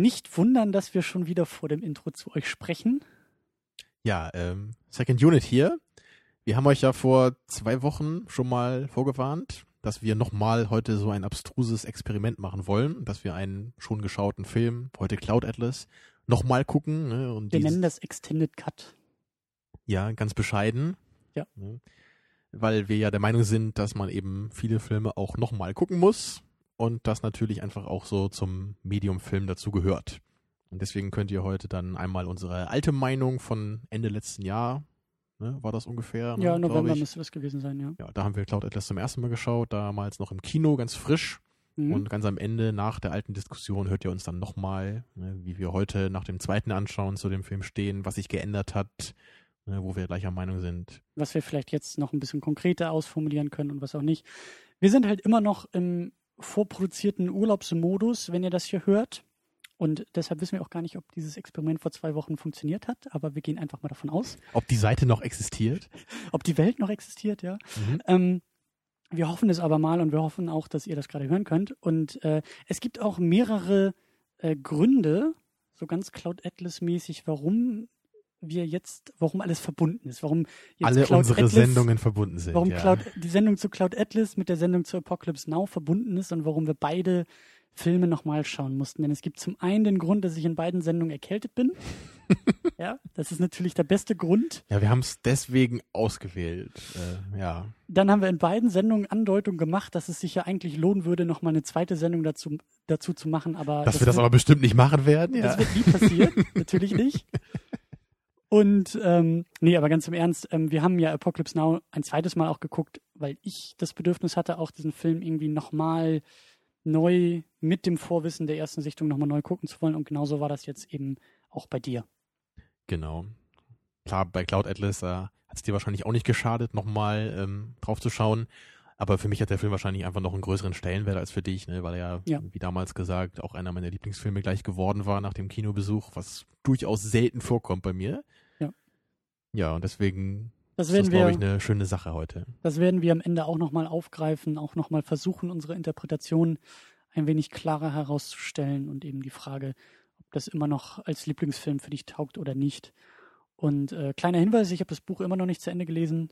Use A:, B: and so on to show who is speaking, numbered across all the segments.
A: Nicht wundern, dass wir schon wieder vor dem Intro zu euch sprechen.
B: Ja, ähm, Second Unit hier. Wir haben euch ja vor zwei Wochen schon mal vorgewarnt, dass wir nochmal heute so ein abstruses Experiment machen wollen, dass wir einen schon geschauten Film, heute Cloud Atlas, nochmal gucken. Ne, und
A: Wir nennen das Extended Cut.
B: Ja, ganz bescheiden.
A: Ja.
B: Ne? Weil wir ja der Meinung sind, dass man eben viele Filme auch nochmal gucken muss und das natürlich einfach auch so zum Medium-Film dazu gehört. Und deswegen könnt ihr heute dann einmal unsere alte Meinung von Ende letzten Jahr, ne, war das ungefähr? Ne,
A: Ja,
B: glaub
A: November müsste das gewesen sein, ja.
B: Ja, da haben wir Cloud Atlas zum ersten Mal geschaut, damals noch im Kino, ganz frisch.
A: Mhm.
B: Und ganz am Ende, nach der alten Diskussion, hört ihr uns dann nochmal, ne, wie wir heute nach dem zweiten Anschauen zu dem Film stehen, was sich geändert hat, ne, wo wir gleicher Meinung sind.
A: was wir vielleicht jetzt noch ein bisschen konkreter ausformulieren können und was auch nicht. Wir sind halt immer noch im vorproduzierten Urlaubsmodus, wenn ihr das hier hört. Und deshalb wissen wir auch gar nicht, ob dieses Experiment vor zwei Wochen funktioniert hat, aber wir gehen einfach mal davon aus.
B: Ob die Seite noch existiert?
A: Ob die Welt noch existiert, ja.
B: Mhm.
A: Ähm, wir hoffen es aber mal und wir hoffen auch, dass ihr das gerade hören könnt. Und äh, es gibt auch mehrere äh, Gründe, so ganz Cloud Atlas-mäßig, warum wir jetzt, warum alles verbunden ist, warum jetzt
B: Alle
A: Cloud
B: unsere
A: Atlas,
B: Sendungen verbunden sind.
A: warum
B: ja.
A: Cloud, die Sendung zu Cloud Atlas mit der Sendung zu Apocalypse Now verbunden ist und warum wir beide Filme nochmal schauen mussten. Denn es gibt zum einen den Grund, dass ich in beiden Sendungen erkältet bin. ja, das ist natürlich der beste Grund.
B: ja, wir haben es deswegen ausgewählt. Äh, ja.
A: Dann haben wir in beiden Sendungen Andeutung gemacht, dass es sich ja eigentlich lohnen würde, nochmal eine zweite Sendung dazu, dazu zu machen. Aber
B: Dass wir das
A: wird,
B: aber bestimmt nicht machen werden. Ja.
A: das wird nie passieren. natürlich nicht. Und ähm, nee, aber ganz im Ernst, ähm, wir haben ja Apocalypse Now ein zweites Mal auch geguckt, weil ich das Bedürfnis hatte, auch diesen Film irgendwie nochmal neu mit dem Vorwissen der ersten Sichtung nochmal neu gucken zu wollen. Und genauso war das jetzt eben auch bei dir.
B: Genau. Klar, bei Cloud Atlas äh, hat es dir wahrscheinlich auch nicht geschadet, nochmal ähm, drauf zu schauen. Aber für mich hat der Film wahrscheinlich einfach noch einen größeren Stellenwert als für dich, ne? weil er ja,
A: Ja.
B: wie damals gesagt, auch einer meiner Lieblingsfilme gleich geworden war nach dem Kinobesuch, was durchaus selten vorkommt bei mir.
A: Ja.
B: Ja, und deswegen
A: Das
B: ist das, glaube ich, eine schöne Sache heute.
A: Das werden wir am Ende auch nochmal aufgreifen, auch nochmal versuchen, unsere Interpretation ein wenig klarer herauszustellen und eben die Frage, ob das immer noch als Lieblingsfilm für dich taugt oder nicht. Und äh, kleiner Hinweis, ich habe das Buch immer noch nicht zu Ende gelesen.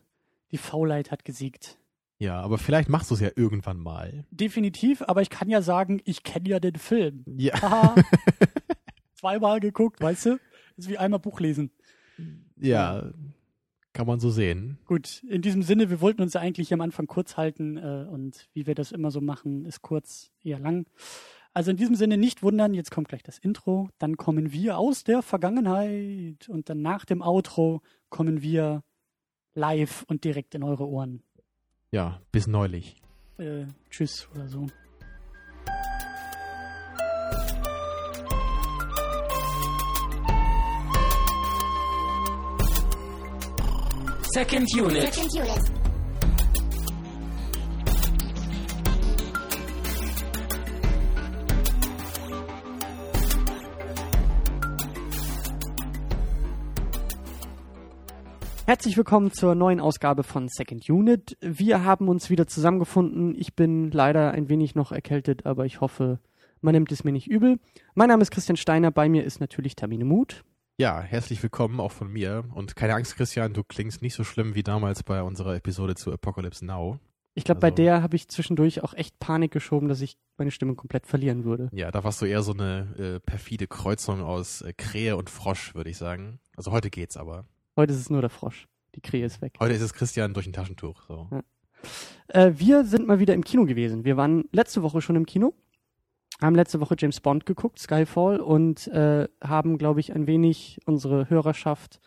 A: Die Faulheit hat gesiegt.
B: Ja, aber vielleicht machst du es ja irgendwann mal.
A: Definitiv, aber ich kann ja sagen, ich kenne ja den Film.
B: Ja.
A: Zweimal geguckt, weißt du? Ist wie einmal Buch lesen.
B: Ja, kann man so sehen.
A: Gut, in diesem Sinne, wir wollten uns ja eigentlich am Anfang kurz halten äh, und wie wir das immer so machen, ist kurz eher lang. Also in diesem Sinne nicht wundern, jetzt kommt gleich das Intro, dann kommen wir aus der Vergangenheit und dann nach dem Outro kommen wir live und direkt in eure Ohren.
B: Ja, bis neulich.
A: Äh, tschüss oder so.
C: Second unit.
D: Second unit.
A: Herzlich willkommen zur neuen Ausgabe von Second Unit. Wir haben uns wieder zusammengefunden. Ich bin leider ein wenig noch erkältet, aber ich hoffe, man nimmt es mir nicht übel. Mein Name ist Christian Steiner, bei mir ist natürlich Tamine Muth.
B: Ja, herzlich willkommen auch von mir. Und keine Angst, Christian, du klingst nicht so schlimm wie damals bei unserer Episode zu Apocalypse Now.
A: Ich glaube, bei
B: Also-
A: der habe ich zwischendurch auch echt Panik geschoben, dass ich meine Stimme komplett verlieren würde.
B: Ja, da warst du eher so eine äh, perfide Kreuzung aus äh, Krähe und Frosch, würde ich sagen. Also heute geht's aber.
A: Heute ist es nur der Frosch. Die Krähe ist weg.
B: Heute ist es Christian durch ein Taschentuch. So.
A: Äh, wir sind mal wieder im Kino gewesen. Wir waren letzte Woche schon im Kino, haben letzte Woche James Bond geguckt, Skyfall, und äh, haben, glaube ich, ein wenig unsere Hörerschaft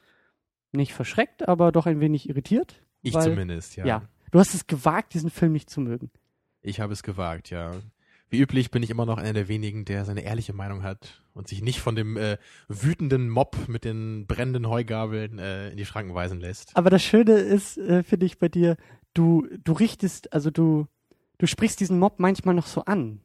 A: nicht verschreckt, aber doch ein wenig irritiert.
B: Ich
A: Weil-
B: zumindest, ja.
A: Ja. Du hast es gewagt, diesen Film nicht zu mögen.
B: Ich habe es gewagt, ja. Wie üblich bin ich immer noch einer der wenigen, der seine ehrliche Meinung hat und sich nicht von dem äh, wütenden Mob mit den brennenden Heugabeln äh, in die Schranken weisen lässt.
A: Aber das Schöne ist, äh, finde ich, bei dir, du, du richtest, also du, du sprichst diesen Mob manchmal noch so an.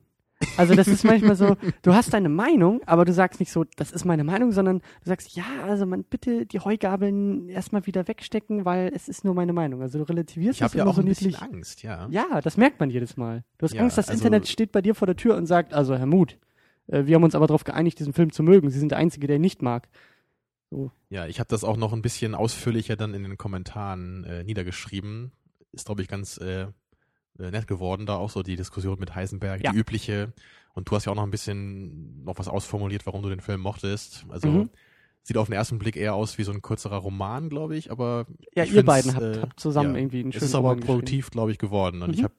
A: Also das ist manchmal so, du hast deine Meinung, aber du sagst nicht so, das ist meine Meinung, sondern du sagst, ja, also man bitte die Heugabeln erstmal wieder wegstecken, weil es ist nur meine Meinung. Also du relativierst
B: Ich
A: das
B: habe ja auch
A: so
B: ein bisschen. Angst, ja.
A: Ja, das merkt man jedes Mal. Du hast
B: Ja,
A: Angst, das
B: also-
A: Internet steht bei dir vor der Tür und sagt, also Herr Mut,
E: Äh, wir haben uns aber darauf geeinigt, diesen Film zu mögen. Sie sind der Einzige, der ihn nicht mag.
B: Ja, ich habe das auch noch ein bisschen ausführlicher dann in den Kommentaren äh, niedergeschrieben. Ist, glaube ich, ganz äh, äh, nett geworden, da auch so die Diskussion mit Heisenberg,
E: Ja.
B: die übliche. Und du hast ja auch noch ein bisschen noch was ausformuliert, warum du den Film mochtest. Also
E: Mhm.
B: sieht auf den ersten Blick eher aus wie so ein kürzerer Roman, glaube ich, aber
E: Ja,
B: ich
E: ihr beiden habt,
B: äh,
E: habt zusammen
B: ja.
E: irgendwie einen
B: es
E: schönen
B: ist aber
E: Roman
B: produktiv, glaube ich, geworden. Und ich
E: Mhm.
B: habe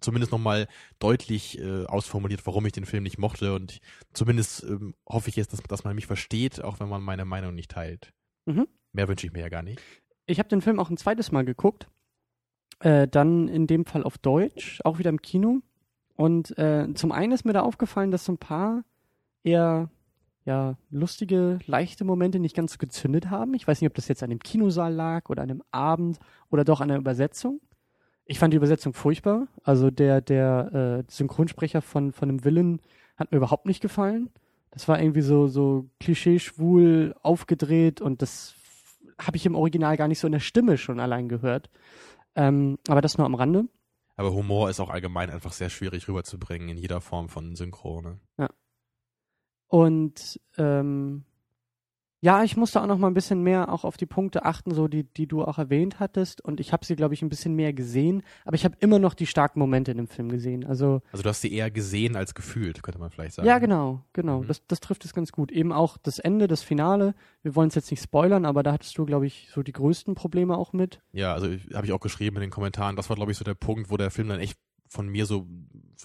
B: zumindest nochmal deutlich äh, ausformuliert, warum ich den Film nicht mochte. Und ich, zumindest ähm, hoffe ich jetzt, dass, dass man mich versteht, auch wenn man meine Meinung nicht teilt.
E: Mhm.
B: Mehr wünsche ich mir ja gar nicht.
E: Ich habe den Film auch ein zweites Mal geguckt. Äh, dann in dem Fall auf Deutsch, auch wieder im Kino. Und äh, zum einen ist mir da aufgefallen, dass so ein paar eher ja, lustige, leichte Momente nicht ganz gezündet haben. Ich weiß nicht, ob das jetzt an dem Kinosaal lag oder an dem Abend oder doch an der Übersetzung. Ich fand die Übersetzung furchtbar. Also der, der äh, Synchronsprecher von, von dem Villain hat mir überhaupt nicht gefallen. Das war irgendwie so, so klischee-schwul aufgedreht und das habe ich im Original gar nicht so in der Stimme schon allein gehört. Ähm, aber das nur am Rande.
B: Aber Humor ist auch allgemein einfach sehr schwierig rüberzubringen in jeder Form von Synchrone.
E: Und ähm, ja, ich musste auch noch mal ein bisschen mehr auch auf die Punkte achten, so die, die du auch erwähnt hattest. Und ich habe sie, glaube ich, ein bisschen mehr gesehen. Aber ich habe immer noch die starken Momente in dem Film gesehen. Also
B: Also du hast sie eher gesehen als gefühlt, könnte man vielleicht sagen.
E: ja, genau, genau.
B: Mhm.
E: Das, das trifft es ganz gut. Eben auch das Ende, das Finale. Wir wollen es jetzt nicht spoilern, aber da hattest du, glaube ich, so die größten Probleme auch mit.
B: Ja, also habe ich auch geschrieben in den Kommentaren, das war, glaube ich, so der Punkt, wo der Film dann echt von mir so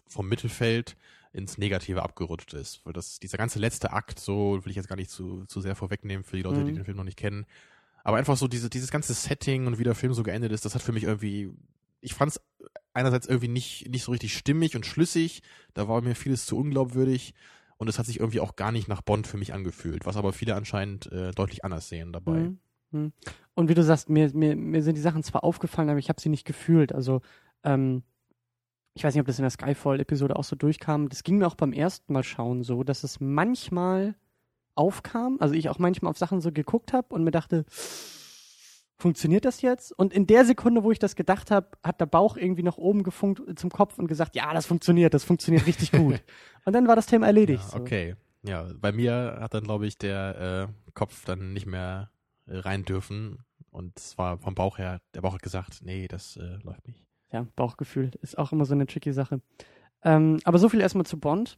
B: vom Mittelfeld ins Negative abgerutscht ist. Weil das, dieser ganze letzte Akt, so will ich jetzt gar nicht zu, zu sehr vorwegnehmen für die Leute, die
E: Mhm.
B: den Film noch nicht kennen. Aber einfach so diese, dieses ganze Setting und wie der Film so geendet ist, das hat für mich irgendwie, ich fand es einerseits irgendwie nicht, nicht so richtig stimmig und schlüssig, da war mir vieles zu unglaubwürdig und es hat sich irgendwie auch gar nicht nach Bond für mich angefühlt, was aber viele anscheinend äh, deutlich anders sehen dabei.
E: Mhm. Mhm. Und wie du sagst, mir, mir, mir sind die Sachen zwar aufgefallen, aber ich habe sie nicht gefühlt. Also, ähm, ich weiß nicht, ob das in der Skyfall-Episode auch so durchkam. Das ging mir auch beim ersten Mal schauen so, dass es manchmal aufkam. Also ich auch manchmal auf Sachen so geguckt habe und mir dachte, funktioniert das jetzt? Und in der Sekunde, wo ich das gedacht habe, hat der Bauch irgendwie nach oben gefunkt äh, zum Kopf und gesagt, ja, das funktioniert, das funktioniert richtig gut. und dann war das Thema erledigt.
B: Ja,
E: so.
B: okay. Ja, bei mir hat dann, glaube ich, der äh, Kopf dann nicht mehr äh, rein dürfen. Und es war vom Bauch her, der Bauch hat gesagt, nee, das äh, läuft nicht.
E: Ja, Bauchgefühl ist auch immer so eine tricky Sache. Ähm, aber so viel erstmal zu Bond.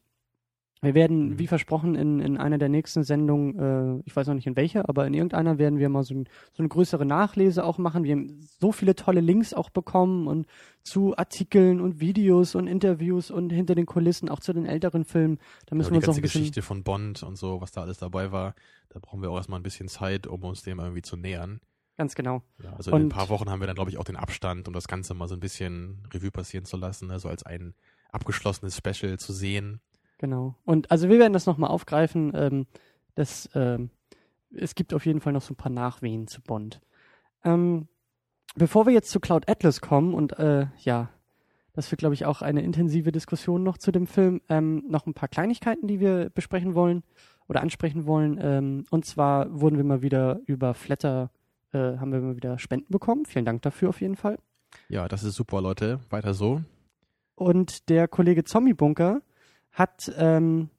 E: Wir werden,
B: Mhm.
E: wie versprochen, in, in einer der nächsten Sendungen, äh, ich weiß noch nicht in welcher, aber in irgendeiner werden wir mal so, ein, so eine größere Nachlese auch machen. Wir haben so viele tolle Links auch bekommen und zu Artikeln und Videos und Interviews und hinter den Kulissen, auch zu den älteren Filmen. Da müssen
B: Ja,
E: wir
B: die
E: uns noch ein bisschen.
B: Geschichte von Bond und so, was da alles dabei war, da brauchen wir auch erstmal ein bisschen Zeit, um uns dem irgendwie zu nähern.
E: Ganz genau.
B: Ja, also in ein
E: Und-
B: paar Wochen haben wir dann, glaube ich, auch den Abstand, um das Ganze mal so ein bisschen Revue passieren zu lassen, ne? so als ein abgeschlossenes Special zu sehen.
E: Genau. Und also wir werden das nochmal aufgreifen. Ähm, das, ähm, es gibt auf jeden Fall noch so ein paar Nachwehen zu Bond. Ähm, bevor wir jetzt zu Cloud Atlas kommen und äh, ja, das wird, glaube ich, auch eine intensive Diskussion noch zu dem Film, ähm, noch ein paar Kleinigkeiten, die wir besprechen wollen oder ansprechen wollen. Ähm, und zwar wurden wir mal wieder über Flatter, äh, haben wir mal wieder Spenden bekommen. Vielen Dank dafür auf jeden Fall.
B: Ja, das ist super, Leute. Weiter so.
E: Und der Kollege Zombie Bunker hat ähm,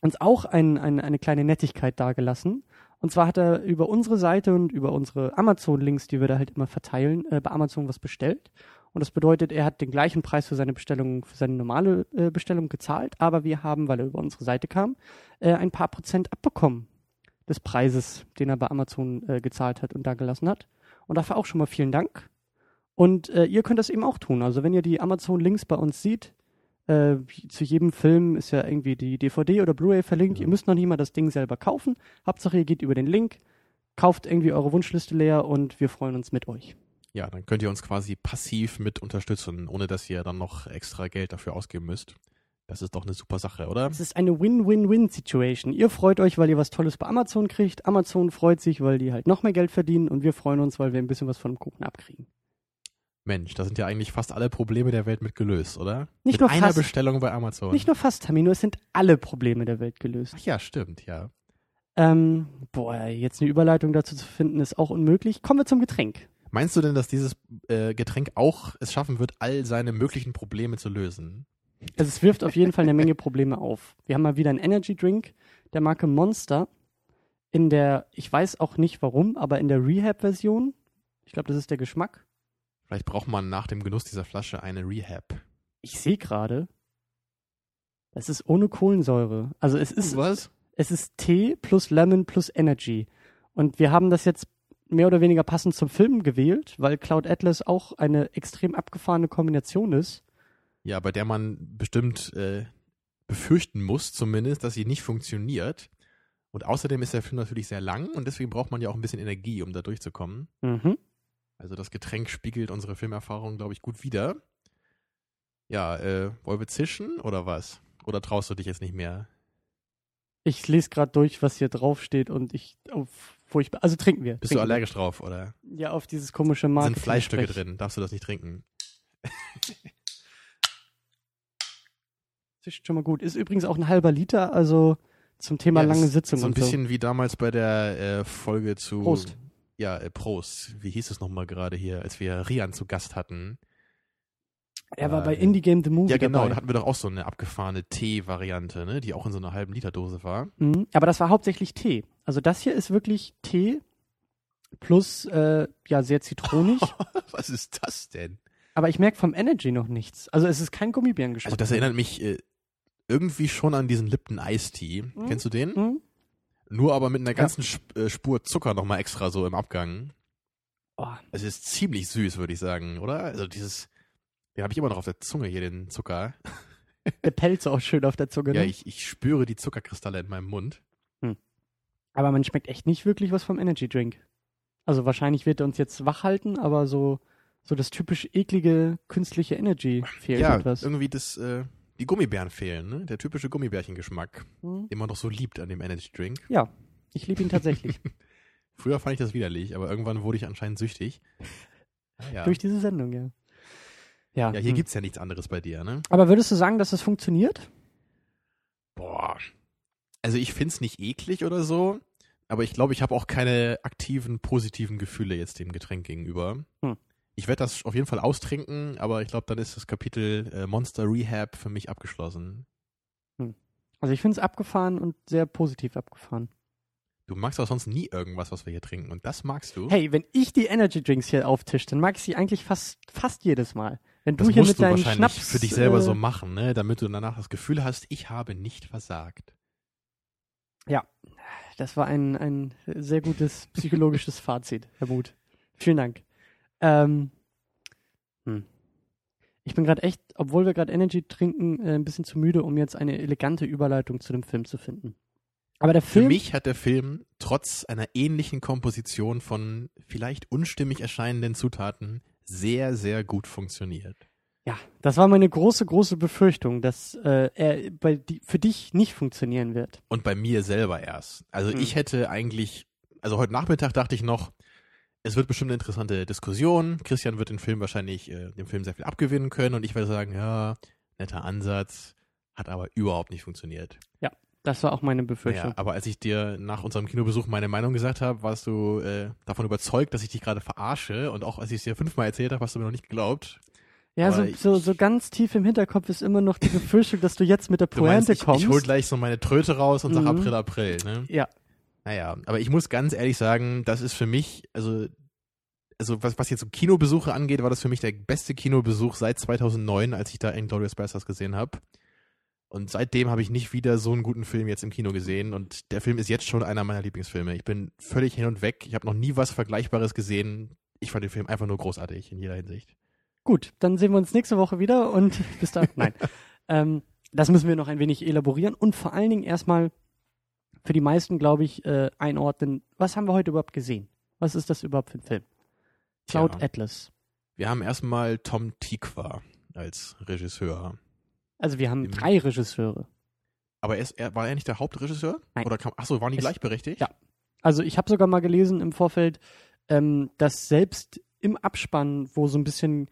E: uns auch ein, ein, eine kleine Nettigkeit dargelassen. Und zwar hat er über unsere Seite und über unsere Amazon-Links, die wir da halt immer verteilen, äh, bei Amazon was bestellt. Und das bedeutet, er hat den gleichen Preis für seine Bestellung, für seine normale äh, Bestellung gezahlt, aber wir haben, weil er über unsere Seite kam, äh, ein paar Prozent abbekommen des Preises, den er bei Amazon äh, gezahlt hat und da gelassen hat. Und dafür auch schon mal vielen Dank. Und äh, ihr könnt das eben auch tun. Also wenn ihr die Amazon-Links bei uns seht, äh, zu jedem Film ist ja irgendwie die DVD oder Blu-ray verlinkt.
B: Ja.
E: Ihr müsst noch nicht mal das Ding selber kaufen. Hauptsache ihr geht über den Link, kauft irgendwie eure Wunschliste leer und wir freuen uns mit euch.
B: Ja, dann könnt ihr uns quasi passiv mit unterstützen, ohne dass ihr dann noch extra Geld dafür ausgeben müsst. Das ist doch eine super Sache, oder?
E: Es ist eine Win-Win-Win-Situation. Ihr freut euch, weil ihr was Tolles bei Amazon kriegt. Amazon freut sich, weil die halt noch mehr Geld verdienen und wir freuen uns, weil wir ein bisschen was von dem Kuchen abkriegen.
B: Mensch, da sind ja eigentlich fast alle Probleme der Welt mit gelöst, oder?
E: Nicht
B: mit
E: nur
B: einer
E: fast.
B: Bestellung bei Amazon.
E: Nicht nur fast, Tamino, es sind alle Probleme der Welt gelöst.
B: Ach ja, stimmt, ja.
E: Ähm, boah, jetzt eine Überleitung dazu zu finden, ist auch unmöglich. Kommen wir zum Getränk.
B: Meinst du denn, dass dieses äh, Getränk auch es schaffen wird, all seine möglichen Probleme zu lösen?
E: Also es wirft auf jeden Fall eine Menge Probleme auf. Wir haben mal wieder einen Energy Drink der Marke Monster in der, ich weiß auch nicht warum, aber in der Rehab-Version. Ich glaube, das ist der Geschmack.
B: Vielleicht braucht man nach dem Genuss dieser Flasche eine Rehab.
E: Ich sehe gerade, es ist ohne Kohlensäure. Also es ist,
B: Was?
E: es ist Tee plus Lemon plus Energy. Und wir haben das jetzt mehr oder weniger passend zum Film gewählt, weil Cloud Atlas auch eine extrem abgefahrene Kombination ist.
B: Ja, bei der man bestimmt äh, befürchten muss, zumindest, dass sie nicht funktioniert. Und außerdem ist der Film natürlich sehr lang und deswegen braucht man ja auch ein bisschen Energie, um da durchzukommen.
E: Mhm.
B: Also das Getränk spiegelt unsere Filmerfahrung, glaube ich, gut wider. Ja, äh, wollen wir zischen oder was? Oder traust du dich jetzt nicht mehr?
E: Ich lese gerade durch, was hier draufsteht und ich, oh, furchtbar. Also trinken wir.
B: Bist
E: trinken
B: du allergisch drauf oder
E: Wir. Ja, auf dieses komische Marketing.
B: sind Fleischstücke drin? Darfst du das nicht trinken?
E: Das ist schon mal gut. Ist übrigens auch ein halber Liter, also zum Thema
B: Ja,
E: lange Sitzung
B: So ein bisschen wie damals bei der äh, Folge zu.
E: Prost.
B: Ja, äh, Prost. Wie hieß es nochmal gerade hier, als wir Rian zu Gast hatten?
E: so. Er war
B: Ja,
E: bei. Indie Game The Movie
B: Ja, genau. Da
E: dabei.
B: hatten wir doch auch so eine abgefahrene Tee-Variante, ne? die auch in so einer halben Liter Dose war.
E: Mhm. Aber das war hauptsächlich Tee. Also das hier ist wirklich Tee plus, äh, ja, sehr zitronig.
B: Was ist das denn?
E: aber ich merke vom Energy noch nichts. Also es ist kein Gummibärengeschmack.
B: Also das erinnert mich äh, irgendwie schon an diesen Lipton Ice Tea.
E: Mhm.
B: Kennst du den?
E: Mhm.
B: Nur aber mit einer ganzen Sp äh, Spur Zucker nochmal extra so im Abgang.
E: Oh,
B: Es ist ziemlich süß, würde ich sagen, oder? Also dieses, den habe ich immer noch auf der Zunge hier, den Zucker.
E: der Pelz auch schön auf der Zunge.
B: Ja,
E: ne?
B: ich, ich spüre die Zuckerkristalle in meinem Mund.
E: Aber man schmeckt echt nicht wirklich was vom Energy Drink. Also wahrscheinlich wird er uns jetzt wach halten, aber so, so das typisch eklige künstliche Energy fehlt
B: ja,
E: etwas.
B: irgendwie das, äh, die Gummibären fehlen, ne? Der typische Gummibärchengeschmack,
E: Mhm.
B: den man doch so liebt an dem Energy Drink.
E: Ja, ich liebe ihn tatsächlich.
B: Früher fand ich das widerlich, aber irgendwann wurde ich anscheinend süchtig. Ah, Ja,
E: Durch diese Sendung, ja. Ja,
B: ja hier
E: hm.
B: gibt's ja nichts anderes bei dir, ne?
E: Aber würdest du sagen, dass das funktioniert?
B: Boah. Also ich find's nicht eklig oder so, aber ich glaube, ich habe auch keine aktiven, positiven Gefühle jetzt dem Getränk gegenüber.
E: Hm.
B: Ich werde das auf jeden Fall austrinken, aber ich glaube, dann ist das Kapitel äh, Monster Rehab für mich abgeschlossen.
E: Also ich finde es abgefahren und sehr positiv abgefahren.
B: Du magst auch sonst nie irgendwas, was wir hier trinken und das magst du.
E: Hey, wenn ich die Energy Drinks hier auftische, dann mag ich sie eigentlich fast, fast jedes Mal. Wenn du
B: das
E: hier
B: musst
E: mit
B: du
E: deinem
B: wahrscheinlich
E: Schnaps
B: für dich selber
E: äh,
B: so machen, ne? damit du danach das Gefühl hast, ich habe nicht versagt.
E: Das war ein, ein sehr gutes psychologisches Fazit, Herr Muth. Vielen Dank. Ähm, hm. Ich bin gerade echt, obwohl wir gerade Energy trinken, äh, ein bisschen zu müde, um jetzt eine elegante Überleitung zu dem Film zu finden. Aber der
B: Für
E: Film,
B: mich hat der Film trotz einer ähnlichen Komposition von vielleicht unstimmig erscheinenden Zutaten sehr, sehr gut funktioniert.
E: ja, das war meine große, große Befürchtung, dass äh, er bei die, für dich nicht funktionieren wird.
B: Und bei mir selber erst. Also
E: Hm.
B: ich hätte eigentlich, also heute Nachmittag dachte ich noch, es wird bestimmt eine interessante Diskussion. Christian wird den Film wahrscheinlich, äh, dem Film sehr viel abgewinnen können und ich werde sagen, ja, netter Ansatz, hat aber überhaupt nicht funktioniert.
E: Das war auch meine Befürchtung.
B: Naja, aber als ich dir nach unserem Kinobesuch meine Meinung gesagt habe, warst du äh, davon überzeugt, dass ich dich gerade verarsche und auch als ich es dir fünfmal erzählt habe, hast du mir noch nicht geglaubt.
E: Ja, so, so, so ganz tief im Hinterkopf ist immer noch die Befürchtung, dass du jetzt mit der
B: Du meinst,
E: Pointe
B: ich,
E: kommst.
B: ich hol gleich so meine Tröte raus und sag
E: Mhm.
B: April, April, ne?
E: Ja.
B: Naja, aber ich muss ganz ehrlich sagen, das ist für mich, also, also was, was jetzt so Kinobesuche angeht, war das für mich der beste Kinobesuch seit 2009, als ich da Inglourious Basterds gesehen habe. Und seitdem habe ich nicht wieder so einen guten Film jetzt im Kino gesehen und der Film ist jetzt schon einer meiner Lieblingsfilme. Ich bin völlig hin und weg. Ich habe noch nie was Vergleichbares gesehen. Ich fand den Film einfach nur großartig in jeder Hinsicht.
E: Gut, dann sehen wir uns nächste Woche wieder und bis dann. Nein. Ähm, das müssen wir noch ein wenig elaborieren und vor allen Dingen erstmal für die meisten, glaube ich, äh, einordnen. Was haben wir heute überhaupt gesehen? Was ist das überhaupt für ein Film? Cloud
B: Tja.
E: Atlas.
B: Wir haben erstmal Tom Tikva als Regisseur.
E: Also wir haben
B: Im-
E: drei Regisseure.
B: Aber er, ist, er war er nicht der Hauptregisseur?
E: Nein.
B: Oder kam, achso, waren die
E: Es-
B: gleichberechtigt?
E: Ja. Also ich habe sogar mal gelesen im Vorfeld, ähm, dass selbst im Abspann, wo so ein bisschen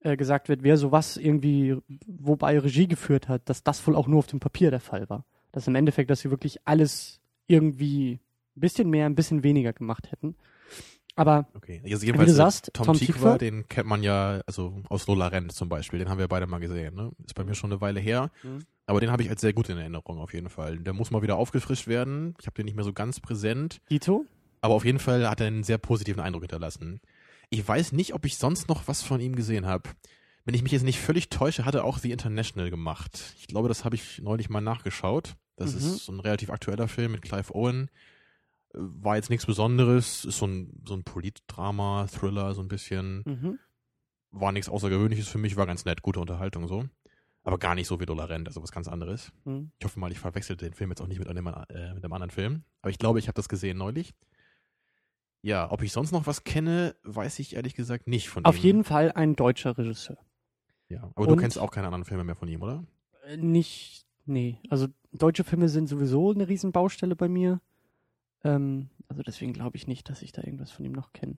E: äh, gesagt wird, wer sowas irgendwie, wobei Regie geführt hat, dass das wohl auch nur auf dem Papier der Fall war. Dass im Endeffekt, dass sie wirklich alles irgendwie ein bisschen mehr, ein bisschen weniger gemacht hätten. Aber
B: Okay. Also
E: Wie du sagst,
B: Tom,
E: Tom
B: Tikva, den kennt man ja, also aus Lola Rent zum Beispiel, den haben wir beide mal gesehen. Ne? Ist bei mir schon eine Weile her.
E: Mhm.
B: Aber den habe ich als sehr gut in Erinnerung auf jeden Fall. Der muss mal wieder aufgefrischt werden. Ich habe den nicht mehr so ganz präsent.
E: Dito?
B: Aber auf jeden Fall hat er einen sehr positiven Eindruck hinterlassen. Ich weiß nicht, ob ich sonst noch was von ihm gesehen habe. Wenn ich mich jetzt nicht völlig täusche, hat er auch The International gemacht. Ich glaube, das habe ich neulich mal nachgeschaut. Das
E: Mhm.
B: ist so ein relativ aktueller Film mit Clive Owen. War jetzt nichts Besonderes. Ist so ein, so ein Politdrama, Thriller, so ein bisschen.
E: Mhm.
B: War nichts Außergewöhnliches für mich, war ganz nett, gute Unterhaltung so. Aber gar nicht so wie Dollarent, also was ganz anderes.
E: Mhm.
B: Ich hoffe mal, ich verwechselte den Film jetzt auch nicht mit einem, äh, mit einem anderen Film. Aber ich glaube, ich habe das gesehen neulich. Ja, ob ich sonst noch was kenne, weiß ich ehrlich gesagt nicht von
E: Auf
B: ihm.
E: jeden Fall ein deutscher Regisseur.
B: Ja, aber du
E: Und-
B: kennst auch keine anderen Filme mehr von ihm, oder?
E: Äh, Nicht, nee. Also deutsche Filme sind sowieso eine Riesenbaustelle bei mir. Ähm, also deswegen glaube ich nicht, dass ich da irgendwas von ihm noch kenne.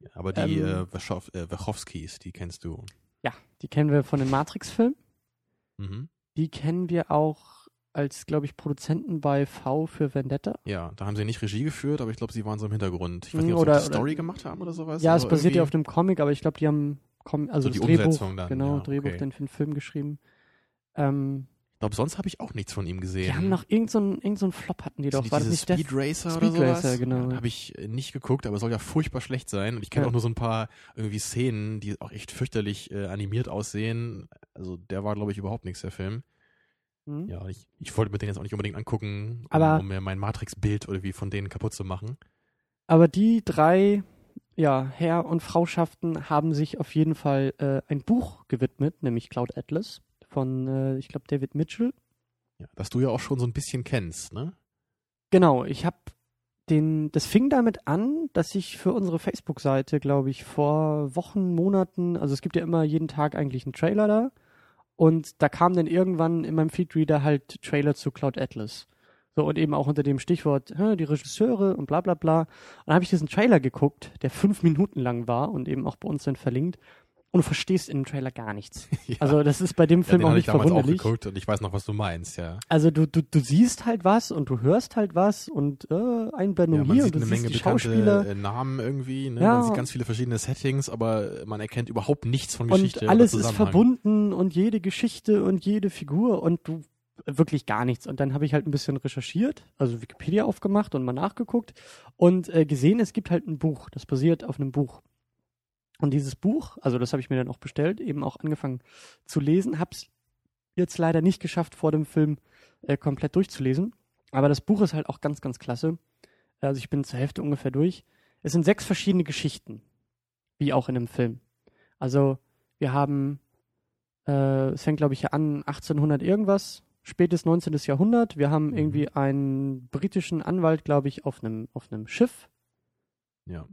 B: Ja, aber die
E: Ähm.
B: äh, Wachowskis, äh, Wachowskis, die kennst du.
E: Ja, die kennen wir von den Matrix-Filmen.
B: Mhm.
E: Die kennen wir auch als, glaube ich, Produzenten bei V für Vendetta.
B: Ja, da haben sie nicht Regie geführt, aber ich glaube, sie waren so im Hintergrund. Ich weiß
E: Mhm,
B: nicht, ob
E: oder-
B: sie die Story gemacht haben oder sowas.
E: ja, es basiert ja auf einem Comic, aber ich glaube, die haben Com also
B: So
E: das
B: die
E: Drehbuch,
B: Umsetzung dann,
E: genau,
B: ja,
E: Drehbuch
B: okay.
E: dann für den Film geschrieben. Ähm,
B: Ich glaube, sonst habe ich auch nichts von ihm gesehen.
E: die haben noch irgendeinen so irgend so Flop hatten die doch.
B: die
E: War das nicht?
B: Speed Racer
E: Speed
B: oder sowas?
E: Racer, genau.
B: Habe ich äh, nicht geguckt, aber soll ja furchtbar schlecht sein. Und ich kenne
E: Ja.
B: auch nur so ein paar irgendwie Szenen, die auch echt fürchterlich äh, animiert aussehen. Also der war, glaube ich, überhaupt nichts, der Film.
E: Hm?
B: Ja, ich, ich wollte mir den jetzt auch nicht unbedingt angucken, um,
E: Aber-
B: um mir mein Matrix-Bild irgendwie von denen kaputt zu machen.
E: Aber die drei, ja, Herr- und Frauschaften haben sich auf jeden Fall äh, ein Buch gewidmet, nämlich Cloud Atlas von, äh, ich glaube, David Mitchell.
B: Ja, das du ja auch schon so ein bisschen kennst, ne?
E: Genau, ich habe den, das fing damit an, dass ich für unsere Facebook-Seite, glaube ich, vor Wochen, Monaten, also es gibt ja immer jeden Tag eigentlich einen Trailer da. Und da kam dann irgendwann in meinem Feedreader halt Trailer zu Cloud Atlas. So, und eben auch unter dem Stichwort, die Regisseure und bla bla bla. Und dann habe ich diesen Trailer geguckt, der fünf Minuten lang war und eben auch bei uns dann verlinkt. Und du verstehst in dem Trailer gar nichts.
B: Ja.
E: Also das ist bei dem
B: ja,
E: Film
B: den
E: auch
B: ich
E: nicht
B: auch
E: verwunderlich.
B: geguckt und ich weiß noch, was du meinst, ja.
E: Also du, du, du siehst halt was und du hörst halt was und äh, Einblendung
B: ja
E: hier und du
B: eine
E: siehst
B: Menge
E: die Schauspieler
B: äh, Namen irgendwie, ne?
E: Ja.
B: Man sieht ganz viele verschiedene Settings, aber man erkennt überhaupt nichts von
E: und
B: Geschichte.
E: alles
B: oder
E: ist verbunden und jede Geschichte und jede Figur und du wirklich gar nichts. Und dann habe ich halt ein bisschen recherchiert, also Wikipedia aufgemacht und mal nachgeguckt und äh, gesehen, es gibt halt ein Buch, das basiert auf einem Buch. Und dieses Buch, also das habe ich mir dann auch bestellt, eben auch angefangen zu lesen, hab's jetzt leider nicht geschafft, vor dem Film äh, komplett durchzulesen. Aber das Buch ist halt auch ganz, ganz klasse. Also ich bin zur Hälfte ungefähr durch. Es sind sechs verschiedene Geschichten, wie auch in einem Film. Also wir haben, äh, es fängt glaube ich an 1800 irgendwas, spätes 19. Jahrhundert. Wir haben
B: Mhm.
E: irgendwie einen britischen Anwalt, glaube ich, auf einem auf einem Schiff
B: Ja.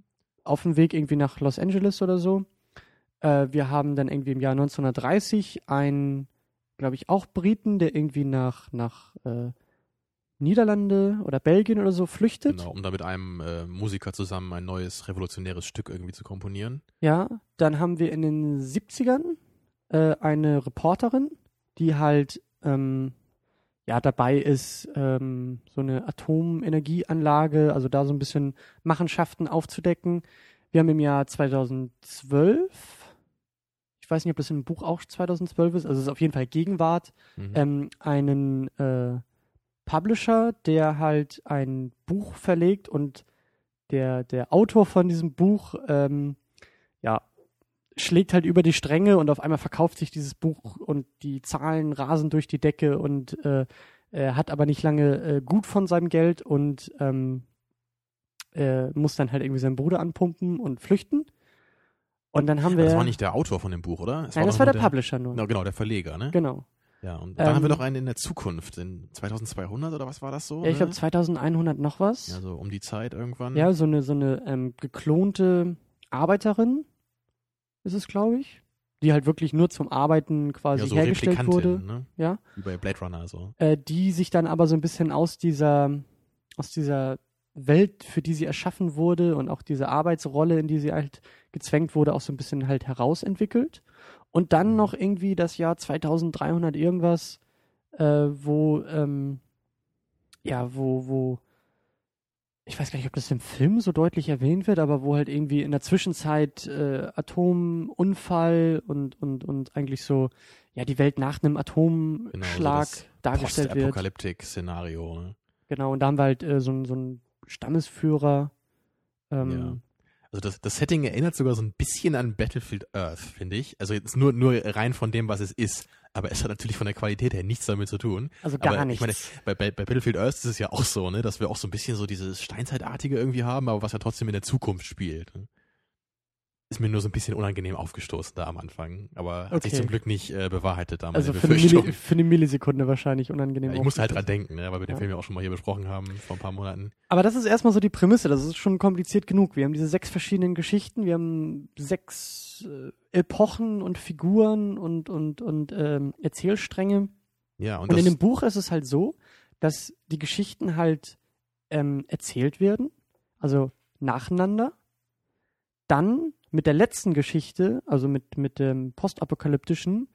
E: Auf dem Weg irgendwie nach Los Angeles oder so. Äh, wir haben dann irgendwie im Jahr 1930 einen, glaube ich, auch Briten, der irgendwie nach, nach äh, Niederlande oder Belgien oder so flüchtet.
B: Genau, um da mit einem äh, Musiker zusammen ein neues revolutionäres Stück irgendwie zu komponieren.
E: Ja, dann haben wir in den 70ern äh, eine Reporterin, die halt ähm, ja dabei ist, ähm, so eine Atomenergieanlage, also da so ein bisschen Machenschaften aufzudecken. Wir haben im Jahr 2012, ich weiß nicht, ob das im Buch auch 2012 ist, also es ist auf jeden Fall Gegenwart,
B: Mhm.
E: ähm, einen äh, Publisher, der halt ein Buch verlegt und der, der Autor von diesem Buch, ähm, schlägt halt über die Stränge und auf einmal verkauft sich dieses Buch und die Zahlen rasen durch die Decke und äh, er hat aber nicht lange äh, gut von seinem Geld und ähm, äh, muss dann halt irgendwie seinen Bruder anpumpen und flüchten. Und dann haben wir.
B: das war nicht der Autor von dem Buch, oder? Es
E: nein, das
B: doch
E: war
B: nur
E: der, Publisher nur.
B: Genau, genau, der Verleger, ne?
E: Genau.
B: Ja, und dann haben wir
E: Ähm,
B: noch einen in der Zukunft, in 2200 oder was war das so?
E: Ja, ich glaube 2100 noch was.
B: Ja, so um die Zeit irgendwann.
E: Ja, so eine, so eine ähm, geklonte Arbeiterin ist es, glaube ich. Die halt wirklich nur zum Arbeiten quasi
B: ja so
E: hergestellt wurde.
B: ne?
E: Ja.
B: Wie bei Blade Runner so.
E: Äh, die sich dann aber so ein bisschen aus dieser, aus dieser Welt, für die sie erschaffen wurde und auch diese Arbeitsrolle, in die sie halt gezwängt wurde, auch so ein bisschen halt herausentwickelt. Und dann
B: Mhm.
E: noch irgendwie das Jahr 2300 irgendwas, äh, wo, ähm, ja, wo, wo ich weiß gar nicht, ob das im Film so deutlich erwähnt wird, aber wo halt irgendwie in der Zwischenzeit äh, Atomunfall und, und, und eigentlich so, ja, die Welt nach einem Atomschlag
B: Genau, das
E: dargestellt wird.
B: Postapokalyptik-Szenario. Ne?
E: Genau, und da haben wir halt äh, so, einen- so einen Stammesführer. Ähm,
B: Also das, das Setting erinnert sogar so ein bisschen an Battlefield Earth, finde ich. Also jetzt nur, nur rein von dem, was es ist. Aber es hat natürlich von der Qualität her nichts damit zu tun.
E: Also gar
B: aber
E: nichts.
B: ich meine, bei, bei, bei Battlefield Earth ist es ja auch so, ne, dass wir auch so ein bisschen so dieses Steinzeitartige irgendwie haben, aber was ja trotzdem in der Zukunft spielt. Ne? Ist mir nur so ein bisschen unangenehm aufgestoßen da am Anfang. Aber hat sich
E: Okay.
B: zum Glück nicht äh, bewahrheitet da meine
E: also für eine. Milli, für eine Millisekunde wahrscheinlich unangenehm.
B: Ja, ich musste halt dran denken, ne, weil wir den
E: Ja.
B: Film ja auch schon mal hier besprochen haben vor ein paar Monaten.
E: Aber das ist erstmal so die Prämisse, das ist schon kompliziert genug. Wir haben diese sechs verschiedenen Geschichten, wir haben sechs äh, Epochen und Figuren und, und, und ähm, Erzählstränge.
B: Ja, und,
E: Und, in dem Buch ist es halt so, dass die Geschichten halt ähm, erzählt werden, also nacheinander. Dann mit der letzten Geschichte, also mit, mit dem postapokalyptischen,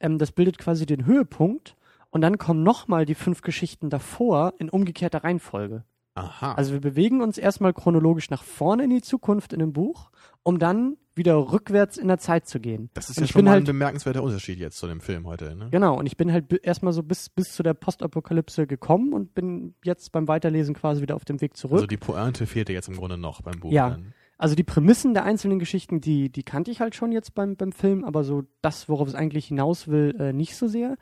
E: ähm, das bildet quasi den Höhepunkt. Und dann kommen nochmal die fünf Geschichten davor in umgekehrter Reihenfolge.
B: aha.
E: Also wir bewegen uns erstmal chronologisch nach vorne in die Zukunft in dem Buch, um dann wieder rückwärts in der Zeit zu gehen.
B: das ist
E: und
B: ja schon mal
E: halt-
B: ein bemerkenswerter Unterschied jetzt zu dem Film heute, ne?
E: Genau, und ich bin halt erstmal so bis, bis zu der Postapokalypse gekommen und bin jetzt beim Weiterlesen quasi wieder auf dem Weg zurück.
B: Also die Pointe fehlte jetzt im Grunde noch beim Buch.
E: Ja.
B: Dann.
E: Also die Prämissen der einzelnen Geschichten, die, die kannte ich halt schon jetzt beim, beim Film, aber so das, worauf es eigentlich hinaus will, äh, nicht so sehr.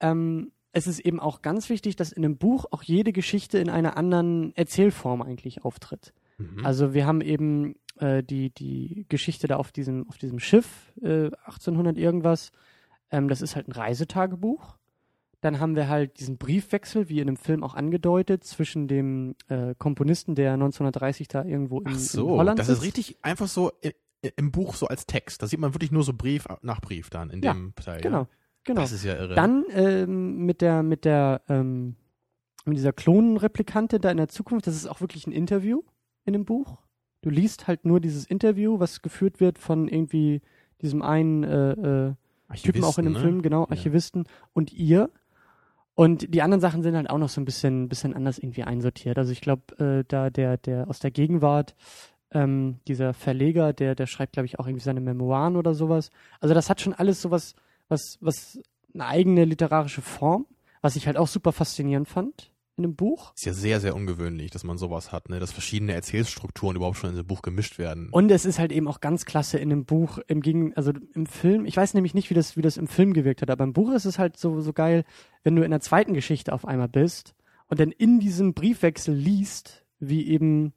E: Ähm, es ist eben auch ganz wichtig, dass in dem Buch auch jede Geschichte in einer anderen Erzählform eigentlich auftritt.
B: Mhm.
E: Also wir haben eben äh, die, die Geschichte da auf diesem, auf diesem Schiff, äh, 1800 irgendwas. Ähm, das ist halt ein Reisetagebuch. Dann haben wir halt diesen Briefwechsel, wie in dem Film auch angedeutet, zwischen dem äh, Komponisten, der 1930 da irgendwo in,
B: Ach
E: in
B: so,
E: Holland
B: das ist richtig einfach so i- i- im Buch so als Text. Da sieht man wirklich nur so Brief nach Brief dann in
E: Ja,
B: dem Teil.
E: Genau,
B: Ja?
E: genau.
B: Das ist ja irre.
E: Dann ähm, mit der, mit der, ähm, mit dieser Klonenreplikante da in der Zukunft, das ist auch wirklich ein Interview in dem Buch. Du liest halt nur dieses Interview, was geführt wird von irgendwie diesem einen äh, äh, Typen auch in dem
B: ne?
E: Film, genau,
B: Ja.
E: Archivisten und ihr. Und die anderen Sachen sind halt auch noch so ein bisschen, bisschen anders irgendwie einsortiert. Also ich glaube, äh, da der, der aus der Gegenwart, ähm, dieser Verleger, der, der schreibt, glaube ich, auch irgendwie seine Memoiren oder sowas. Also das hat schon alles sowas, was, was eine eigene literarische Form, was ich halt auch super faszinierend fand in dem Buch.
B: Ist ja sehr, sehr ungewöhnlich, dass man sowas hat, ne? dass verschiedene Erzählstrukturen überhaupt schon in dem Buch gemischt werden.
E: Und es ist halt eben auch ganz klasse in dem Buch, im Gegen, also im Film, ich weiß nämlich nicht, wie das, wie das im Film gewirkt hat, aber im Buch ist es halt so, so geil, wenn du in der zweiten Geschichte auf einmal bist und dann in diesem Briefwechsel liest, wie eben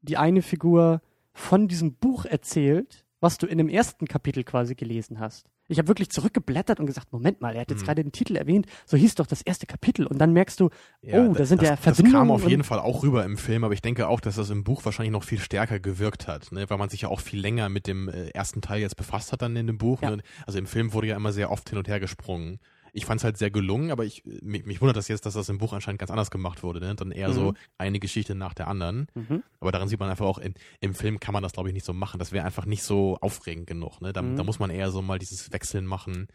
E: die eine Figur von diesem Buch erzählt, was du in dem ersten Kapitel quasi gelesen hast. Ich habe wirklich zurückgeblättert und gesagt, Moment mal, er hat jetzt
B: Mhm.
E: gerade den Titel erwähnt, so hieß doch das erste Kapitel und dann merkst du, oh, da sind
B: das,
E: ja
B: Das
E: Verbindungen.
B: kam auf jeden Fall auch rüber im Film, aber ich denke auch, dass das im Buch wahrscheinlich noch viel stärker gewirkt hat, ne? weil man sich ja auch viel länger mit dem äh, ersten Teil jetzt befasst hat dann in dem Buch.
E: Ja.
B: Ne? Also im Film wurde ja immer sehr oft hin und her gesprungen. Ich fand es halt sehr gelungen, aber ich mich, mich wundert das jetzt, dass das im Buch anscheinend ganz anders gemacht wurde. Ne? Dann eher so
E: Mhm.
B: eine Geschichte nach der anderen.
E: Mhm.
B: Aber daran sieht man einfach auch, in, im Film kann man das, glaube ich, nicht so machen. Das wäre einfach nicht so aufregend genug. Ne? Da,
E: Mhm.
B: da muss man eher so mal dieses Wechseln machen.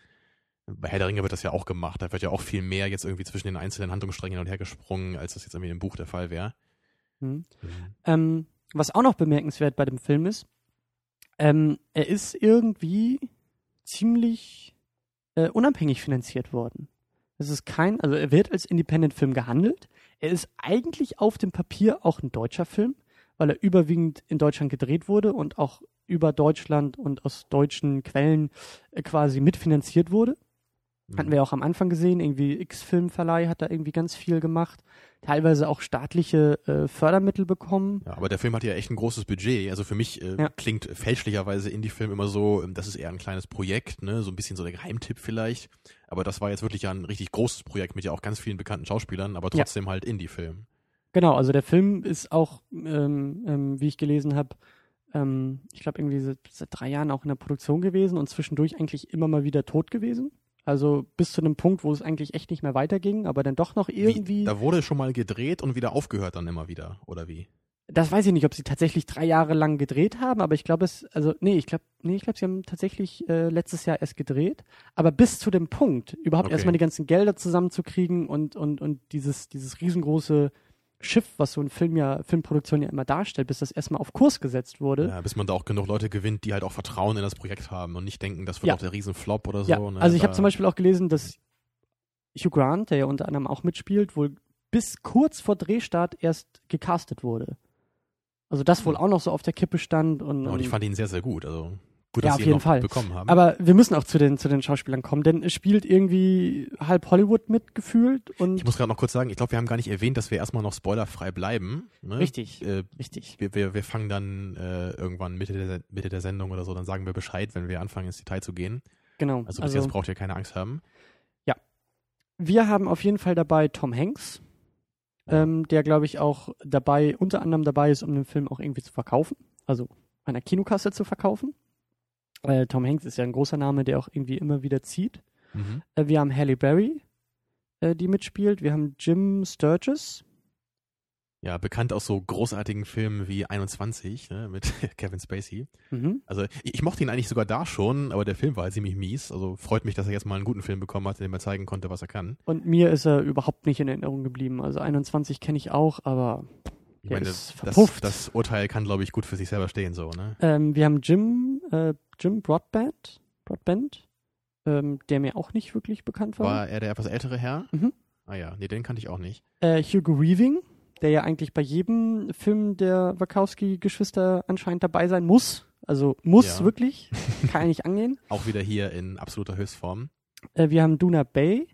B: Bei Herr der Ringe wird das ja auch gemacht. Da wird ja auch viel mehr jetzt irgendwie zwischen den einzelnen Handlungssträngen hin und her gesprungen, als das jetzt irgendwie im Buch der Fall wäre.
E: Mhm. Ähm, was auch noch bemerkenswert bei dem Film ist, ähm, er ist irgendwie ziemlich äh, unabhängig finanziert worden. Es ist kein, also er wird als Independent-Film gehandelt. Er ist eigentlich auf dem Papier auch ein deutscher Film, weil er überwiegend in Deutschland gedreht wurde und auch über Deutschland und aus deutschen Quellen äh, quasi mitfinanziert wurde. Hatten wir auch am Anfang gesehen, irgendwie X-Filmverleih hat da irgendwie ganz viel gemacht, teilweise auch staatliche äh, Fördermittel bekommen.
B: Ja, aber der Film hat ja echt ein großes Budget. Also für mich äh,
E: Ja.
B: klingt fälschlicherweise Indie-Film immer so, ähm, das ist eher ein kleines Projekt, ne, so ein bisschen so der Geheimtipp vielleicht. Aber das war jetzt wirklich ja ein richtig großes Projekt mit ja auch ganz vielen bekannten Schauspielern, aber
E: Ja.
B: trotzdem halt Indie-Film.
E: Genau, also der Film ist auch, ähm, ähm, wie ich gelesen habe, ähm, ich glaube irgendwie seit, seit drei Jahren auch in der Produktion gewesen und zwischendurch eigentlich immer mal wieder tot gewesen. Also bis zu einem Punkt, wo es eigentlich echt nicht mehr weiterging, aber dann doch noch irgendwie.
B: Wie, da wurde schon mal gedreht und wieder aufgehört dann immer wieder, oder wie?
E: das weiß ich nicht, ob sie tatsächlich drei Jahre lang gedreht haben, aber ich glaube es, also nee, ich glaube, nee, ich glaube, sie haben tatsächlich äh, letztes Jahr erst gedreht. Aber bis zu dem Punkt, überhaupt
B: Okay.
E: erstmal die ganzen Gelder zusammenzukriegen und und und dieses dieses riesengroße Schiff, was so ein Film ja, Filmproduktion ja immer darstellt, bis das erstmal auf Kurs gesetzt wurde.
B: Ja, bis man da auch genug Leute gewinnt, die halt auch Vertrauen in das Projekt haben und nicht denken, das wird
E: Ja.
B: auch der Riesenflop oder so.
E: Ja,
B: ne?
E: also ich habe zum Beispiel auch gelesen, dass Hugh Grant, der ja unter anderem auch mitspielt, wohl bis kurz vor Drehstart erst gecastet wurde. Also das wohl auch noch so auf der Kippe stand und,
B: Ja, und
E: und
B: ich fand ihn sehr, sehr gut. Also gut,
E: Ja,
B: dass
E: auf
B: sie ihn
E: jeden Fall.
B: bekommen haben.
E: aber wir müssen auch zu den zu den Schauspielern kommen, denn es spielt irgendwie halb Hollywood mitgefühlt und
B: ich muss gerade noch kurz sagen, ich glaube, wir haben gar nicht erwähnt, dass wir erstmal noch spoilerfrei bleiben. Ne?
E: richtig,
B: Äh,
E: richtig.
B: wir, wir, wir fangen dann äh, irgendwann Mitte der, Mitte der Sendung oder so, dann sagen wir Bescheid, wenn wir anfangen ins Detail zu gehen.
E: Genau.
B: Also bis jetzt braucht ihr keine Angst haben.
E: wir haben auf jeden Fall dabei Tom Hanks,
B: Ja.
E: ähm, der glaube ich auch dabei, unter anderem dabei ist, um den Film auch irgendwie zu verkaufen, also der Kinokasse zu verkaufen. Äh, Tom Hanks ist ja ein großer Name, der auch irgendwie immer wieder zieht.
B: Mhm.
E: Äh, wir haben Halle Berry, äh, die mitspielt. Wir haben Jim Sturgis.
B: Ja, bekannt aus so großartigen Filmen wie 21 ne, mit Kevin Spacey.
E: Mhm.
B: Also ich, ich mochte ihn eigentlich sogar da schon, aber der Film war halt ziemlich mies. Also freut mich, dass er jetzt mal einen guten Film bekommen hat, in dem er zeigen konnte, was er kann.
E: Und mir ist er überhaupt nicht in Erinnerung geblieben. Also 21 kenne ich auch, aber
B: Ich meine, das, das Urteil kann, glaube ich, gut für sich selber stehen, so, ne?
E: ähm, wir haben Jim, äh, Jim Broadbent, Broadbent ähm, der mir auch nicht wirklich bekannt war.
B: War er der etwas ältere Herr?
E: Mhm.
B: Ah ja, nee, den kannte ich auch nicht.
E: Äh, Hugo Weaving, der ja eigentlich bei jedem Film der Wachowski-Geschwister anscheinend dabei sein muss. Also muss
B: Ja.
E: wirklich. Kann ja nicht angehen.
B: Auch wieder hier in absoluter Höchstform.
E: Äh, wir haben Duna Bay.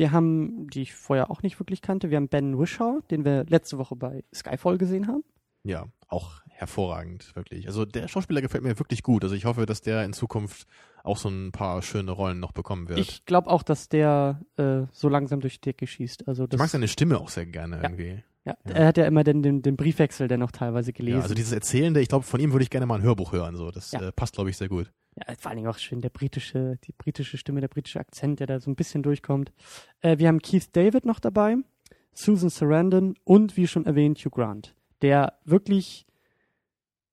E: Wir haben, die ich vorher auch nicht wirklich kannte, wir haben Ben Wishaw, den wir letzte Woche bei Skyfall gesehen haben.
B: Ja, auch hervorragend, wirklich. Also der Schauspieler gefällt mir wirklich gut. Also ich hoffe, dass der in Zukunft auch so ein paar schöne Rollen noch bekommen wird.
E: Ich glaube auch, dass der äh, so langsam durch die Decke schießt. Also
B: ich
E: das,
B: mag seine Stimme auch sehr gerne
E: Ja.
B: irgendwie.
E: ja,
B: ja.
E: Er hat ja immer den, den, den Briefwechsel, der noch teilweise gelesen.
B: Ja, also dieses Erzählende, ich glaube, von ihm würde ich gerne mal ein Hörbuch hören. So, das
E: Ja.
B: äh, passt, glaube ich, sehr gut.
E: Ja, vor allen Dingen auch schön der britische, die britische Stimme, der britische Akzent, der da so ein bisschen durchkommt. Äh, wir haben Keith David noch dabei, Susan Sarandon und wie schon erwähnt Hugh Grant, der wirklich,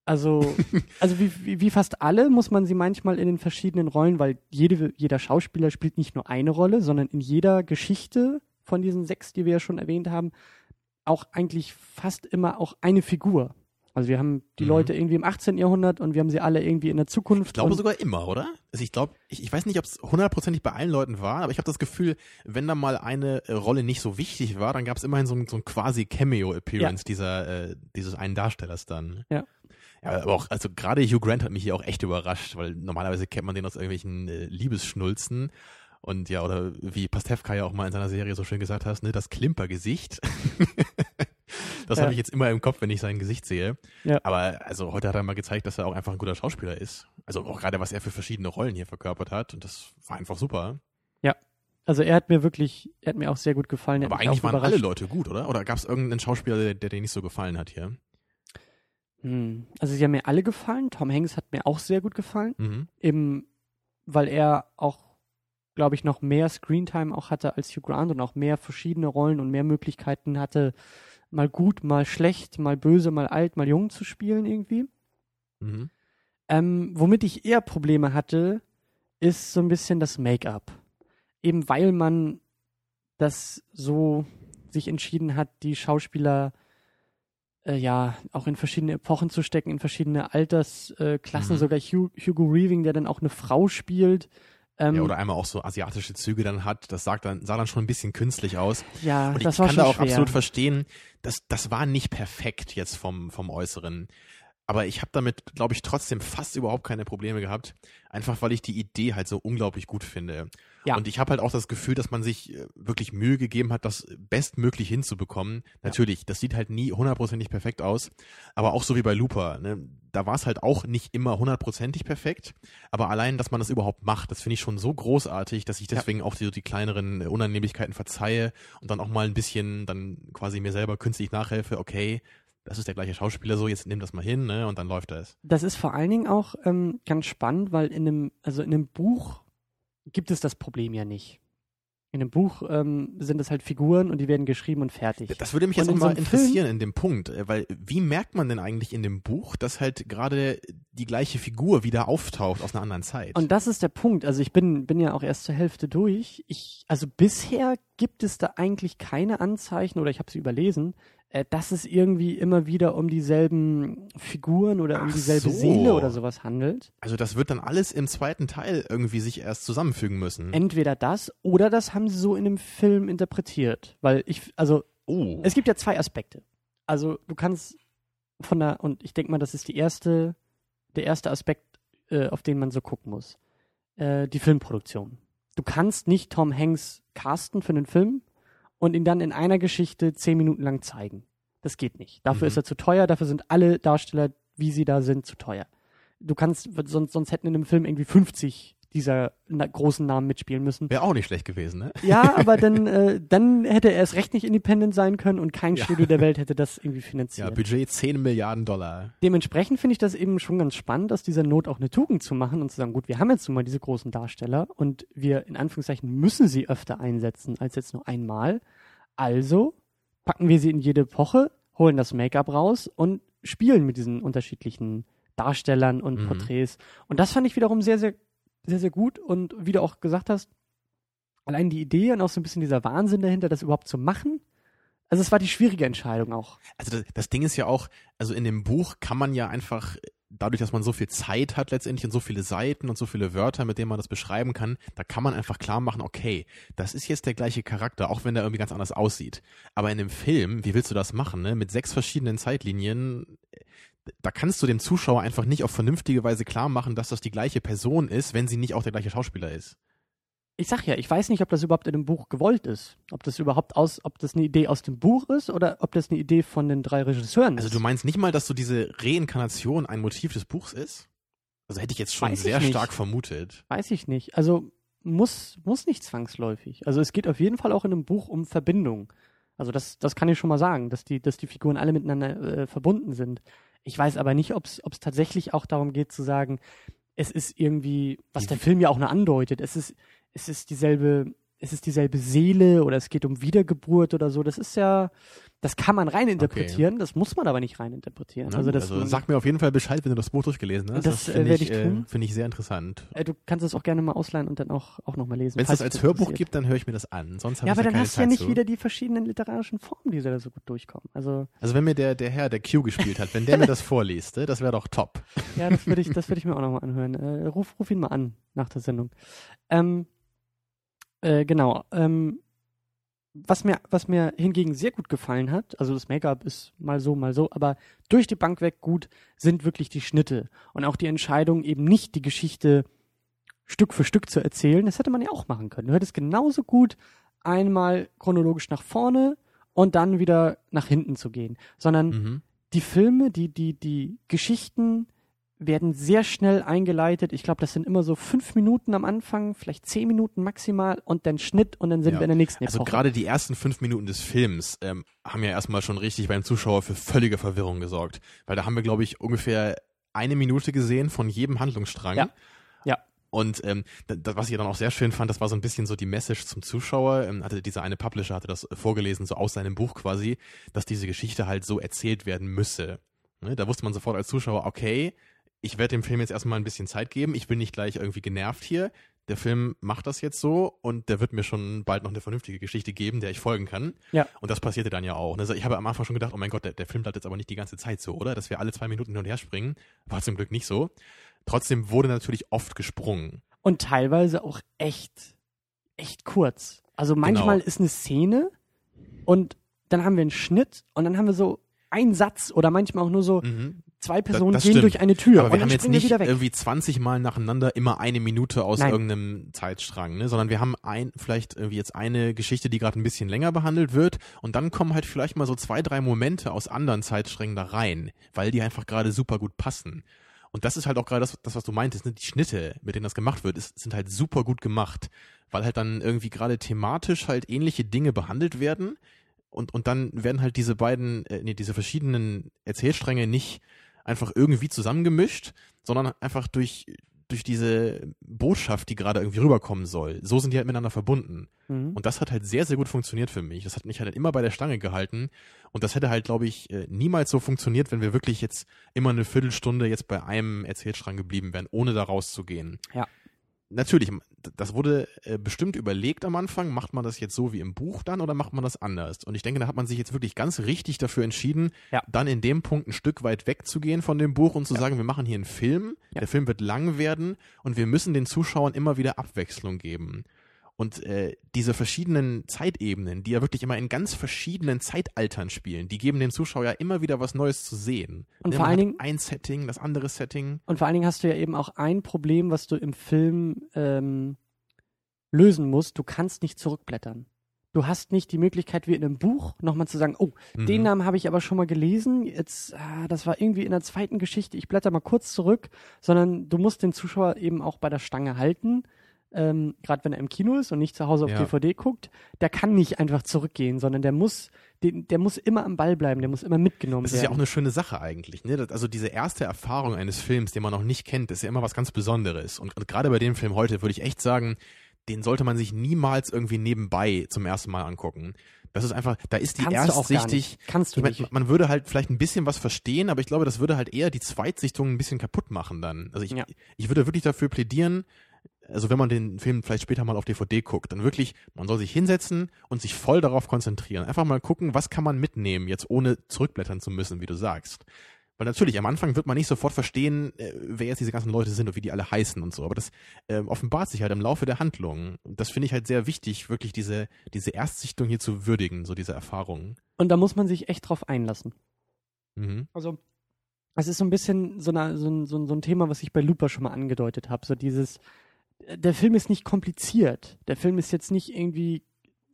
E: also, also wie, wie, wie fast alle muss man sie manchmal in den verschiedenen Rollen, weil jede, jeder Schauspieler spielt nicht nur eine Rolle, sondern in jeder Geschichte von diesen sechs, die wir ja schon erwähnt haben, auch eigentlich fast immer auch eine Figur. Also wir haben die
B: Mhm.
E: Leute irgendwie im 18. Jahrhundert und wir haben sie alle irgendwie in der Zukunft.
B: Ich glaube sogar immer, oder? Also ich glaube, ich, ich weiß nicht, ob es hundertprozentig bei allen Leuten war, aber ich habe das Gefühl, wenn da mal eine äh, Rolle nicht so wichtig war, dann gab es immerhin so ein, so ein quasi Cameo-Appearance dieser, äh, dieses einen Darstellers dann.
E: Ja.
B: Ja, aber auch, also gerade Hugh Grant hat mich hier auch echt überrascht, weil normalerweise kennt man den aus irgendwelchen äh, Liebesschnulzen. Und ja, oder wie Pastewka ja auch mal in seiner Serie so schön gesagt hast, ne, das Klimpergesicht. das
E: Ja.
B: habe ich jetzt immer im Kopf, wenn ich sein Gesicht sehe.
E: Ja.
B: Aber also heute hat er mal gezeigt, dass er auch einfach ein guter Schauspieler ist. Also auch gerade, was er für verschiedene Rollen hier verkörpert hat. Und das war einfach super.
E: Also er hat mir wirklich, er hat mir auch sehr gut gefallen. Er
B: Aber eigentlich waren alle. Leute gut, oder? Oder gab es irgendeinen Schauspieler, der, der dir nicht so gefallen hat hier?
E: Hm. Also sie haben mir alle gefallen. Tom Hanks hat mir auch sehr gut gefallen.
B: Mhm.
E: Eben, weil er auch, glaube ich, noch mehr Screentime auch hatte als Hugh Grant und auch mehr verschiedene Rollen und mehr Möglichkeiten hatte, mal gut, mal schlecht, mal böse, mal alt, mal jung zu spielen irgendwie.
B: Mhm.
E: Ähm, womit ich eher Probleme hatte, ist so ein bisschen das Make-up. Eben weil man das so sich entschieden hat, die Schauspieler äh, ja auch in verschiedene Epochen zu stecken, in verschiedene Altersklassen, äh.
B: Mhm.
E: sogar Hugh, Hugo Weaving, der dann auch eine Frau spielt. Ähm,
B: Ja, oder einmal auch so asiatische Züge dann hat. Das sagt dann, sah dann schon ein bisschen künstlich aus.
E: ja,
B: Und
E: das
B: ich
E: war
B: kann
E: schon
B: da auch
E: schwer.
B: absolut verstehen, dass das war nicht perfekt jetzt vom, vom Äußeren. Aber ich habe damit, glaube ich, trotzdem fast überhaupt keine Probleme gehabt. Einfach weil ich die Idee halt so unglaublich gut finde.
E: Ja.
B: Und ich habe halt auch das Gefühl, dass man sich äh, wirklich Mühe gegeben hat, das bestmöglich hinzubekommen. Natürlich, das sieht halt nie hundertprozentig perfekt aus. Aber auch so wie bei Looper, ne? da war es halt auch nicht immer hundertprozentig perfekt. Aber allein, dass man das überhaupt macht, das finde ich schon so großartig, dass ich
E: Ja.
B: deswegen auch die, die kleineren Unannehmlichkeiten verzeihe und dann auch mal ein bisschen dann quasi mir selber künstlich nachhelfe, okay, das ist der gleiche Schauspieler so, jetzt nimm das mal hin, ne? Und dann läuft das.
E: Das ist vor allen Dingen auch ähm, ganz spannend, weil in einem, also in einem Buch gibt es das Problem ja nicht. In einem Buch ähm, sind es halt Figuren und die werden geschrieben und fertig.
B: Das würde mich
E: Und
B: jetzt
E: in
B: auch
E: so
B: mal
E: einem
B: interessieren in dem Punkt, äh, weil wie merkt man denn eigentlich in dem Buch, dass halt gerade die gleiche Figur wieder auftaucht aus einer anderen Zeit?
E: Und das ist der Punkt. Also ich bin, bin ja auch erst zur Hälfte durch. Ich, also bisher gibt es da eigentlich keine Anzeichen, oder ich habe sie überlesen, äh, dass es irgendwie immer wieder um dieselben Figuren oder um
B: Ach
E: dieselbe
B: so.
E: Seele oder sowas handelt.
B: Also das wird dann alles im zweiten Teil irgendwie sich erst zusammenfügen müssen.
E: Entweder das oder das haben sie so in dem Film interpretiert. Weil ich, also
B: oh.
E: es gibt ja zwei Aspekte. Also du kannst von der, und ich denke mal, das ist die erste, der erste Aspekt, äh, auf den man so gucken muss. Äh, die Filmproduktion. Du kannst nicht Tom Hanks casten für einen Film und ihn dann in einer Geschichte zehn Minuten lang zeigen. Das geht nicht. Dafür
B: Mhm.
E: ist er zu teuer, dafür sind alle Darsteller, wie sie da sind, zu teuer. Du kannst, sonst, sonst hätten in einem Film irgendwie 50 dieser na, großen Namen mitspielen müssen.
B: Wäre auch nicht schlecht gewesen, ne?
E: Ja, aber dann, äh, dann hätte er erst recht nicht independent sein können und kein
B: Ja.
E: Studio der Welt hätte das irgendwie
B: Ja,
E: finanziert.
B: Budget 10 Milliarden Dollar.
E: Dementsprechend finde ich das eben schon ganz spannend, aus dieser Not auch eine Tugend zu machen und zu sagen, gut, wir haben jetzt nun mal diese großen Darsteller und wir in Anführungszeichen müssen sie öfter einsetzen als jetzt nur einmal. Also packen wir sie in jede Epoche, holen das Make-up raus und spielen mit diesen unterschiedlichen Darstellern und
B: Mhm.
E: Porträts. Und das fand ich wiederum sehr, sehr, sehr, sehr gut. Und wie du auch gesagt hast, allein die Idee und auch so ein bisschen dieser Wahnsinn dahinter, das überhaupt zu machen. Also es war die schwierige Entscheidung auch.
B: Also das, das Ding ist ja auch, also in dem Buch kann man ja einfach, dadurch, dass man so viel Zeit hat letztendlich und so viele Seiten und so viele Wörter, mit denen man das beschreiben kann, da kann man einfach klar machen, okay, das ist jetzt der gleiche Charakter, auch wenn der irgendwie ganz anders aussieht. Aber in dem Film, wie willst du das machen, ne? Mit sechs verschiedenen Zeitlinien, da kannst du dem Zuschauer einfach nicht auf vernünftige Weise klar machen, dass das die gleiche Person ist, wenn sie nicht auch der gleiche Schauspieler ist.
E: Ich sag ja, ich weiß nicht, ob das überhaupt in dem Buch gewollt ist. Ob das überhaupt aus, ob das eine Idee aus dem Buch ist oder ob das eine Idee von den drei Regisseuren
B: Also
E: ist.
B: du meinst nicht mal, dass so diese Reinkarnation ein Motiv des Buchs ist? Also hätte ich jetzt schon
E: Weiß
B: sehr stark vermutet.
E: Weiß ich nicht. Also muss, muss nicht zwangsläufig. Also es geht auf jeden Fall auch in einem Buch um Verbindung. Also das, das kann ich schon mal sagen, dass die, dass die Figuren alle miteinander äh, verbunden sind. Ich weiß aber nicht, ob es tatsächlich auch darum geht zu sagen, es ist irgendwie, was der Film ja auch nur andeutet, es ist, es ist dieselbe, es ist dieselbe Seele oder es geht um Wiedergeburt oder so. Das ist ja, das kann man reininterpretieren, das muss man aber nicht reininterpretieren.
B: Ne?
E: Also, das,
B: also sag mir auf jeden Fall Bescheid, wenn du das Buch durchgelesen hast.
E: Das, äh,
B: finde
E: werde
B: ich,
E: ich
B: äh,
E: tun.
B: finde ich sehr interessant.
E: äh, du kannst es auch gerne mal ausleihen und dann auch, auch nochmal lesen.
B: Wenn es das als Hörbuch gibt, dann höre ich mir das an. Sonst
E: Ja, aber
B: da
E: dann hast du ja nicht
B: zu.
E: wieder die verschiedenen literarischen Formen, die da so gut durchkommen. Also,
B: Also wenn mir der, der Herr, der Q gespielt hat, wenn der mir das vorliest, ne, das wäre doch top.
E: ja, das würde ich, das würde ich mir auch nochmal anhören. Äh, ruf, ruf ihn mal an nach der Sendung. Ähm, äh, genau. Ähm, was mir, was mir hingegen sehr gut gefallen hat, also das Make-up ist mal so, mal so, aber durch die Bank weg gut sind wirklich die Schnitte und auch die Entscheidung, eben nicht die Geschichte Stück für Stück zu erzählen. Das hätte man ja auch machen können. Du hättest genauso gut einmal chronologisch nach vorne und dann wieder nach hinten zu gehen, sondern
B: Mhm.
E: die Filme, die, die, die Geschichten werden sehr schnell eingeleitet. Ich glaube, das sind immer so fünf Minuten am Anfang, vielleicht zehn Minuten maximal und dann Schnitt und dann sind
B: Ja.
E: wir in der nächsten
B: Also
E: Epoche.
B: gerade die ersten fünf Minuten des Films ähm, haben ja erstmal schon richtig beim Zuschauer für völlige Verwirrung gesorgt. Weil da haben wir, glaube ich, ungefähr eine Minute gesehen von jedem Handlungsstrang.
E: Ja. Ja.
B: Und ähm, das, was ich dann auch sehr schön fand, das war so ein bisschen so die Message zum Zuschauer. Ähm, hatte dieser eine Publisher hatte das vorgelesen, so aus seinem Buch quasi, dass diese Geschichte halt so erzählt werden müsse. Ne? Da wusste man sofort als Zuschauer, okay, ich werde dem Film jetzt erstmal ein bisschen Zeit geben. Ich bin nicht gleich irgendwie genervt hier. Der Film macht das jetzt so und der wird mir schon bald noch eine vernünftige Geschichte geben, der ich folgen kann.
E: Ja.
B: Und das passierte dann ja auch. Also ich habe am Anfang schon gedacht, oh mein Gott, der, der Film bleibt jetzt aber nicht die ganze Zeit so, oder? Dass wir alle zwei Minuten hin und her springen. War zum Glück nicht so. Trotzdem wurde natürlich oft gesprungen.
E: Und teilweise auch echt, echt kurz. Also manchmal
B: Genau.
E: ist eine Szene und dann haben wir einen Schnitt und dann haben wir so einen Satz oder manchmal auch nur so
B: Mhm.
E: Zwei Personen
B: das
E: gehen
B: stimmt.
E: durch eine Tür
B: Aber wir haben jetzt nicht irgendwie 20 Mal nacheinander immer eine Minute aus
E: Nein.
B: irgendeinem Zeitstrang, ne? sondern wir haben ein, vielleicht irgendwie jetzt eine Geschichte, die gerade ein bisschen länger behandelt wird und dann kommen halt vielleicht mal so zwei, drei Momente aus anderen Zeitsträngen da rein, weil die einfach gerade super gut passen. Und das ist halt auch gerade das, das, was du meintest, ne? die Schnitte, mit denen das gemacht wird, ist, sind halt super gut gemacht, weil halt dann irgendwie gerade thematisch halt ähnliche Dinge behandelt werden und, und dann werden halt diese beiden, äh, nee, diese verschiedenen Erzählstränge nicht einfach irgendwie zusammengemischt, sondern einfach durch, durch diese Botschaft, die gerade irgendwie rüberkommen soll. So sind die halt miteinander verbunden.
E: Mhm.
B: Und das hat halt sehr, sehr gut funktioniert für mich. Das hat mich halt immer bei der Stange gehalten. Und das hätte halt, glaube ich, äh, niemals so funktioniert, wenn wir wirklich jetzt immer eine Viertelstunde jetzt bei einem Erzählstrang geblieben wären, ohne da rauszugehen.
E: Ja.
B: Natürlich, das wurde äh, bestimmt überlegt am Anfang, macht man das jetzt so wie im Buch dann oder macht man das anders? Und ich denke, da hat man sich jetzt wirklich ganz richtig dafür entschieden,
E: Ja.
B: dann in dem Punkt ein Stück weit wegzugehen von dem Buch und zu sagen, wir machen hier einen Film,
E: Ja.
B: der Film wird lang werden und wir müssen den Zuschauern immer wieder Abwechslung geben. Und äh, diese verschiedenen Zeitebenen, die ja wirklich immer in ganz verschiedenen Zeitaltern spielen, die geben dem Zuschauer ja immer wieder was Neues zu sehen.
E: Und
B: Ne,
E: vor allen Dingen-
B: ein Setting, das andere Setting.
E: Und vor allen Dingen hast du ja eben auch ein Problem, was du im Film ähm, lösen musst. Du kannst nicht zurückblättern. Du hast nicht die Möglichkeit, wie in einem Buch, nochmal zu sagen, oh, den
B: Mhm.
E: Namen habe ich aber schon mal gelesen, jetzt, ah, das war irgendwie in der zweiten Geschichte, ich blätter mal kurz zurück, sondern du musst den Zuschauer eben auch bei der Stange halten, ähm, gerade wenn er im Kino ist und nicht zu Hause auf
B: Ja.
E: DVD guckt, der kann nicht einfach zurückgehen, sondern der muss, den, der muss immer am Ball bleiben, der muss immer mitgenommen
B: Das
E: werden.
B: ist ja auch eine schöne Sache eigentlich. Ne? Das, also diese erste Erfahrung eines Films, den man noch nicht kennt, ist ja immer was ganz Besonderes. Und, und gerade bei dem Film heute würde ich echt sagen, den sollte man sich niemals irgendwie nebenbei zum ersten Mal angucken. Das ist einfach, da ist die
E: Kannst du
B: erstsichtig.
E: nicht. Kannst du
B: Ich mein,
E: nicht.
B: man würde halt vielleicht ein bisschen was verstehen, aber ich glaube, das würde halt eher die Zweitsichtung ein bisschen kaputt machen dann. Also ich,
E: Ja.
B: ich würde wirklich dafür plädieren, also wenn man den Film vielleicht später mal auf DVD guckt, dann wirklich, man soll sich hinsetzen und sich voll darauf konzentrieren. Einfach mal gucken, was kann man mitnehmen, jetzt ohne zurückblättern zu müssen, wie du sagst. Weil natürlich, am Anfang wird man nicht sofort verstehen, äh, wer jetzt diese ganzen Leute sind und wie die alle heißen und so. Aber das äh, offenbart sich halt im Laufe der Handlung. Das finde ich halt sehr wichtig, wirklich diese, diese Erstsichtung hier zu würdigen, so diese Erfahrungen.
E: Und da muss man sich echt drauf einlassen.
B: Mhm.
E: Also, es ist so ein bisschen so, eine, so, ein, so, ein, Thema, was ich bei Looper schon mal angedeutet habe. So dieses, der Film ist nicht kompliziert. Der Film ist jetzt nicht irgendwie,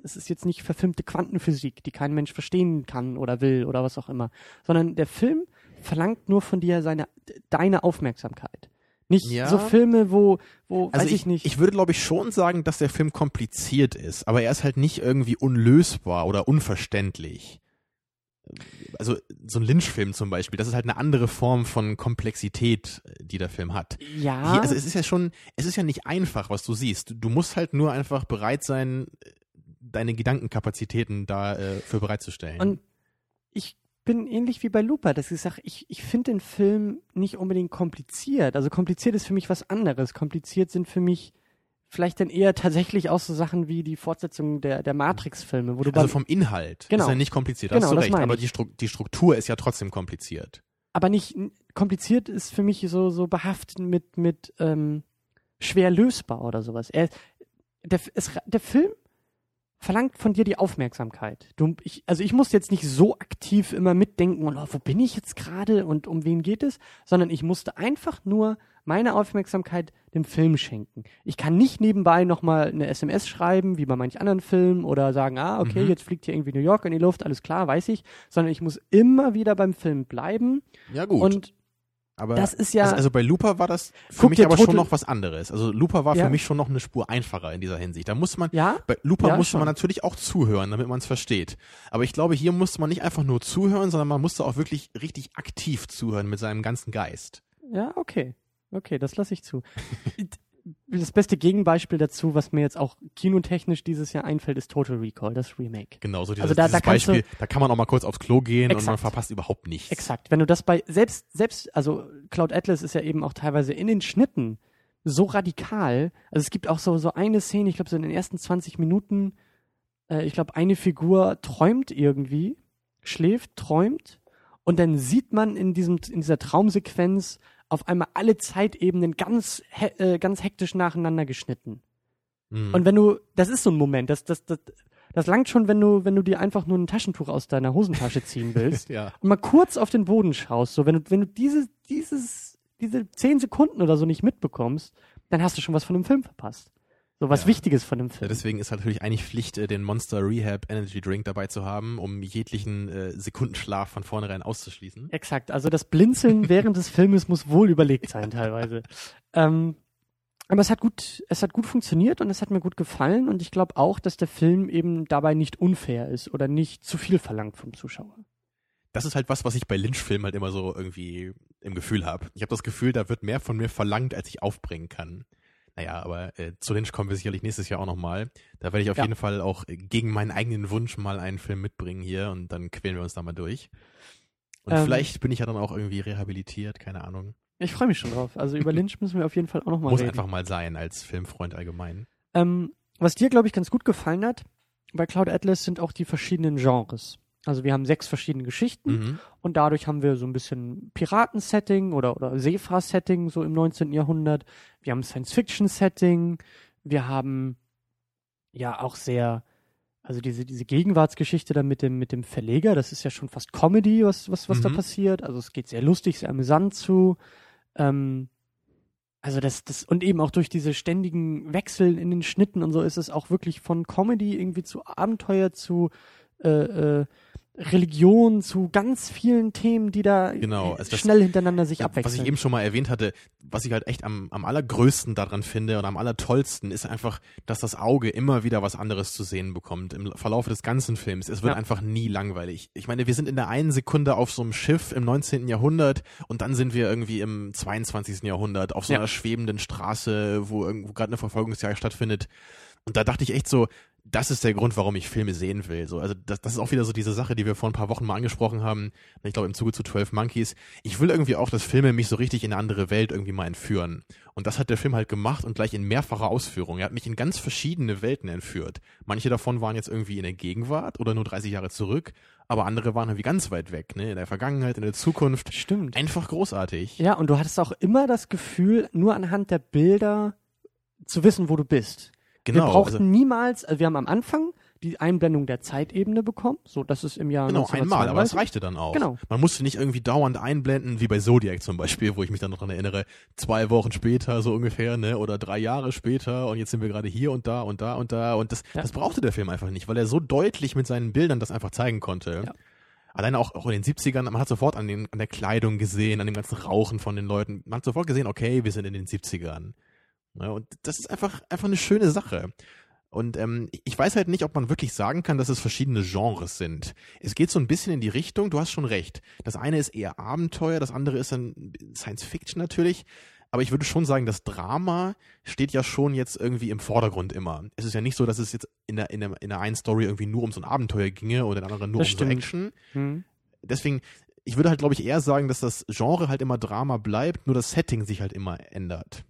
E: es ist jetzt nicht verfilmte Quantenphysik, die kein Mensch verstehen kann oder will oder was auch immer. Sondern der Film verlangt nur von dir seine, deine Aufmerksamkeit. Nicht
B: Ja.
E: so Filme, wo, wo,
B: Also
E: weiß
B: ich,
E: ich, nicht.
B: ich würde, glaube ich, schon sagen, dass der Film kompliziert ist, aber er ist halt nicht irgendwie unlösbar oder unverständlich. Also so ein Lynch-Film zum Beispiel, das ist halt eine andere Form von Komplexität, äh, die der Film hat.
E: ja,
B: Hier, also es ist ja schon, es ist ja nicht einfach, was du siehst. Du musst halt nur einfach bereit sein, deine Gedankenkapazitäten da äh, für bereitzustellen.
E: Und ich bin ähnlich wie bei Looper, dass ich sage, ich, ich finde den Film nicht unbedingt kompliziert. Also kompliziert ist für mich was anderes. Kompliziert sind für mich vielleicht dann eher tatsächlich auch so Sachen wie die Fortsetzung der, der Matrix-Filme, wo du
B: also vom Inhalt
E: Genau.
B: ist er nicht kompliziert,
E: Genau,
B: hast du recht, aber die, Stru die Struktur ist ja trotzdem kompliziert.
E: aber nicht kompliziert ist für mich so, so behaftet mit, mit ähm, schwer lösbar oder sowas. Er, der, es, der Film verlangt von dir die Aufmerksamkeit. Du, ich, also ich muss jetzt nicht so aktiv immer mitdenken und oh, wo bin ich jetzt gerade und um wen geht es, sondern ich musste einfach nur meine Aufmerksamkeit dem Film schenken. Ich kann nicht nebenbei nochmal eine SMS schreiben, wie bei manch anderen Filmen, oder sagen, ah, okay,
B: Mhm.
E: jetzt fliegt hier irgendwie New York in die Luft, alles klar, weiß ich, sondern ich muss immer wieder beim Film bleiben
B: Ja gut,
E: und
B: aber
E: das ist ja-
B: also, also bei Looper war das für mich aber schon noch was anderes. Also Looper war
E: Ja.
B: für mich schon noch eine Spur einfacher in dieser Hinsicht. Da muss man
E: ja,
B: bei Looper
E: Ja,
B: musste
E: schon.
B: man natürlich auch zuhören, damit man es versteht. Aber ich glaube, hier musste man nicht einfach nur zuhören, sondern man musste auch wirklich richtig aktiv zuhören mit seinem ganzen Geist.
E: Ja, okay. Okay, das lasse ich zu. das beste Gegenbeispiel dazu, was mir jetzt auch kinotechnisch dieses Jahr einfällt, ist Total Recall, das Remake.
B: Genau, so dieses,
E: Also da-
B: dieses
E: da kannst du-
B: Beispiel, da kann man auch mal kurz aufs Klo gehen und man
E: Exakt.
B: verpasst überhaupt nichts.
E: Exakt. Wenn du das bei, selbst, selbst, also Cloud Atlas ist ja eben auch teilweise in den Schnitten so radikal. Also es gibt auch so, so eine Szene, ich glaube so in den ersten 20 Minuten, äh, ich glaube eine Figur träumt irgendwie, schläft, träumt und dann sieht man in diesem, in dieser Traumsequenz auf einmal alle Zeitebenen ganz, he äh, ganz hektisch nacheinander geschnitten.
B: Mhm.
E: Und wenn du, das ist so ein Moment, das, das, das, das langt schon, wenn du, wenn du dir einfach nur ein Taschentuch aus deiner Hosentasche ziehen willst
B: ja.
E: und mal kurz auf den Boden schaust, so wenn du, wenn du diese, dieses, diese zehn Sekunden oder so nicht mitbekommst, dann hast du schon was von dem Film verpasst. So was
B: Ja.
E: Wichtiges von dem
B: Ja,
E: Film.
B: deswegen ist natürlich eigentlich Pflicht, äh, den Monster Rehab Energy Drink dabei zu haben, um jeglichen äh, Sekundenschlaf von vornherein auszuschließen.
E: Exakt. Also das Blinzeln während des Filmes muss wohl überlegt sein teilweise. Ähm, aber es hat gut, es hat gut funktioniert und es hat mir gut gefallen und ich glaube auch, dass der Film eben dabei nicht unfair ist oder nicht zu viel verlangt vom Zuschauer.
B: Das ist halt was, was ich bei Lynch-Filmen halt immer so irgendwie im Gefühl habe. Ich habe das Gefühl, da wird mehr von mir verlangt, als ich aufbringen kann. Naja, aber äh, zu Lynch kommen wir sicherlich nächstes Jahr auch nochmal. Da werde ich auf
E: Ja.
B: jeden Fall auch gegen meinen eigenen Wunsch mal einen Film mitbringen hier und dann quälen wir uns da mal durch. Und
E: Ähm.
B: vielleicht bin ich ja dann auch irgendwie rehabilitiert, keine Ahnung.
E: Ich freue mich schon drauf. Also über Lynch müssen wir auf jeden Fall auch nochmal
B: Muss
E: reden.
B: einfach mal sein als Filmfreund allgemein.
E: Ähm, was dir, glaube ich, ganz gut gefallen hat, bei Cloud Atlas sind auch die verschiedenen Genres. Also wir haben sechs verschiedene Geschichten
B: Mhm.
E: und dadurch haben wir so ein bisschen Piraten-Setting oder, oder Seefahr-Setting so im 19. Jahrhundert. Wir haben Science-Fiction-Setting. Wir haben ja auch sehr, also diese, diese Gegenwartsgeschichte da mit dem, mit dem Verleger, das ist ja schon fast Comedy, was, was, was da
B: Mhm.
E: passiert. Also es geht sehr lustig, sehr amüsant zu. Ähm, also das, das, und eben auch durch diese ständigen Wechsel in den Schnitten und so ist es auch wirklich von Comedy irgendwie zu Abenteuer zu äh, äh, Religion, zu ganz vielen Themen, die da
B: Genau, also das-
E: schnell hintereinander sich
B: Ja,
E: abwechseln.
B: was ich eben schon mal erwähnt hatte, was ich halt echt am, am allergrößten daran finde und am allertollsten, ist einfach, dass das Auge immer wieder was anderes zu sehen bekommt im Verlauf des ganzen Films. Es wird
E: Ja.
B: einfach nie langweilig. Ich meine, wir sind in der einen Sekunde auf so einem Schiff im 19. Jahrhundert und dann sind wir irgendwie im 22. Jahrhundert auf so
E: Ja.
B: einer schwebenden Straße, wo irgendwo gerade eine Verfolgungsjagd stattfindet. Und da dachte ich echt so, das ist der Grund, warum ich Filme sehen will. So, also das, das ist auch wieder so diese Sache, die wir vor ein paar Wochen mal angesprochen haben. Ich glaube im Zuge zu 12 Monkeys. Ich will irgendwie auch, dass Filme mich so richtig in eine andere Welt irgendwie mal entführen. Und das hat der Film halt gemacht und gleich in mehrfacher Ausführung. Er hat mich in ganz verschiedene Welten entführt. Manche davon waren jetzt irgendwie in der Gegenwart oder nur 30 Jahre zurück, aber andere waren irgendwie ganz weit weg, ne? In der Vergangenheit, in der Zukunft.
E: Stimmt.
B: Einfach großartig.
E: Ja, und du hattest auch immer das Gefühl, nur anhand der Bilder zu wissen, wo du bist.
B: Genau.
E: wir brauchten
B: also,
E: niemals, also wir haben am Anfang die Einblendung der Zeitebene bekommen, so das ist im Jahr
B: Genau, einmal, aber das
E: 1932.
B: reichte dann auch.
E: Genau.
B: Man musste nicht irgendwie dauernd einblenden, wie bei Zodiac zum Beispiel, wo ich mich dann noch dran erinnere, zwei Wochen später so ungefähr, ne, oder drei Jahre später und jetzt sind wir gerade hier und da und da und da und das,
E: Ja.
B: das brauchte der Film einfach nicht, weil er so deutlich mit seinen Bildern das einfach zeigen konnte.
E: Ja.
B: Alleine auch, auch in den 70ern, man hat sofort an, den, an der Kleidung gesehen, an dem ganzen Rauchen von den Leuten, man hat sofort gesehen, okay, wir sind in den 70ern. Ja, und das ist einfach, einfach eine schöne Sache. Und ähm, ich weiß halt nicht, ob man wirklich sagen kann, dass es verschiedene Genres sind. Es geht so ein bisschen in die Richtung, du hast schon recht. Das eine ist eher Abenteuer, das andere ist dann Science Fiction natürlich. Aber ich würde schon sagen, das Drama steht ja schon jetzt irgendwie im Vordergrund immer. Es ist ja nicht so, dass es jetzt in der, in der, in der einen Story irgendwie nur um so ein Abenteuer ginge oder in der anderen nur
E: Das
B: um so
E: stimmt.
B: Action.
E: Hm.
B: Deswegen, ich würde halt, glaube ich, eher sagen, dass das Genre halt immer Drama bleibt, nur das Setting sich halt immer ändert.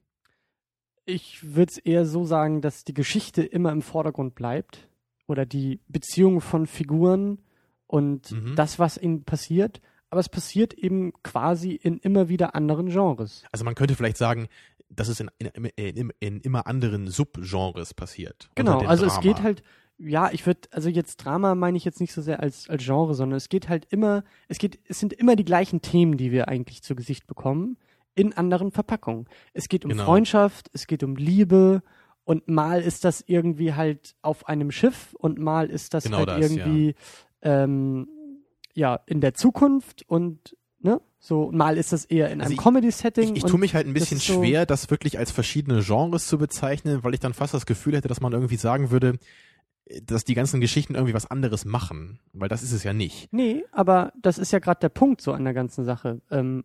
E: Ich würde es eher so sagen, dass die Geschichte immer im Vordergrund bleibt oder die Beziehung von Figuren und
B: Mhm.
E: das, was ihnen passiert. Aber es passiert eben quasi in immer wieder anderen Genres.
B: Also man könnte vielleicht sagen, dass es in, in, in, in immer anderen Subgenres passiert.
E: Genau, also es
B: Drama.
E: geht halt, ja, ich würde, also jetzt Drama meine ich jetzt nicht so sehr als, als Genre, sondern es geht halt immer, es geht, es sind immer die gleichen Themen, die wir eigentlich zu Gesicht bekommen, in anderen Verpackungen. Es geht um
B: Genau.
E: Freundschaft, es geht um Liebe und mal ist das irgendwie halt auf einem Schiff und mal ist das
B: Genau
E: halt
B: das,
E: irgendwie ähm, ja in der Zukunft und ne, so mal ist das eher in
B: Also
E: einem
B: ich-
E: Comedy-Setting.
B: Ich, ich
E: und-
B: tue mich halt ein
E: das
B: bisschen
E: ist so-
B: schwer, das wirklich als verschiedene Genres zu bezeichnen, weil ich dann fast das Gefühl hätte, dass man irgendwie sagen würde, dass die ganzen Geschichten irgendwie was anderes machen. Weil das ist es ja nicht.
E: Nee, aber das ist ja gerade der Punkt so an der ganzen Sache. Ähm,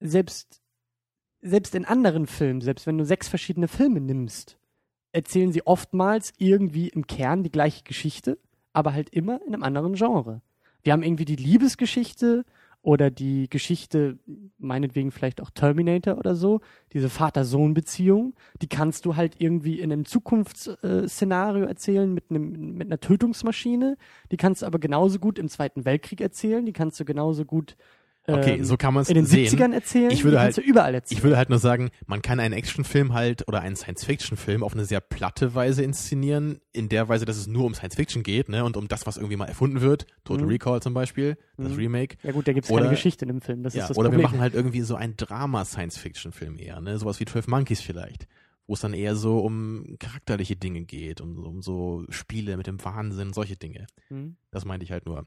E: selbst, selbst in anderen Filmen, selbst wenn du sechs verschiedene Filme nimmst, erzählen sie oftmals irgendwie im Kern die gleiche Geschichte, aber halt immer in einem anderen Genre. Wir haben irgendwie die Liebesgeschichte oder die Geschichte, meinetwegen vielleicht auch Terminator oder so, diese Vater-Sohn-Beziehung, die kannst du halt irgendwie in einem Zukunftsszenario erzählen mit, einem, mit einer Tötungsmaschine, die kannst du aber genauso gut im Zweiten Weltkrieg erzählen, die kannst du genauso gut
B: Okay,
E: ähm,
B: so kann man es
E: in den
B: sehen.
E: 70ern erzählen,
B: Ich würde halt-
E: überall erzählen.
B: Ich würde halt nur sagen, man kann einen Actionfilm halt oder einen Science-Fiction-Film auf eine sehr platte Weise inszenieren, in der Weise, dass es nur um Science-Fiction geht, ne, und um das, was irgendwie mal erfunden wird. Total
E: Mhm.
B: Recall zum Beispiel, das
E: Mhm.
B: Remake.
E: ja gut, da gibt's
B: Oder-
E: keine Geschichte in dem Film, das
B: ja,
E: ist das
B: oder
E: Problem.
B: wir machen halt irgendwie so ein Drama-Science-Fiction-Film eher, ne, sowas wie 12 Monkeys vielleicht, wo es dann eher so um charakterliche Dinge geht, um, um so Spiele mit dem Wahnsinn, solche Dinge.
E: Hm?
B: Das meinte ich halt nur.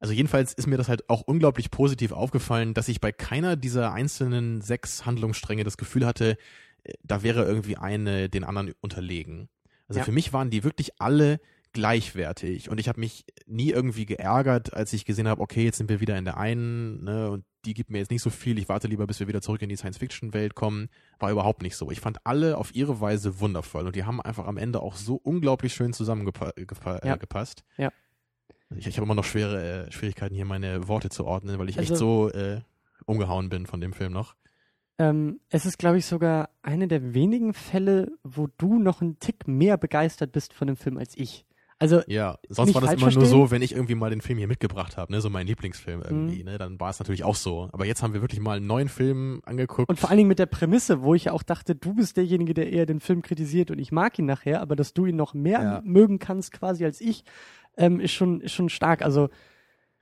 B: Also jedenfalls ist mir das halt auch unglaublich positiv aufgefallen, dass ich bei keiner dieser einzelnen sechs Handlungsstränge das Gefühl hatte, äh, da wäre irgendwie eine den anderen unterlegen. Also
E: Ja.
B: für mich waren die wirklich alle gleichwertig und ich habe mich nie irgendwie geärgert, als ich gesehen habe, okay, jetzt sind wir wieder in der einen ne, und die gibt mir jetzt nicht so viel, ich warte lieber, bis wir wieder zurück in die Science-Fiction-Welt kommen. War überhaupt nicht so. Ich fand alle auf ihre Weise wundervoll und die haben einfach am Ende auch so unglaublich schön zusammengepasst.
E: Ja.
B: Äh.
E: Ja.
B: Ich, ich habe immer noch schwere äh, Schwierigkeiten, hier meine Worte zu ordnen, weil ich echt
E: Also-
B: so äh, umgehauen bin von dem Film noch.
E: Ähm, es ist, glaube ich, sogar eine der wenigen Fälle, wo du noch einen Tick mehr begeistert bist von dem Film als ich. Also,
B: Ja, sonst war das immer nur
E: verstehen.
B: so, wenn ich irgendwie mal den Film hier mitgebracht habe, ne, so mein Lieblingsfilm irgendwie,
E: Mhm.
B: ne, dann war es natürlich auch so. Aber jetzt haben wir wirklich mal einen neuen Film angeguckt.
E: und vor allen Dingen mit der Prämisse, wo ich ja auch dachte, du bist derjenige, der eher den Film kritisiert und ich mag ihn nachher, aber dass du ihn noch mehr
B: Ja.
E: mögen kannst quasi als ich, ähm, ist schon, ist schon stark. Also,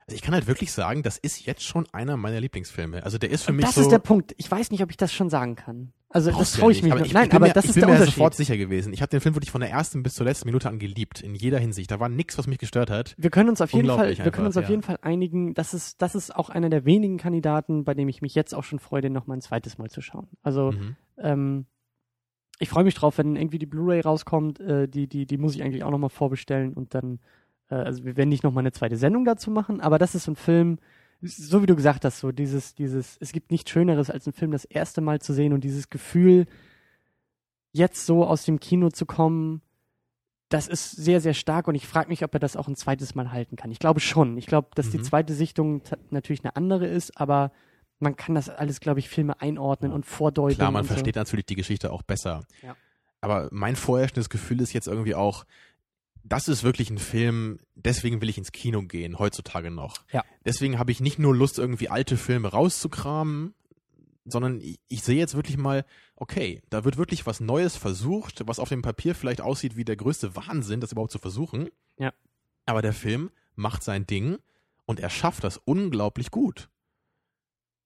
B: also ich kann halt wirklich sagen, das ist jetzt schon einer meiner Lieblingsfilme. Also der ist für mich
E: das
B: so.
E: ist der Punkt. Ich weiß nicht, ob ich das schon sagen kann. Also, das
B: Brauchst du
E: traue ich mich
B: aber
E: nicht.
B: ich,
E: Nein,
B: ich
E: aber
B: mir,
E: das
B: ich
E: ist
B: bin
E: der
B: mir
E: Unterschied.
B: sofort sicher gewesen. Ich habe den Film wirklich von der ersten bis zur letzten Minute an geliebt, in jeder Hinsicht. Da war nichts, was mich gestört hat.
E: Wir können uns auf jeden Fall, wir können uns auf
B: ja.
E: jeden Fall einigen, das ist, das ist auch einer der wenigen Kandidaten, bei dem ich mich jetzt auch schon freue, den noch mal ein zweites Mal zu schauen. Also,
B: Mhm.
E: ähm, ich freue mich drauf, wenn irgendwie die Blu-ray rauskommt, äh, die, die, die muss ich eigentlich auch noch mal vorbestellen und dann, äh, also wir werden nicht noch mal eine zweite Sendung dazu machen, aber das ist so ein Film, so wie du gesagt hast, so dieses, dieses, es gibt nichts Schöneres, als einen Film das erste Mal zu sehen und dieses Gefühl, jetzt so aus dem Kino zu kommen, das ist sehr, sehr stark und ich frage mich, ob er das auch ein zweites Mal halten kann. Ich glaube schon. Ich glaube, dass die
B: Mhm.
E: zweite Sichtung natürlich eine andere ist, aber man kann das alles, glaube ich, Filme einordnen und vordeuten.
B: Klar, man versteht natürlich die Geschichte auch besser.
E: Ja.
B: Aber mein vorherrschendes Gefühl ist jetzt irgendwie auch, das ist wirklich ein Film, deswegen will ich ins Kino gehen, heutzutage noch.
E: Ja.
B: Deswegen habe ich nicht nur Lust, irgendwie alte Filme rauszukramen, sondern ich, ich sehe jetzt wirklich mal, okay, da wird wirklich was Neues versucht, was auf dem Papier vielleicht aussieht wie der größte Wahnsinn, das überhaupt zu versuchen.
E: Ja.
B: Aber der Film macht sein Ding und er schafft das unglaublich gut.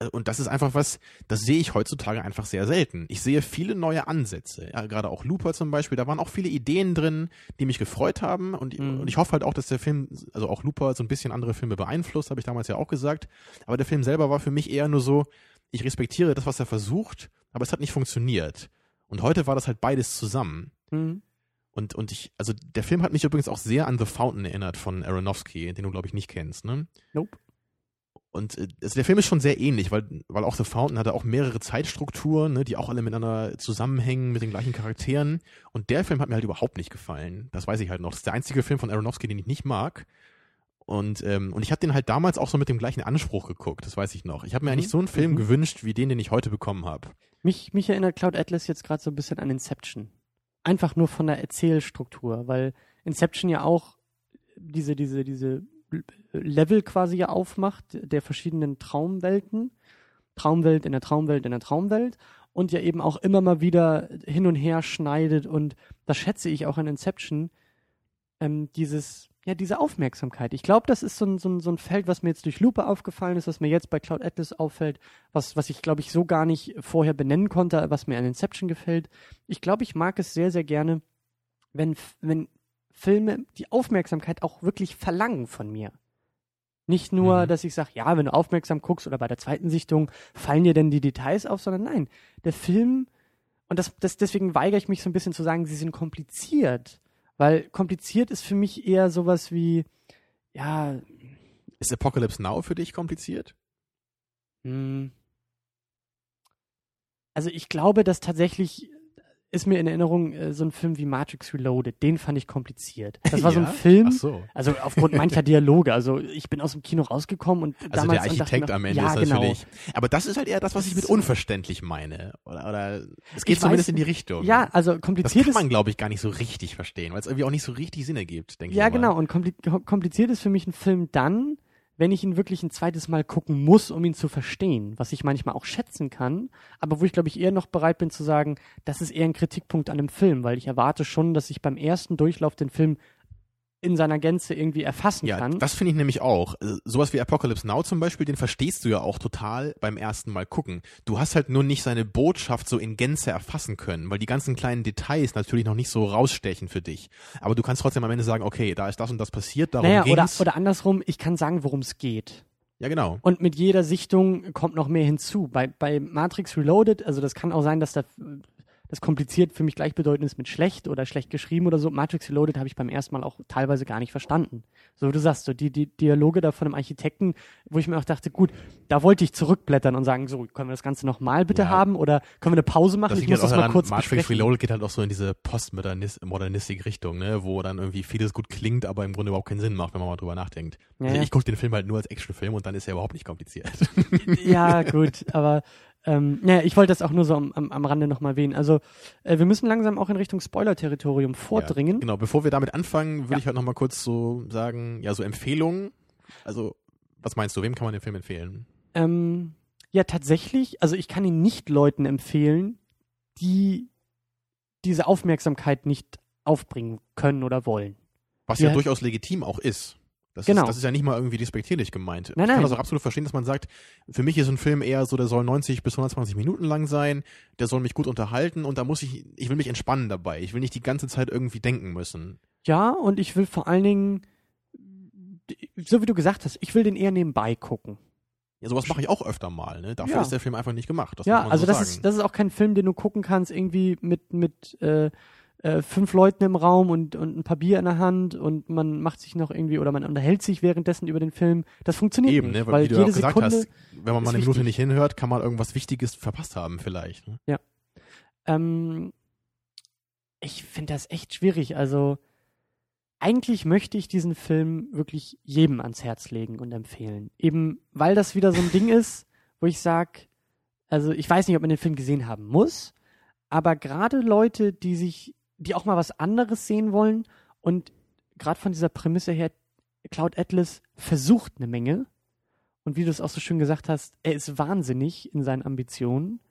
B: Äh, Und das ist einfach was, das sehe ich heutzutage einfach sehr selten. Ich sehe viele neue Ansätze. Ja, gerade auch Looper zum Beispiel, da waren auch viele Ideen drin, die mich gefreut haben. Und,
E: Mhm.
B: und ich hoffe halt auch, dass der Film, also auch Looper, so ein bisschen andere Filme beeinflusst, habe ich damals ja auch gesagt. Aber der Film selber war für mich eher nur so, ich respektiere das, was er versucht, aber es hat nicht funktioniert. Und heute war das halt beides zusammen.
E: Mhm.
B: Und, und ich, also der Film hat mich übrigens auch sehr an The Fountain erinnert von Aronofsky, den du, glaube ich, nicht kennst, ne?
E: Nope.
B: Und äh, also der Film ist schon sehr ähnlich, weil, weil auch The Fountain hatte auch mehrere Zeitstrukturen, ne, die auch alle miteinander zusammenhängen mit den gleichen Charakteren. Und der Film hat mir halt überhaupt nicht gefallen. Das weiß ich halt noch. Das ist der einzige Film von Aronofsky, den ich nicht mag. Und, ähm, und ich habe den halt damals auch so mit dem gleichen Anspruch geguckt, das weiß ich noch. Ich habe mir
E: Mhm.
B: eigentlich so einen Film
E: Mhm.
B: gewünscht, wie den, den ich heute bekommen habe.
E: Mich, mich erinnert Cloud Atlas jetzt gerade so ein bisschen an Inception. Einfach nur von der Erzählstruktur, weil Inception ja auch diese, diese, diese Level quasi ja aufmacht, der verschiedenen Traumwelten. Traumwelt in der Traumwelt in der Traumwelt und ja eben auch immer mal wieder hin und her schneidet und das schätze ich auch an Inception, ähm, dieses, ja, diese Aufmerksamkeit. Ich glaube, das ist so ein, so, ein, so ein Feld, was mir jetzt durch Lupe aufgefallen ist, was mir jetzt bei Cloud Atlas auffällt, was, was ich, glaube ich, so gar nicht vorher benennen konnte, was mir an Inception gefällt. Ich glaube, ich mag es sehr, sehr gerne, wenn, wenn Filme die Aufmerksamkeit auch wirklich verlangen von mir. Nicht nur,
B: Mhm.
E: dass ich sage, ja, wenn du aufmerksam guckst oder bei der zweiten Sichtung fallen dir denn die Details auf, sondern nein, der Film, und das, das, deswegen weigere ich mich so ein bisschen zu sagen, sie sind kompliziert. Weil kompliziert ist für mich eher sowas wie, ja,
B: Ist Apocalypse Now für dich kompliziert?
E: hm. also ich glaube, dass tatsächlich ist mir in Erinnerung äh, so ein Film wie Matrix Reloaded, den fand ich kompliziert. Das war so ein
B: Ja?
E: Film,
B: Ach so.
E: also aufgrund mancher Dialoge. Also ich bin aus dem Kino rausgekommen und
B: Also
E: damals
B: der Architekt
E: mir,
B: am Ende
E: ja,
B: ist
E: genau.
B: natürlich. Aber das ist halt eher das, was ich mit
E: Das-
B: unverständlich meine. Oder, oder es geht
E: Ich
B: zumindest
E: weiß-
B: in die Richtung.
E: Ja, also
B: Das
E: kompliziert
B: kann
E: ist
B: man, glaube ich, gar nicht so richtig verstehen, weil es irgendwie auch nicht so richtig Sinn ergibt, denke
E: Ja,
B: ich. mal.
E: genau. Und kompli kompliziert ist für mich ein Film dann, wenn ich ihn wirklich ein zweites Mal gucken muss, um ihn zu verstehen, was ich manchmal auch schätzen kann, aber wo ich glaube ich eher noch bereit bin zu sagen, das ist eher ein Kritikpunkt an dem Film, weil ich erwarte schon, dass ich beim ersten Durchlauf den Film in seiner Gänze irgendwie erfassen
B: Ja,
E: kann.
B: das finde ich nämlich auch. Äh, Sowas wie Apocalypse Now zum Beispiel, den verstehst du ja auch total beim ersten Mal gucken. Du hast halt nur nicht seine Botschaft so in Gänze erfassen können, weil die ganzen kleinen Details natürlich noch nicht so rausstechen für dich. Aber du kannst trotzdem am Ende sagen, okay, da ist das und das passiert, darum
E: naja, oder,
B: ging's.
E: oder andersrum, ich kann sagen, worum es geht.
B: ja, genau.
E: Und mit jeder Sichtung kommt noch mehr hinzu. Bei, bei Matrix Reloaded, also das kann auch sein, dass da, das kompliziert für mich gleichbedeutend ist mit schlecht oder schlecht geschrieben oder so. Matrix Reloaded habe ich beim ersten Mal auch teilweise gar nicht verstanden. So wie du sagst, so die, die Dialoge da von einem Architekten, wo ich mir auch dachte, gut, da wollte ich zurückblättern und sagen, so, können wir das Ganze nochmal bitte
B: Ja.
E: haben oder können wir eine Pause machen?
B: Das
E: ich muss das mal kurz
B: Matrix
E: besprechen.
B: Reloaded geht halt auch so in diese postmodernistische Richtung, ne, wo dann irgendwie vieles gut klingt, aber im Grunde überhaupt keinen Sinn macht, wenn man mal drüber nachdenkt.
E: Ja,
B: also ich gucke den Film halt nur als Actionfilm und dann ist er überhaupt nicht kompliziert.
E: ja, gut, aber ähm, ja, ich wollte das auch nur so am, am, am Rande nochmal erwähnen. Also, äh, wir müssen langsam auch in Richtung Spoiler-Territorium vordringen.
B: Ja, genau, bevor wir damit anfangen, würde
E: Ja.
B: ich halt nochmal kurz so sagen, ja, so Empfehlungen. Also, was meinst du, wem kann man den Film empfehlen?
E: Ähm, ja, tatsächlich, also ich kann ihn nicht Leuten empfehlen, die diese Aufmerksamkeit nicht aufbringen können oder wollen.
B: Was ja,
E: Ja.
B: durchaus legitim auch ist. Das,
E: Genau.
B: ist. das ist ja nicht mal irgendwie despektierlich gemeint.
E: Nein,
B: ich kann
E: nein.
B: das auch absolut verstehen, dass man sagt, für mich ist ein Film eher so, der soll 90 bis 120 Minuten lang sein, der soll mich gut unterhalten und da muss ich, ich will mich entspannen dabei. Ich will nicht die ganze Zeit irgendwie denken müssen.
E: Ja, und ich will vor allen Dingen, so wie du gesagt hast, ich will den eher nebenbei gucken.
B: Ja, sowas mache ich auch öfter mal, ne? Dafür
E: Ja.
B: ist der Film einfach nicht gemacht. Das
E: ja, also
B: so
E: das
B: sagen.
E: ist, das ist auch kein Film, den du gucken kannst, irgendwie mit, mit äh, äh, fünf Leuten im Raum und, und ein paar Bier in der Hand und man macht sich noch irgendwie oder man unterhält sich währenddessen über den Film. Das funktioniert
B: Eben,
E: nicht,
B: ne? Weil, wie du ja
E: jede
B: auch gesagt
E: Sekunde.
B: hast, wenn man mal eine Minute
E: wichtig.
B: nicht hinhört, kann man irgendwas Wichtiges verpasst haben vielleicht. Ne?
E: Ähm, ich finde das echt schwierig. Also eigentlich möchte ich diesen Film wirklich jedem ans Herz legen und empfehlen. Eben weil das wieder so ein Ding ist, wo ich sag, also ich weiß nicht, ob man den Film gesehen haben muss, aber gerade Leute, die sich, die auch mal was anderes sehen wollen und gerade von dieser Prämisse her, Cloud Atlas versucht eine Menge. Und wie du es auch so schön gesagt hast, er ist wahnsinnig in seinen Ambitionen.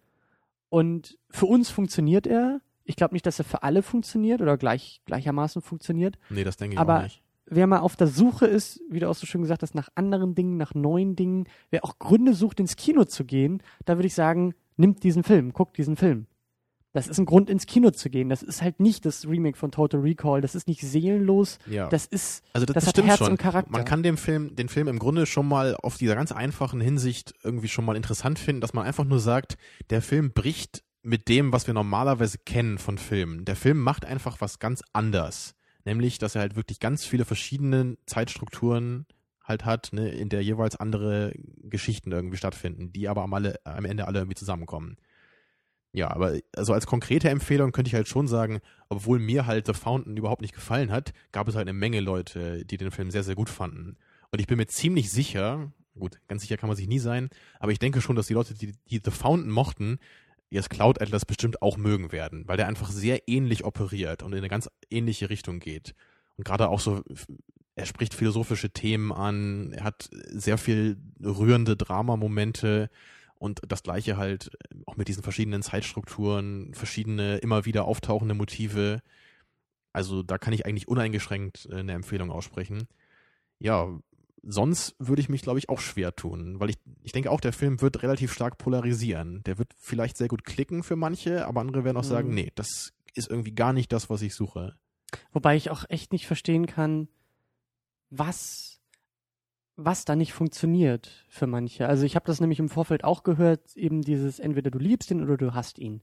E: Und für uns funktioniert er. Ich glaube nicht, dass er für alle funktioniert oder gleich, gleichermaßen funktioniert.
B: Nee, das denke ich
E: Aber-
B: auch nicht.
E: Wer mal auf der Suche ist, wie du auch so schön gesagt hast, nach anderen Dingen, nach neuen Dingen, wer auch Gründe sucht, ins Kino zu gehen, da würde ich sagen, nimmt diesen Film, guckt diesen Film. Das ist ein Grund, ins Kino zu gehen. Das ist halt nicht das Remake von Total Recall. Das ist nicht seelenlos.
B: Ja.
E: Das ist,
B: Also das,
E: das
B: das
E: hat
B: stimmt
E: Herz
B: schon.
E: und Charakter.
B: Man kann den Film, den Film im Grunde schon mal auf dieser ganz einfachen Hinsicht irgendwie schon mal interessant finden, dass man einfach nur sagt, der Film bricht mit dem, was wir normalerweise kennen von Filmen. Der Film macht einfach was ganz anders. Nämlich, dass er halt wirklich ganz viele verschiedene Zeitstrukturen halt hat, ne, in der jeweils andere Geschichten irgendwie stattfinden, die aber am, alle, am Ende alle irgendwie zusammenkommen. Ja, aber also als konkrete Empfehlung könnte ich halt schon sagen, obwohl mir halt The Fountain überhaupt nicht gefallen hat, gab es halt eine Menge Leute, die den Film sehr, sehr gut fanden. Und ich bin mir ziemlich sicher, gut, ganz sicher kann man sich nie sein, aber ich denke schon, dass die Leute, die, die The Fountain mochten, jetzt Cloud Atlas bestimmt auch mögen werden, weil der einfach sehr ähnlich operiert und in eine ganz ähnliche Richtung geht. Und gerade auch so, er spricht philosophische Themen an, er hat sehr viel rührende Dramamomente und das gleiche halt äh, auch mit diesen verschiedenen Zeitstrukturen, verschiedene immer wieder auftauchende Motive. Also da kann ich eigentlich uneingeschränkt äh, eine Empfehlung aussprechen. Ja, sonst würde ich mich, glaube ich, auch schwer tun, weil ich, ich denke auch, der Film wird relativ stark polarisieren. Der wird vielleicht sehr gut klicken für manche, aber andere werden auch sagen,
E: Mhm.
B: nee, das ist irgendwie gar nicht das, was ich suche.
E: Wobei ich auch echt nicht verstehen kann, was, was da nicht funktioniert für manche. Also ich habe das nämlich im Vorfeld auch gehört, eben dieses entweder du liebst ihn oder du hasst ihn.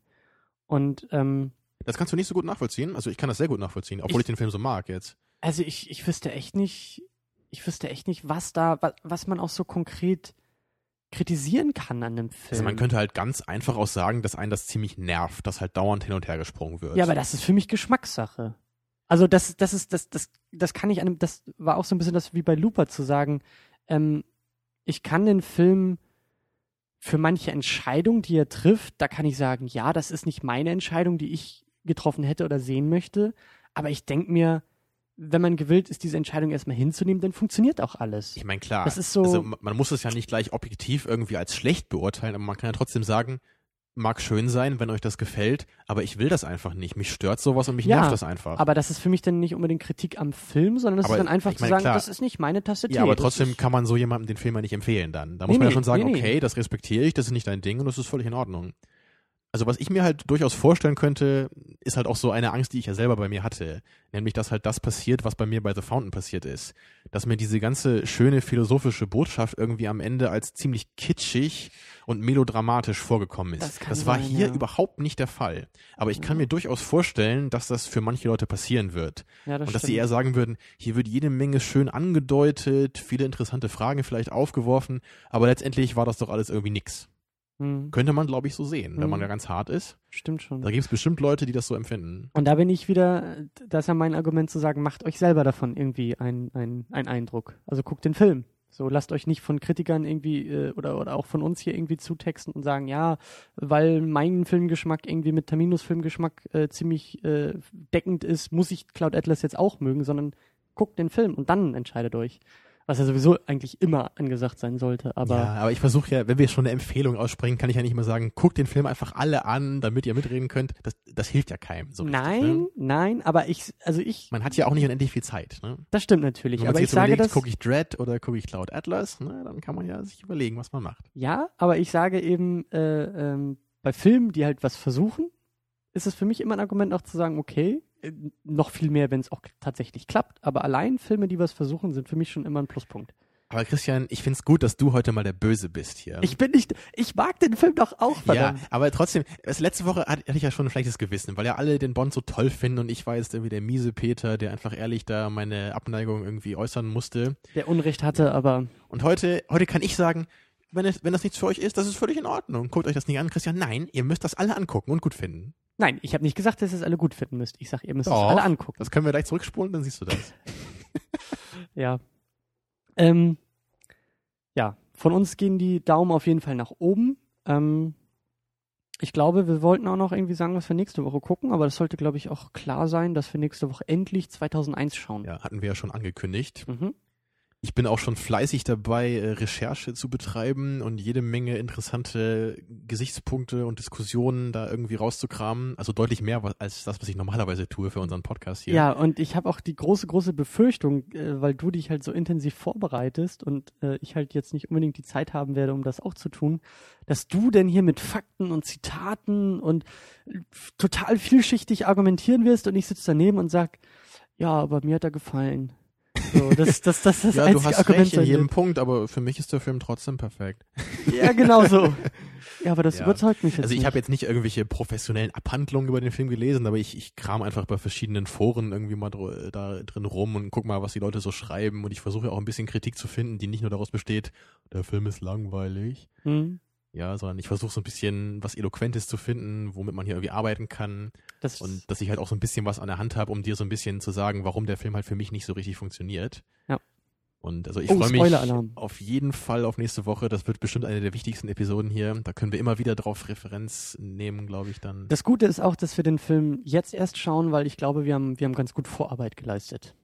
E: Und ähm,
B: Das kannst du nicht so gut nachvollziehen. Also ich kann das sehr gut nachvollziehen, obwohl ich,
E: Ich-
B: den Film so mag jetzt.
E: also ich, ich wüsste echt nicht, ich wüsste echt nicht, was da, was, was man auch so konkret kritisieren kann an dem Film.
B: Also man könnte halt ganz einfach auch sagen, dass einen das ziemlich nervt, dass halt dauernd hin und her gesprungen wird.
E: Ja, aber das ist für mich Geschmackssache. Also das, das ist, das, das, das kann ich einem, das war auch so ein bisschen das wie bei Looper zu sagen, ähm, ich kann den Film für manche Entscheidung, die er trifft, da kann ich sagen, ja, das ist nicht meine Entscheidung, die ich getroffen hätte oder sehen möchte, aber ich denke mir, wenn man gewillt ist, diese Entscheidung erstmal hinzunehmen, dann funktioniert auch alles.
B: Ich meine, klar,
E: Das ist so-
B: also man muss es ja nicht gleich objektiv irgendwie als schlecht beurteilen, aber man kann ja trotzdem sagen, mag schön sein, wenn euch das gefällt, aber ich will das einfach nicht. Mich stört sowas und mich
E: Ja,
B: nervt das einfach.
E: Aber das ist für mich dann nicht unbedingt Kritik am Film, sondern das
B: Aber
E: ist dann einfach
B: ich
E: zu
B: meine,
E: sagen,
B: klar.
E: das ist nicht meine Tasse Tee.
B: ja, aber trotzdem kann man so jemandem den Film ja nicht empfehlen dann. Da muss
E: Nee,
B: man ja schon sagen,
E: nee, nee.
B: okay, das respektiere ich, das ist nicht dein Ding und das ist völlig in Ordnung. Also was ich mir halt durchaus vorstellen könnte, ist halt auch so eine Angst, die ich ja selber bei mir hatte. Nämlich, dass halt das passiert, was bei mir bei The Fountain passiert ist. Dass mir diese ganze schöne philosophische Botschaft irgendwie am Ende als ziemlich kitschig und melodramatisch vorgekommen ist.
E: Das
B: Das, war
E: sein,
B: hier
E: ja.
B: überhaupt nicht der Fall. Aber ich kann mir durchaus vorstellen, dass das für manche Leute passieren wird.
E: Ja, das
B: Und dass sie eher sagen würden, hier wird jede Menge schön angedeutet, viele interessante Fragen vielleicht aufgeworfen, aber letztendlich war das doch alles irgendwie nix.
E: Hm,
B: Könnte man, glaube ich, so sehen, wenn
E: Mhm.
B: man ja ganz hart ist.
E: stimmt schon.
B: Da gibt es bestimmt Leute, die das so empfinden.
E: Und da bin ich wieder, das ist ja mein Argument zu sagen, macht euch selber davon irgendwie einen ein Eindruck. Also guckt den Film. So lasst euch nicht von Kritikern irgendwie äh, oder, oder auch von uns hier irgendwie zutexten und sagen, ja, weil mein Filmgeschmack irgendwie mit Terminus Filmgeschmack äh, ziemlich äh, deckend ist, muss ich Cloud Atlas jetzt auch mögen, sondern guckt den Film und dann entscheidet euch. Was ja sowieso eigentlich immer angesagt sein sollte, aber
B: ja, aber ich versuche ja, wenn wir schon eine Empfehlung aussprechen, kann ich ja nicht mal sagen, guckt den Film einfach alle an, damit ihr mitreden könnt. Das, das hilft ja keinem. So richtig,
E: nein,
B: Ne?
E: nein, aber ich, also ich,
B: Man hat ja auch nicht unendlich viel Zeit. Ne?
E: das stimmt natürlich,
B: Wenn man
E: aber ich
B: jetzt
E: sage das.
B: gucke ich Dread oder gucke ich Cloud Atlas, ne, dann kann man ja sich überlegen, was man macht.
E: Ja, aber ich sage eben, äh, ähm, bei Filmen, die halt was versuchen, ist es für mich immer ein Argument auch zu sagen, okay, noch viel mehr, wenn es auch tatsächlich klappt, aber allein Filme, die was versuchen, sind für mich schon immer ein Pluspunkt.
B: Aber Christian, ich find's gut, dass du heute mal der Böse bist hier.
E: Ich bin nicht, ich mag den Film doch auch,
B: ja,
E: verdammt.
B: aber trotzdem, letzte Woche hatte hatte ich ja schon ein schlechtes Gewissen, weil ja alle den Bond so toll finden und ich war jetzt irgendwie der miese Peter, der einfach ehrlich da meine Abneigung irgendwie äußern musste.
E: Der Unrecht hatte, aber
B: Und heute, heute kann ich sagen, wenn, es, wenn das nichts für euch ist, das ist völlig in Ordnung. Guckt euch das nicht an, Christian. Nein, ihr müsst das alle angucken und gut finden.
E: nein, ich habe nicht gesagt, dass ihr es alle gut finden müsst. Ich sage, ihr müsst es
B: Doch.
E: alle angucken.
B: Das können wir gleich zurückspulen, dann siehst du das.
E: Ja. Ähm, ja, von uns gehen die Daumen auf jeden Fall nach oben. Ähm, ich glaube, wir wollten auch noch irgendwie sagen, was wir nächste Woche gucken, aber das sollte, glaube ich, auch klar sein, dass wir nächste Woche endlich 2001 schauen.
B: Ja, hatten wir ja schon angekündigt.
E: Mhm.
B: Ich bin auch schon fleißig dabei, äh, Recherche zu betreiben und jede Menge interessante Gesichtspunkte und Diskussionen da irgendwie rauszukramen. Also deutlich mehr als das, was ich normalerweise tue für unseren Podcast hier.
E: Ja, und ich habe auch die große, große Befürchtung, äh, weil du dich halt so intensiv vorbereitest und äh, ich halt jetzt nicht unbedingt die Zeit haben werde, um das auch zu tun, dass du denn hier mit Fakten und Zitaten und total vielschichtig argumentieren wirst und ich sitze daneben und sag, ja, aber mir hat er gefallen. So, das, das, das, das
B: Ja, du hast
E: Argument
B: recht in jedem. Punkt, aber für mich ist der Film trotzdem perfekt.
E: Ja, genau so. Ja, aber das
B: Ja.
E: überzeugt mich jetzt
B: Also ich habe jetzt nicht irgendwelche professionellen Abhandlungen über den Film gelesen, aber ich, ich kram einfach bei verschiedenen Foren irgendwie mal dr da drin rum und guck mal, was die Leute so schreiben und ich versuche auch ein bisschen Kritik zu finden, die nicht nur daraus besteht, der Film ist langweilig,
E: Hm,
B: ja, sondern ich versuche so ein bisschen was Eloquentes zu finden, womit man hier irgendwie arbeiten kann
E: das,
B: und dass ich halt auch so ein bisschen was an der Hand habe, um dir so ein bisschen zu sagen, warum der Film halt für mich nicht so richtig funktioniert.
E: Ja.
B: Und also ich
E: Oh,
B: freue mich auf jeden Fall auf nächste Woche. Das wird bestimmt eine der wichtigsten Episoden hier. Da können wir immer wieder drauf Referenz nehmen, glaube ich, dann.
E: Das Gute ist auch, dass wir den Film jetzt erst schauen, weil ich glaube, wir haben, wir haben ganz gut Vorarbeit geleistet.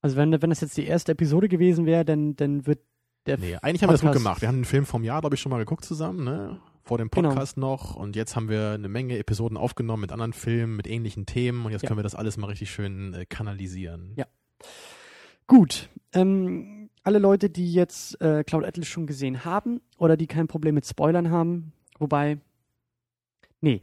E: Also wenn, wenn das jetzt die erste Episode gewesen wäre, dann, dann wird der
B: Nee, eigentlich haben wir das gut
E: Podcast-
B: gemacht. Wir haben den Film vom Jahr, glaube ich, schon mal geguckt zusammen, ne? Vor dem
E: Genau.
B: Podcast noch. Und jetzt haben wir eine Menge Episoden aufgenommen mit anderen Filmen, mit ähnlichen Themen. Und jetzt
E: Ja.
B: können wir das alles mal richtig schön äh, kanalisieren.
E: Ja. Gut. Ähm, alle Leute, die jetzt äh, Cloud Atlas schon gesehen haben oder die kein Problem mit Spoilern haben, wobei, nee.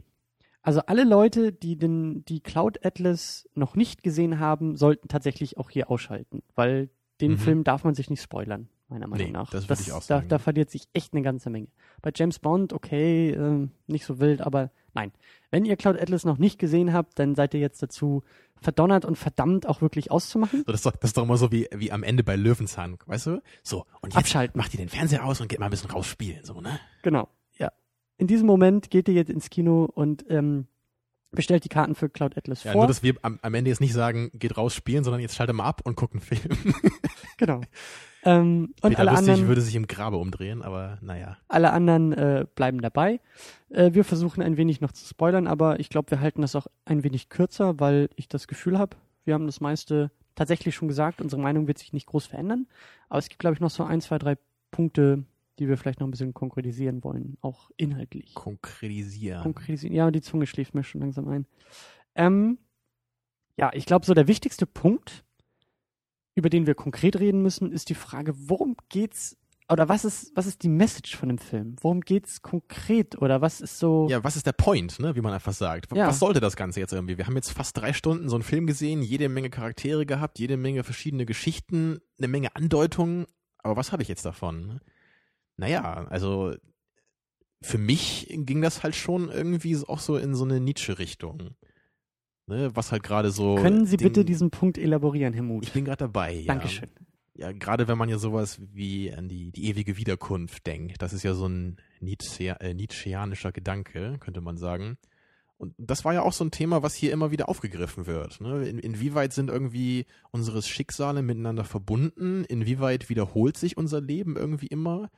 E: Also alle Leute, die den, die Cloud Atlas noch nicht gesehen haben, sollten tatsächlich auch hier ausschalten, weil den
B: Mhm.
E: Film darf man sich nicht spoilern, meiner Meinung
B: Nee,
E: nach.
B: das würde ich auch
E: da,
B: sagen.
E: da verliert sich echt eine ganze Menge. Bei James Bond, okay, ähm, nicht so wild, aber nein. Wenn ihr Cloud Atlas noch nicht gesehen habt, dann seid ihr jetzt dazu verdonnert und verdammt auch wirklich auszumachen.
B: So, das, ist doch, das ist doch immer so wie, wie am Ende bei Löwenzahn, weißt du? So, und jetzt
E: Abschalten.
B: macht ihr den Fernseher aus und geht mal ein bisschen rausspielen, so, ne?
E: Genau, ja. In diesem Moment geht ihr jetzt ins Kino und ähm, bestellt die Karten für Cloud Atlas
B: Ja,
E: vor.
B: nur, dass wir am, am Ende jetzt nicht sagen, geht raus spielen, sondern jetzt schalte mal ab und guckt einen Film.
E: genau. Ähm, und
B: Peter
E: alle
B: Lustig
E: anderen,
B: würde sich im Grabe umdrehen, aber naja.
E: alle anderen äh, bleiben dabei. Äh, wir versuchen ein wenig noch zu spoilern, aber ich glaube, wir halten das auch ein wenig kürzer, weil ich das Gefühl habe, wir haben das meiste tatsächlich schon gesagt. Unsere Meinung wird sich nicht groß verändern. Aber es gibt, glaube ich, noch so ein, zwei, drei Punkte, die wir vielleicht noch ein bisschen konkretisieren wollen, auch inhaltlich.
B: Konkretisieren.
E: Konkretisieren. Ja, die Zunge schläft mir schon langsam ein. Ähm, ja, ich glaube, so der wichtigste Punkt, über den wir konkret reden müssen, ist die Frage, worum geht's oder was ist, was ist die Message von dem Film? Worum geht's konkret? Oder was ist so.
B: Ja, was ist der Point, ne, wie man einfach sagt?
E: Ja.
B: Was sollte das Ganze jetzt irgendwie? Wir haben jetzt fast drei Stunden so einen Film gesehen, jede Menge Charaktere gehabt, jede Menge verschiedene Geschichten, eine Menge Andeutungen. Aber was habe ich jetzt davon? Naja, also für mich ging das halt schon irgendwie auch so in so eine Nietzsche-Richtung. Ne, was halt gerade so.
E: Können Sie
B: den-
E: bitte diesen Punkt elaborieren, Herr Muth?
B: Ich bin gerade dabei. Ja.
E: Dankeschön.
B: Ja, gerade wenn man ja sowas wie an die, die ewige Wiederkunft denkt, das ist ja so ein Nietzsche, äh, Nietzscheanischer Gedanke, könnte man sagen. Und das war ja auch so ein Thema, was hier immer wieder aufgegriffen wird. Ne? In, inwieweit sind irgendwie unsere Schicksale miteinander verbunden? Inwieweit wiederholt sich unser Leben irgendwie immer?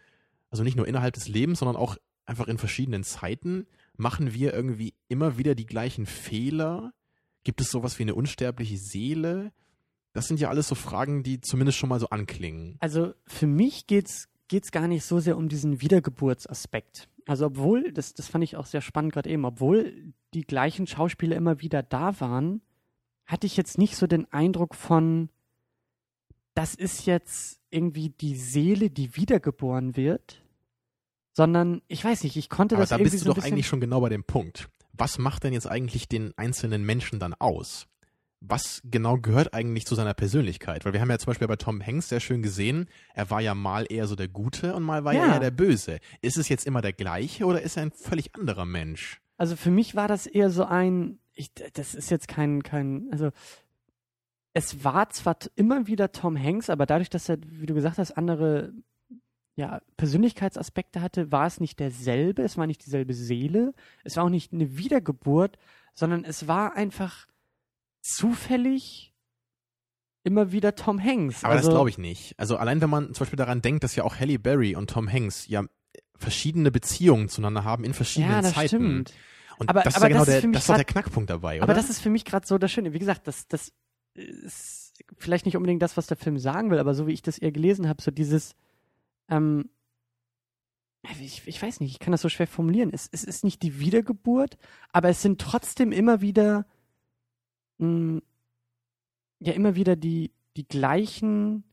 B: Also nicht nur innerhalb des Lebens, sondern auch einfach in verschiedenen Zeiten. Machen wir irgendwie immer wieder die gleichen Fehler? Gibt es sowas wie eine unsterbliche Seele? Das sind ja alles so Fragen, die zumindest schon mal so anklingen.
E: Also für mich geht's geht's gar nicht so sehr um diesen Wiedergeburtsaspekt. Also obwohl, das, das fand ich auch sehr spannend gerade eben, obwohl die gleichen Schauspieler immer wieder da waren, hatte ich jetzt nicht so den Eindruck von, das ist jetzt irgendwie die Seele, die wiedergeboren wird, sondern ich weiß nicht, ich konnte
B: Aber
E: das
B: da
E: irgendwie
B: bist du doch eigentlich schon genau bei dem Punkt. Was macht denn jetzt eigentlich den einzelnen Menschen dann aus? Was genau gehört eigentlich zu seiner Persönlichkeit? Weil wir haben ja zum Beispiel bei Tom Hanks sehr schön gesehen, er war ja mal eher so der Gute und mal war
E: Ja.
B: er eher der Böse. Ist es jetzt immer der gleiche oder ist er ein völlig anderer Mensch?
E: Also für mich war das eher so ein, ich, das ist jetzt kein, kein, also es war zwar immer wieder Tom Hanks, aber dadurch, dass er, wie du gesagt hast, andere ja, Persönlichkeitsaspekte hatte, war es nicht derselbe, es war nicht dieselbe Seele, es war auch nicht eine Wiedergeburt, sondern es war einfach zufällig immer wieder Tom Hanks.
B: Aber
E: also,
B: das glaube ich nicht. Also allein wenn man zum Beispiel daran denkt, dass ja auch Halle Berry und Tom Hanks ja verschiedene Beziehungen zueinander haben in verschiedenen
E: Ja, das
B: Zeiten.
E: stimmt.
B: Und
E: Aber-
B: das ist
E: aber
B: ja genau
E: das ist
B: der, das ist doch der
E: grad-
B: Knackpunkt dabei, oder?
E: Aber das ist für mich gerade so das Schöne. Wie gesagt, das, das ist vielleicht nicht unbedingt das, was der Film sagen will, aber so wie ich das eher gelesen habe, so dieses, ähm, ich, ich weiß nicht, ich kann das so schwer formulieren. Es, es ist nicht die Wiedergeburt, aber es sind trotzdem immer wieder, mh, ja, immer wieder die, die gleichen,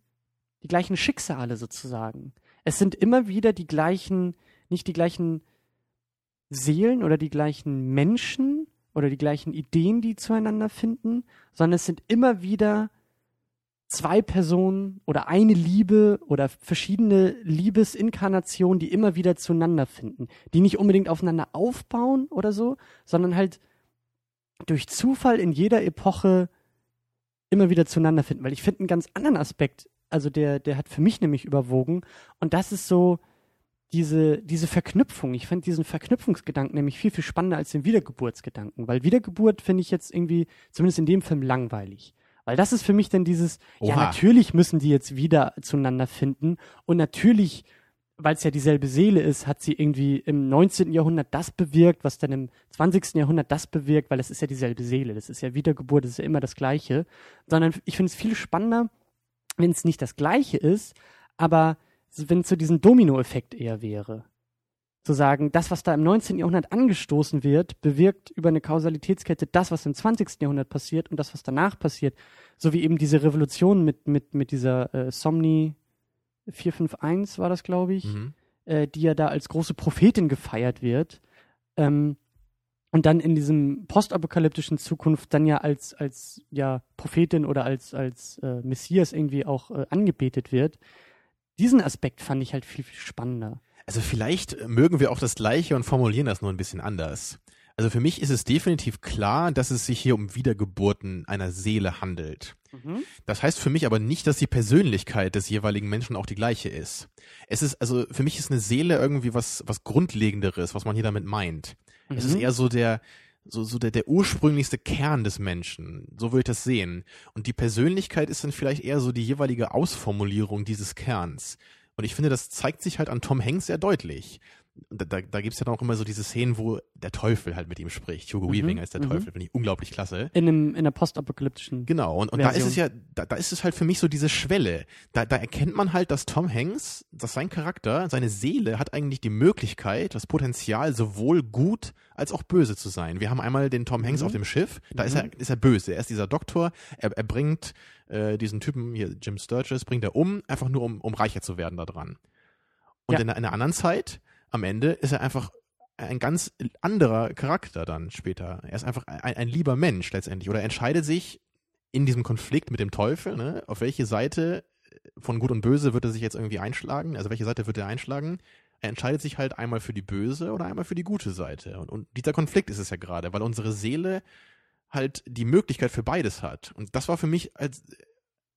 E: die gleichen Schicksale sozusagen. Es sind immer wieder die gleichen, nicht die gleichen Seelen oder die gleichen Menschen oder die gleichen Ideen, die zueinander finden, sondern es sind immer wieder zwei Personen oder eine Liebe oder verschiedene Liebesinkarnationen, die immer wieder zueinander finden, die nicht unbedingt aufeinander aufbauen oder so, sondern halt durch Zufall in jeder Epoche immer wieder zueinander finden. Weil ich finde einen ganz anderen Aspekt, also der, der hat für mich nämlich überwogen und das ist so, diese, diese Verknüpfung, ich fand diesen Verknüpfungsgedanken nämlich viel, viel spannender als den Wiedergeburtsgedanken, weil Wiedergeburt finde ich jetzt irgendwie, zumindest in dem Film, langweilig. Weil das ist für mich dann dieses, ja,
B: Oha.
E: natürlich müssen die jetzt wieder zueinander finden und natürlich, weil es ja dieselbe Seele ist, hat sie irgendwie im 19. Jahrhundert das bewirkt, was dann im 20. Jahrhundert das bewirkt, weil es ist ja dieselbe Seele, das ist ja Wiedergeburt, das ist ja immer das Gleiche, sondern ich finde es viel spannender, wenn es nicht das Gleiche ist, aber wenn es so diesen Dominoeffekt eher wäre. Zu sagen, das, was da im 19. Jahrhundert angestoßen wird, bewirkt über eine Kausalitätskette das, was im 20. Jahrhundert passiert und das, was danach passiert. So wie eben diese Revolution mit, mit, mit dieser äh, Somni 451 war das, glaube ich,
B: Mhm.
E: äh, die ja da als große Prophetin gefeiert wird. Ähm, und dann in diesem postapokalyptischen Zukunft dann ja als, als ja, Prophetin oder als, als äh, Messias irgendwie auch äh, angebetet wird. Diesen Aspekt fand ich halt viel, viel spannender.
B: Also vielleicht mögen wir auch das Gleiche und formulieren das nur ein bisschen anders. Also für mich ist es definitiv klar, dass es sich hier um Wiedergeburten einer Seele handelt. Das heißt für mich aber nicht, dass die Persönlichkeit des jeweiligen Menschen auch die gleiche ist. Es ist, also für mich ist eine Seele irgendwie was, was Grundlegenderes, was man hier damit meint. Es ist
E: Mhm.
B: eher so der, so, so der, der ursprünglichste Kern des Menschen. So würde ich das sehen. Und die Persönlichkeit ist dann vielleicht eher so die jeweilige Ausformulierung dieses Kerns. Und ich finde, das zeigt sich halt an Tom Hanks sehr deutlich. Da, da, da gibt es ja dann auch immer so diese Szenen, wo der Teufel halt mit ihm spricht. Hugo
E: Mhm,
B: Weaving als der
E: mhm.
B: Teufel, finde ich unglaublich klasse.
E: In, einem, in einer postapokalyptischen.
B: Genau, und, und da ist es ja, da, da ist es halt für mich so diese Schwelle. Da, da erkennt man halt, dass Tom Hanks, dass sein Charakter, seine Seele hat eigentlich die Möglichkeit, das Potenzial, sowohl gut als auch böse zu sein. Wir haben einmal den Tom Hanks
E: Mhm.
B: auf dem Schiff, da ist,
E: Mhm.
B: er, ist er böse. Er ist dieser Doktor, er, er bringt äh, diesen Typen, hier Jim Sturgis, bringt er um, einfach nur um, um reicher zu werden da dran. Und
E: Ja.
B: in, einer- in einer anderen Zeit, am Ende, ist er einfach ein ganz anderer Charakter dann später. Er ist einfach ein, ein lieber Mensch letztendlich. Oder er entscheidet sich in diesem Konflikt mit dem Teufel, ne, auf welche Seite von Gut und Böse wird er sich jetzt irgendwie einschlagen, also welche Seite wird er einschlagen. Er entscheidet sich halt einmal für die böse oder einmal für die gute Seite. Und, und dieser Konflikt ist es ja gerade, weil unsere Seele halt die Möglichkeit für beides hat. Und das war für mich als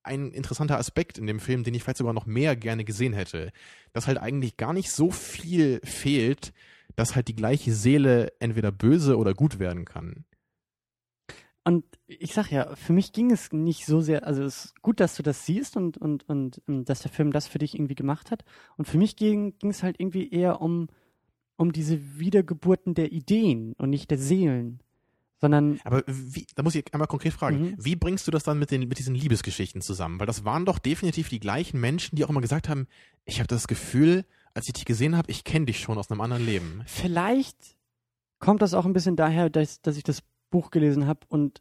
B: ein interessanter Aspekt in dem Film, den ich vielleicht sogar noch mehr gerne gesehen hätte. Dass halt eigentlich gar nicht so viel fehlt, dass halt die gleiche Seele entweder böse oder gut werden kann.
E: Und ich sag ja, für mich ging es nicht so sehr, also es ist gut, dass du das siehst und, und, und ähm, dass der Film das für dich irgendwie gemacht hat. Und für mich ging, ging es halt irgendwie eher um, um diese Wiedergeburten der Ideen und nicht der Seelen. Sondern,
B: Aber wie, da muss ich einmal konkret fragen,
E: Mhm.
B: wie bringst du das dann mit, den, mit diesen Liebesgeschichten zusammen? Weil das waren doch definitiv die gleichen Menschen, die auch immer gesagt haben, ich habe das Gefühl, als ich dich gesehen habe, ich kenne dich schon aus einem anderen Leben.
E: vielleicht kommt das auch ein bisschen daher, dass, dass ich das Buch gelesen habe und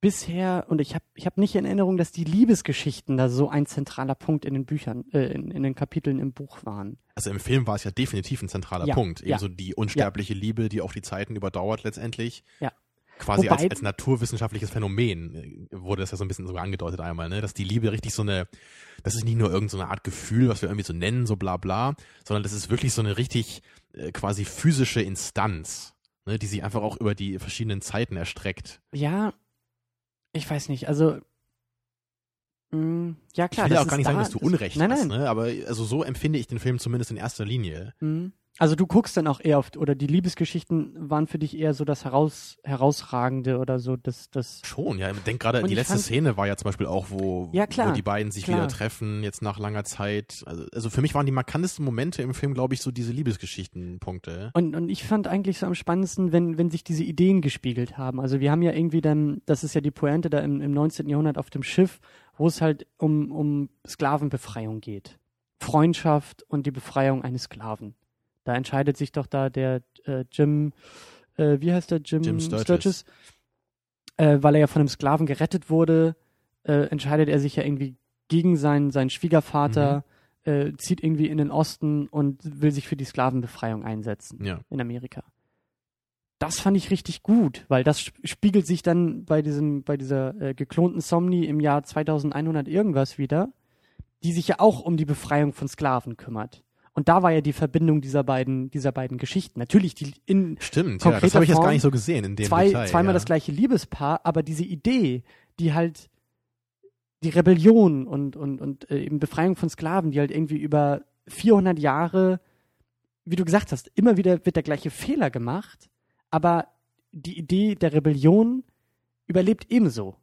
E: bisher, und ich habe ich hab nicht in Erinnerung, dass die Liebesgeschichten da so ein zentraler Punkt in den Büchern, äh, in, in den Kapiteln im Buch waren.
B: Also im Film war es ja definitiv ein zentraler
E: Ja,
B: Punkt.
E: ja.
B: Ebenso die unsterbliche Liebe, die auch die Zeiten überdauert letztendlich.
E: Ja.
B: Quasi
E: Wobei-
B: als, als naturwissenschaftliches Phänomen äh, wurde das ja so ein bisschen sogar angedeutet einmal, ne? Dass die Liebe richtig so eine, das ist nicht nur irgendeine so eine Art Gefühl, was wir irgendwie so nennen, so bla bla, sondern das ist wirklich so eine richtig äh, quasi physische Instanz, ne? die sich einfach auch über die verschiedenen Zeiten erstreckt.
E: Ja, ich weiß nicht, also mh, ja klar.
B: ich will ja auch gar nicht sagen,
E: da,
B: dass du Unrecht
E: nein,
B: hast,
E: nein.
B: ne? aber also so empfinde ich den Film zumindest in erster Linie.
E: Mhm. Also du guckst dann auch eher auf, oder die Liebesgeschichten waren für dich eher so das heraus, herausragende oder so das, das.
B: Schon, ja. Ich denke gerade, die letzte
E: fand-
B: Szene war ja zum Beispiel auch, wo,
E: Ja, klar,
B: wo die beiden sich
E: klar.
B: wieder treffen, jetzt nach langer Zeit. Also, also für mich waren die markantesten Momente im Film, glaube ich, so diese Liebesgeschichten-Punkte.
E: Und, und ich fand eigentlich so am spannendsten, wenn, wenn sich diese Ideen gespiegelt haben. Also wir haben ja irgendwie dann, das ist ja die Pointe da im, im 19. Jahrhundert auf dem Schiff, wo es halt um, um Sklavenbefreiung geht. Freundschaft und die Befreiung eines Sklaven. Da entscheidet sich doch da der äh, Jim, äh, wie heißt der Jim,
B: Jim Sturgis.
E: Äh, weil er ja von einem Sklaven gerettet wurde, äh, entscheidet er sich ja irgendwie gegen seinen, seinen Schwiegervater, äh, zieht irgendwie in den Osten und will sich für die Sklavenbefreiung einsetzen
B: Ja.
E: in Amerika. Das fand ich richtig gut, weil das sp- spiegelt sich dann bei diesem, bei dieser äh, geklonten Somni im Jahr 2100 irgendwas wieder, die sich ja auch um die Befreiung von Sklaven kümmert. Und da war ja die Verbindung dieser beiden, dieser beiden Geschichten. Natürlich die in
B: Stimmt, ja. Das
E: Konkreter
B: habe ich jetzt gar
E: Form,
B: nicht so gesehen in dem
E: zwei,
B: Detail.
E: zweimal
B: ja.
E: das gleiche Liebespaar, aber diese Idee, die halt die Rebellion und, und, und äh, eben Befreiung von Sklaven, die halt irgendwie über 400 Jahre, wie du gesagt hast, immer wieder wird der gleiche Fehler gemacht, aber die Idee der Rebellion überlebt ebenso.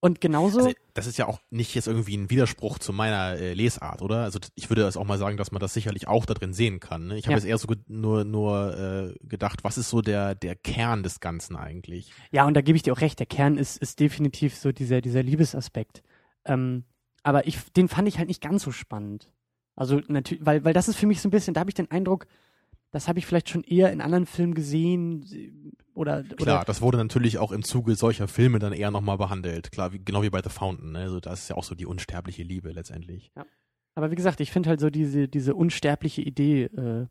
E: Und genauso,
B: Also, das ist ja auch nicht jetzt irgendwie ein Widerspruch zu meiner äh, Lesart, oder? Also ich würde das auch mal sagen, dass man das sicherlich auch da drin sehen kann. Ne? Ich habe
E: Ja.
B: jetzt eher so nur, nur äh, gedacht, was ist so der, der Kern des Ganzen eigentlich?
E: ja, und da gebe ich dir auch recht, der Kern ist, ist definitiv so dieser, dieser Liebesaspekt. Ähm, aber ich, den fand ich halt nicht ganz so spannend. Also natürlich, weil, weil das ist für mich so ein bisschen, da habe ich den Eindruck, das habe ich vielleicht schon eher in anderen Filmen gesehen oder,
B: Klar,
E: oder
B: das wurde natürlich auch im Zuge solcher Filme dann eher nochmal behandelt. Klar, wie, genau wie bei The Fountain. Ne? Also das ist ja auch so die unsterbliche Liebe letztendlich.
E: aber wie gesagt, ich finde halt so diese, diese unsterbliche Idee äh,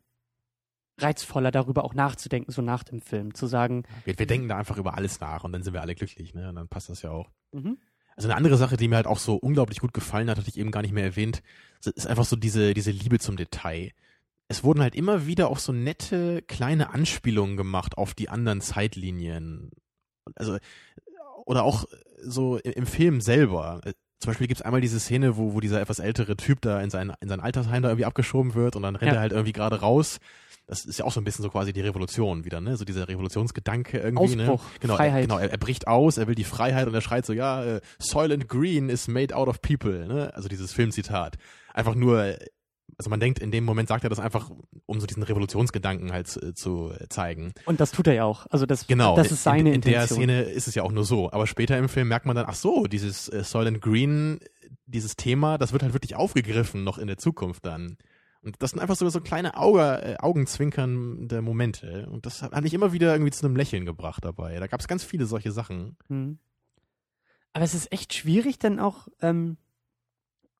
E: reizvoller darüber auch nachzudenken, so nach dem Film, zu sagen,
B: Wir, wir denken da einfach über alles nach und dann sind wir alle glücklich. Ne? Und dann passt das ja auch.
E: mhm,
B: Also eine andere Sache, die mir halt auch so unglaublich gut gefallen hat, hatte ich eben gar nicht mehr erwähnt, ist einfach so diese, diese Liebe zum Detail. Es wurden halt immer wieder auch so nette kleine Anspielungen gemacht auf die anderen Zeitlinien. Also, oder auch so im, Film selber. Äh, Zum Beispiel gibt's einmal diese Szene, wo, wo dieser etwas ältere Typ da in sein, in sein Altersheim da irgendwie abgeschoben wird und dann rennt
E: Ja.
B: er halt irgendwie gerade raus. Das ist ja auch so ein bisschen so quasi die Revolution wieder, ne? So dieser Revolutionsgedanke irgendwie, ne?
E: Ausbruch,
B: Genau,
E: Freiheit.
B: Er, genau, er, er bricht aus, er will die Freiheit und er schreit so, ja, äh, Soylent Green is made out of people, ne? Also dieses Filmzitat. Einfach nur, äh, also man denkt, in dem Moment sagt er das einfach, um so diesen Revolutionsgedanken halt äh, zu äh, zeigen.
E: und das tut er ja auch. Also das,
B: Genau,
E: das ist seine
B: in, in der
E: Intention.
B: Szene ist es ja auch nur so. Aber später im Film merkt man dann, ach so, dieses äh, Soylent Green, dieses Thema, das wird halt wirklich aufgegriffen noch in der Zukunft dann. Und das sind einfach so, so kleine Auge, äh, augenzwinkernde Momente. Und das hat, mich immer wieder irgendwie zu einem Lächeln gebracht dabei. Da gab es ganz viele solche Sachen.
E: Mhm. Aber es ist echt schwierig, dann auch, ähm,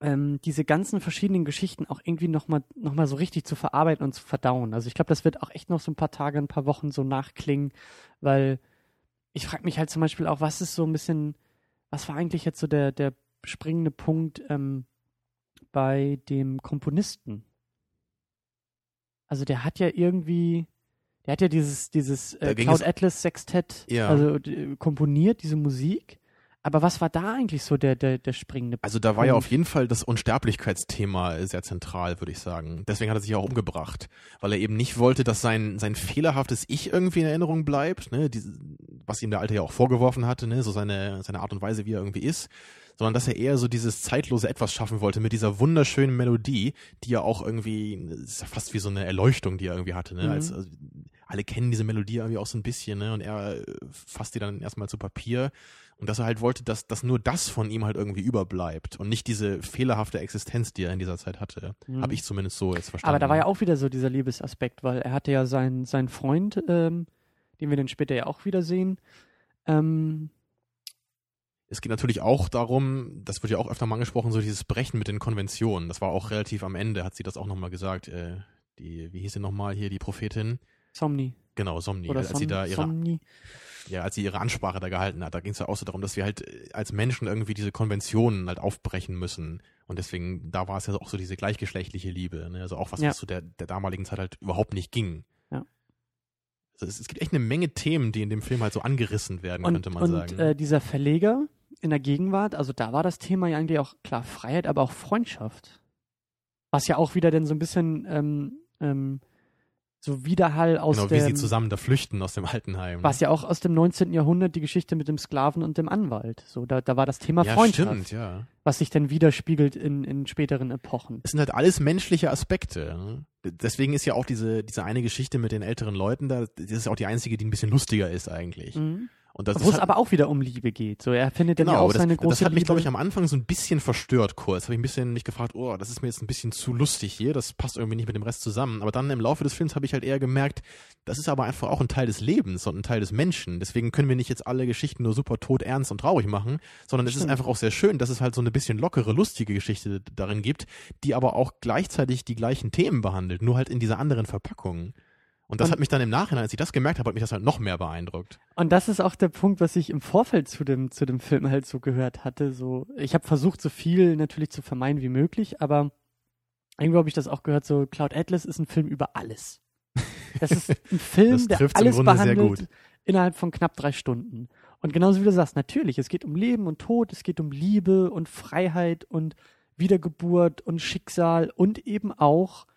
E: ähm, diese ganzen verschiedenen Geschichten auch irgendwie nochmal noch mal so richtig zu verarbeiten und zu verdauen. Also ich glaube, das wird auch echt noch so ein paar Tage, ein paar Wochen so nachklingen, weil ich frage mich halt zum Beispiel auch, was ist so ein bisschen, was war eigentlich jetzt so der, der springende Punkt ähm, bei dem Komponisten? Also der hat ja irgendwie, der hat ja dieses, dieses äh, Cloud Atlas Sextett
B: Ja.
E: also d- komponiert, diese Musik. Aber was war da eigentlich so der, der, der springende
B: Also da war ja
E: Punkt?
B: auf jeden Fall das Unsterblichkeitsthema sehr zentral, würde ich sagen. Deswegen hat er sich auch umgebracht, weil er eben nicht wollte, dass sein sein fehlerhaftes Ich irgendwie in Erinnerung bleibt, ne, diese, was ihm der Alte ja auch vorgeworfen hatte, ne, so seine seine Art und Weise, wie er irgendwie ist, sondern dass er eher so dieses zeitlose Etwas schaffen wollte mit dieser wunderschönen Melodie, die ja auch irgendwie ist ja fast wie so eine Erleuchtung, die er irgendwie hatte, ne,
E: Mhm.
B: als also, alle kennen diese Melodie irgendwie auch so ein bisschen, ne, und er fasst die dann erstmal zu Papier und dass er halt wollte, dass, dass nur das von ihm halt irgendwie überbleibt und nicht diese fehlerhafte Existenz, die er in dieser Zeit hatte.
E: Mhm.
B: Habe ich zumindest so jetzt verstanden.
E: Aber da war ja auch wieder so dieser Liebesaspekt, weil er hatte ja seinen, seinen Freund, ähm, den wir dann später ja auch wiedersehen. Ähm,
B: Es geht natürlich auch darum, das wird ja auch öfter mal angesprochen, so dieses Brechen mit den Konventionen. Das war auch relativ am Ende, hat sie das auch nochmal gesagt. Äh, die, wie hieß sie nochmal hier, die Prophetin?
E: Somni.
B: Genau, Somni.
E: Oder
B: als sie
E: Som,
B: da ihre
E: Somni.
B: ja, als sie ihre Ansprache da gehalten hat, da ging es ja auch so darum, dass wir halt äh, als Menschen irgendwie diese Konventionen halt aufbrechen müssen. Und deswegen, da war es ja auch so diese gleichgeschlechtliche Liebe, ne? Also auch was,
E: Ja.
B: was zu der, der damaligen Zeit halt überhaupt nicht ging.
E: Ja.
B: Also es, es gibt echt eine Menge Themen, die in dem Film halt so angerissen werden,
E: Und,
B: könnte man
E: und
B: sagen.
E: Äh, dieser Verleger in der Gegenwart, also da war das Thema ja eigentlich auch klar Freiheit, aber auch Freundschaft. Was ja auch wieder dann so ein bisschen ähm, ähm, so Widerhall aus
B: genau, wie
E: der,
B: sie zusammen da flüchten aus dem Altenheim.
E: was ja auch aus dem 19. Jahrhundert die Geschichte mit dem Sklaven und dem Anwalt. So, da, da war das Thema
B: ja,
E: Freundschaft,
B: stimmt, ja.
E: was sich dann widerspiegelt in, in späteren Epochen.
B: Es sind halt alles menschliche Aspekte. Ne? Deswegen ist ja auch diese, diese eine Geschichte mit den älteren Leuten da, das ist auch die einzige, die ein bisschen lustiger ist eigentlich.
E: Mhm.
B: Und das,
E: Wo es
B: hat,
E: aber auch wieder um Liebe geht. So, er findet dann ja
B: Genau,
E: auch
B: das,
E: seine große
B: das hat mich,
E: Liebe.
B: glaube ich, am Anfang so ein bisschen verstört kurz. Habe ich ein bisschen mich gefragt, oh, das ist mir jetzt ein bisschen zu lustig hier, das passt irgendwie nicht mit dem Rest zusammen. Aber dann im Laufe des Films habe ich halt eher gemerkt, das ist aber einfach auch ein Teil des Lebens und ein Teil des Menschen. Deswegen können wir nicht jetzt alle Geschichten nur super tot, ernst und traurig machen, sondern es ist einfach auch sehr schön, dass es halt so eine bisschen lockere, lustige Geschichte darin gibt, die aber auch gleichzeitig die gleichen Themen behandelt, nur halt in dieser anderen Verpackung. Und das
E: Und-
B: hat mich dann im Nachhinein, als ich das gemerkt habe, hat mich das halt noch mehr beeindruckt.
E: Und das ist auch der Punkt, was ich im Vorfeld zu dem, zu dem Film halt so gehört hatte. So, ich habe versucht, so viel natürlich zu vermeiden wie möglich, aber irgendwo habe ich das auch gehört, so Cloud Atlas ist ein Film über alles. Das ist ein Film, der alles behandelt innerhalb von knapp drei Stunden. Und genauso wie du sagst, natürlich, es geht um Leben und Tod, es geht um Liebe und Freiheit und Wiedergeburt und Schicksal und eben auch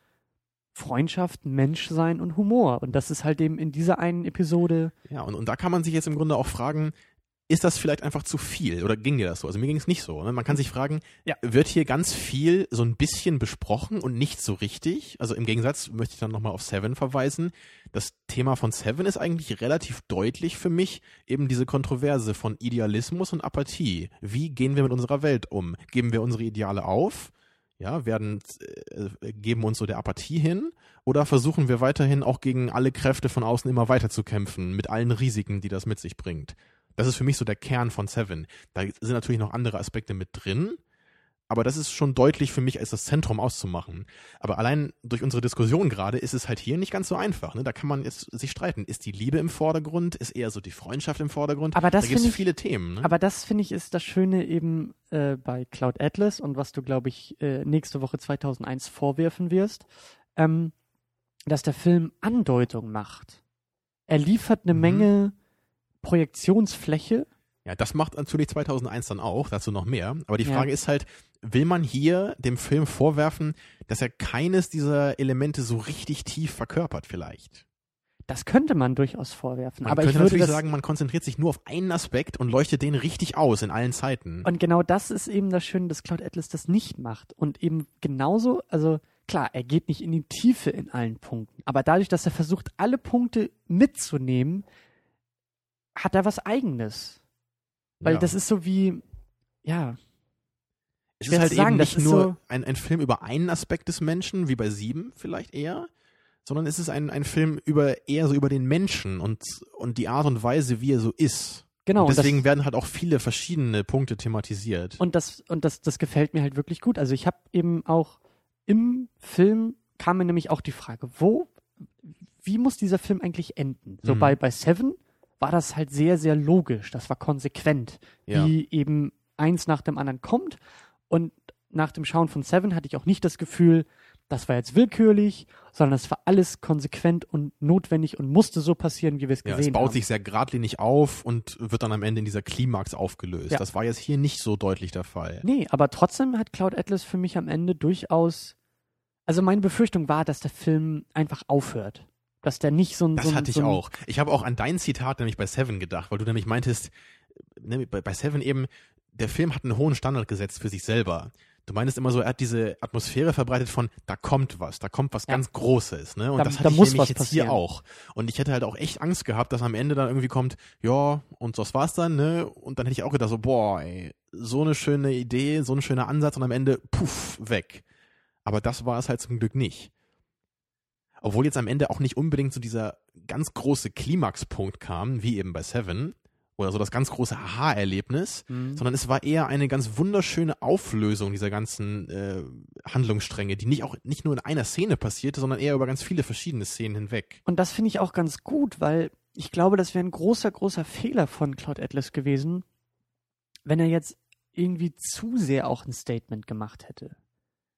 E: Freundschaft, Menschsein und Humor. Und das ist halt eben in dieser einen Episode
B: Ja, und, und da kann man sich jetzt im Grunde auch fragen, ist das vielleicht einfach zu viel oder ging dir das so? Also mir ging es nicht so. Ne? Man kann sich fragen,
E: Ja.
B: wird hier ganz viel so ein bisschen besprochen und nicht so richtig? Also im Gegensatz möchte ich dann nochmal auf Seven verweisen. Das Thema von Seven ist eigentlich relativ deutlich für mich eben diese Kontroverse von Idealismus und Apathie. Wie gehen wir mit unserer Welt um? Geben wir unsere Ideale auf? Ja, werden, äh, geben uns so der Apathie hin? Oder versuchen wir weiterhin auch gegen alle Kräfte von außen immer weiter zu kämpfen, mit allen Risiken, die das mit sich bringt? Das ist für mich so der Kern von Seven. Da sind natürlich noch andere Aspekte mit drin, aber das ist schon deutlich für mich als das Zentrum auszumachen. Aber allein durch unsere Diskussion gerade ist es halt hier nicht ganz so einfach. Ne? Da kann man jetzt sich streiten. Ist die Liebe im Vordergrund? Ist eher so die Freundschaft im Vordergrund?
E: Aber das
B: da gibt es viele Themen. Ne?
E: Aber das finde ich ist das Schöne eben äh, bei Cloud Atlas und was du, glaube ich, äh, nächste Woche 2001 vorwerfen wirst, ähm, dass der Film Andeutung macht. Er liefert eine
B: Mhm.
E: Menge Projektionsfläche.
B: Ja, das macht natürlich 2001 dann auch, dazu noch mehr. Aber die
E: Ja.
B: Frage ist halt, will man hier dem Film vorwerfen, dass er keines dieser Elemente so richtig tief verkörpert vielleicht?
E: Das könnte man durchaus vorwerfen.
B: Man
E: aber ich
B: könnte
E: würde
B: natürlich sagen, man konzentriert sich nur auf einen Aspekt und leuchtet den richtig aus in allen Zeiten.
E: Und genau das ist eben das Schöne, dass Cloud Atlas das nicht macht. Und eben genauso, also klar, er geht nicht in die Tiefe in allen Punkten, aber dadurch, dass er versucht, alle Punkte mitzunehmen, hat er was Eigenes. Weil
B: Ja.
E: das ist so wie, ja,
B: es ist halt
E: sagen,
B: eben nicht nur
E: so-
B: ein, ein Film über einen Aspekt des Menschen, wie bei Sieben vielleicht eher, sondern es ist ein, ein Film über eher so über den Menschen und, und die Art und Weise, wie er so ist.
E: Genau.
B: und
E: und
B: deswegen
E: das,
B: werden halt auch viele verschiedene Punkte thematisiert.
E: und das, und das, das gefällt mir halt wirklich gut. Also ich habe eben auch im Film kam mir nämlich auch die Frage, wo, wie muss dieser Film eigentlich enden? So
B: Mhm.
E: bei, bei Seven war das halt sehr, sehr logisch. Das war konsequent,
B: Ja.
E: wie eben eins nach dem anderen kommt. Und nach dem Schauen von Seven hatte ich auch nicht das Gefühl, das war jetzt willkürlich, sondern das war alles konsequent und notwendig und musste so passieren, wie wir es
B: Ja,
E: gesehen
B: es baut
E: haben.
B: sich sehr geradlinig auf und wird dann am Ende in dieser Klimax aufgelöst.
E: Ja.
B: Das war jetzt hier nicht so deutlich der Fall.
E: Nee, aber trotzdem hat Cloud Atlas für mich am Ende durchaus. Also meine Befürchtung war, dass der Film einfach aufhört. Dass der nicht so ein.
B: Das
E: so ein,
B: hatte ich
E: so ein,
B: auch. Ich habe auch an dein Zitat nämlich bei Seven gedacht, weil du nämlich meintest, ne, bei, Seven eben, der Film hat einen hohen Standard gesetzt für sich selber. Du meinst immer so, er hat diese Atmosphäre verbreitet von, da kommt was, da kommt was
E: Ja.
B: ganz Großes, ne? Und
E: Da-
B: das
E: da
B: hatte ich
E: muss
B: nämlich
E: was
B: jetzt
E: passieren.
B: hier auch. Und ich hätte halt auch echt Angst gehabt, dass am Ende dann irgendwie kommt, ja, und das war's dann, ne? Und dann hätte ich auch gedacht so, boah, ey, so eine schöne Idee, so ein schöner Ansatz und am Ende, puff, weg. Aber das war es halt zum Glück nicht. Obwohl jetzt am Ende auch nicht unbedingt so dieser ganz große Klimaxpunkt kam, wie eben bei Seven, oder so das ganz große Aha-Erlebnis,
E: Mhm.
B: sondern es war eher eine ganz wunderschöne Auflösung dieser ganzen äh, Handlungsstränge, die nicht auch nicht nur in einer Szene passierte, sondern eher über ganz viele verschiedene Szenen hinweg.
E: Und das finde ich auch ganz gut, weil ich glaube, das wäre ein großer, großer Fehler von Cloud Atlas gewesen, wenn er jetzt irgendwie zu sehr auch ein Statement gemacht hätte.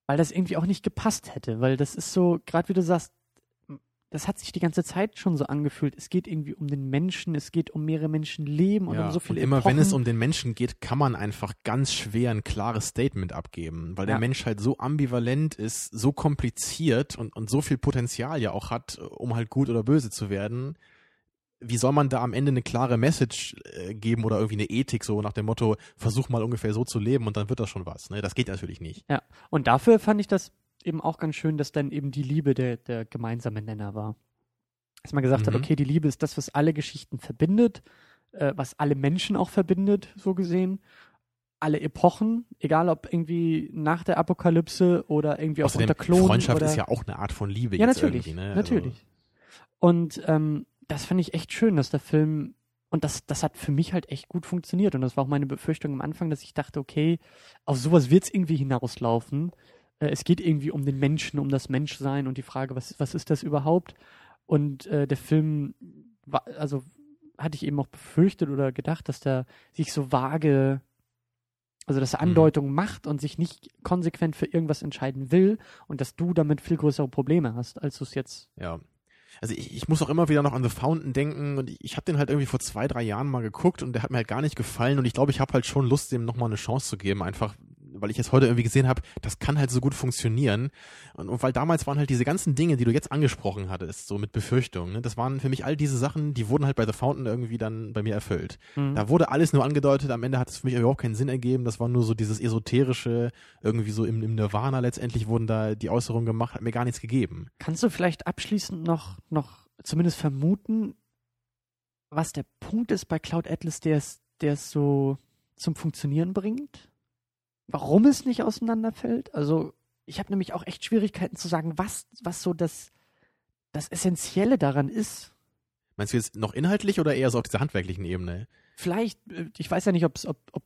E: Weil das irgendwie auch nicht gepasst hätte, weil das ist so, gerade wie du sagst, das hat sich die ganze Zeit schon so angefühlt. Es geht irgendwie um den Menschen, es geht um mehrere Menschenleben und
B: Ja,
E: um so viele
B: und immer wenn
E: Epochen.
B: es um den Menschen geht, kann man einfach ganz schwer ein klares Statement abgeben, weil der
E: Ja.
B: Mensch halt so ambivalent ist, so kompliziert und, und so viel Potenzial ja auch hat, um halt gut oder böse zu werden. Wie soll man da am Ende eine klare Message äh, geben oder irgendwie eine Ethik so nach dem Motto, versuch mal ungefähr so zu leben und dann wird das schon was. Ne? Das geht natürlich nicht.
E: Ja, und dafür fand ich das eben auch ganz schön, dass dann eben die Liebe der, der gemeinsame Nenner war. Dass man gesagt hat,
B: Mhm.
E: okay, die Liebe ist das, was alle Geschichten verbindet, äh, was alle Menschen auch verbindet, so gesehen. Alle Epochen, egal ob irgendwie nach der Apokalypse oder irgendwie auch
B: Außerdem,
E: unter Klonen.
B: Freundschaft
E: oder,
B: ist ja auch eine Art von Liebe
E: Ja, natürlich.
B: Ne?
E: Natürlich. Und ähm, das fand ich echt schön, dass der Film, und das, das hat für mich halt echt gut funktioniert. Und das war auch meine Befürchtung am Anfang, dass ich dachte, okay, auf sowas wird es irgendwie hinauslaufen. Äh, es geht irgendwie um den Menschen, um das Menschsein und die Frage, was, was ist das überhaupt? Und äh, der Film war, also hatte ich eben auch befürchtet oder gedacht, dass der sich so vage, also dass er
B: Mhm.
E: Andeutungen macht und sich nicht konsequent für irgendwas entscheiden will und dass du damit viel größere Probleme hast, als du es jetzt
B: Ja. Also ich, ich muss auch immer wieder noch an The Fountain denken und ich, ich habe den halt irgendwie vor zwei, drei Jahren mal geguckt und der hat mir halt gar nicht gefallen und ich glaube, ich habe halt schon Lust, dem nochmal eine Chance zu geben, einfach weil ich jetzt heute irgendwie gesehen habe, das kann halt so gut funktionieren und, und weil damals waren halt diese ganzen Dinge, die du jetzt angesprochen hattest, so mit Befürchtungen, ne, das waren für mich all diese Sachen, die wurden halt bei The Fountain irgendwie dann bei mir erfüllt.
E: Mhm.
B: Da wurde alles nur angedeutet, am Ende hat es für mich überhaupt keinen Sinn ergeben, das war nur so dieses esoterische, irgendwie so im, im Nirvana letztendlich wurden da die Äußerungen gemacht, hat mir gar nichts gegeben.
E: Kannst du vielleicht abschließend noch, noch zumindest vermuten, was der Punkt ist bei Cloud Atlas, der es, der es so zum Funktionieren bringt? Warum es nicht auseinanderfällt? Also, ich habe nämlich auch echt Schwierigkeiten zu sagen, was, was so das, das Essentielle daran ist.
B: Meinst du jetzt noch inhaltlich oder eher so auf dieser handwerklichen Ebene?
E: Vielleicht, äh, ich weiß ja nicht, ob's, ob, ob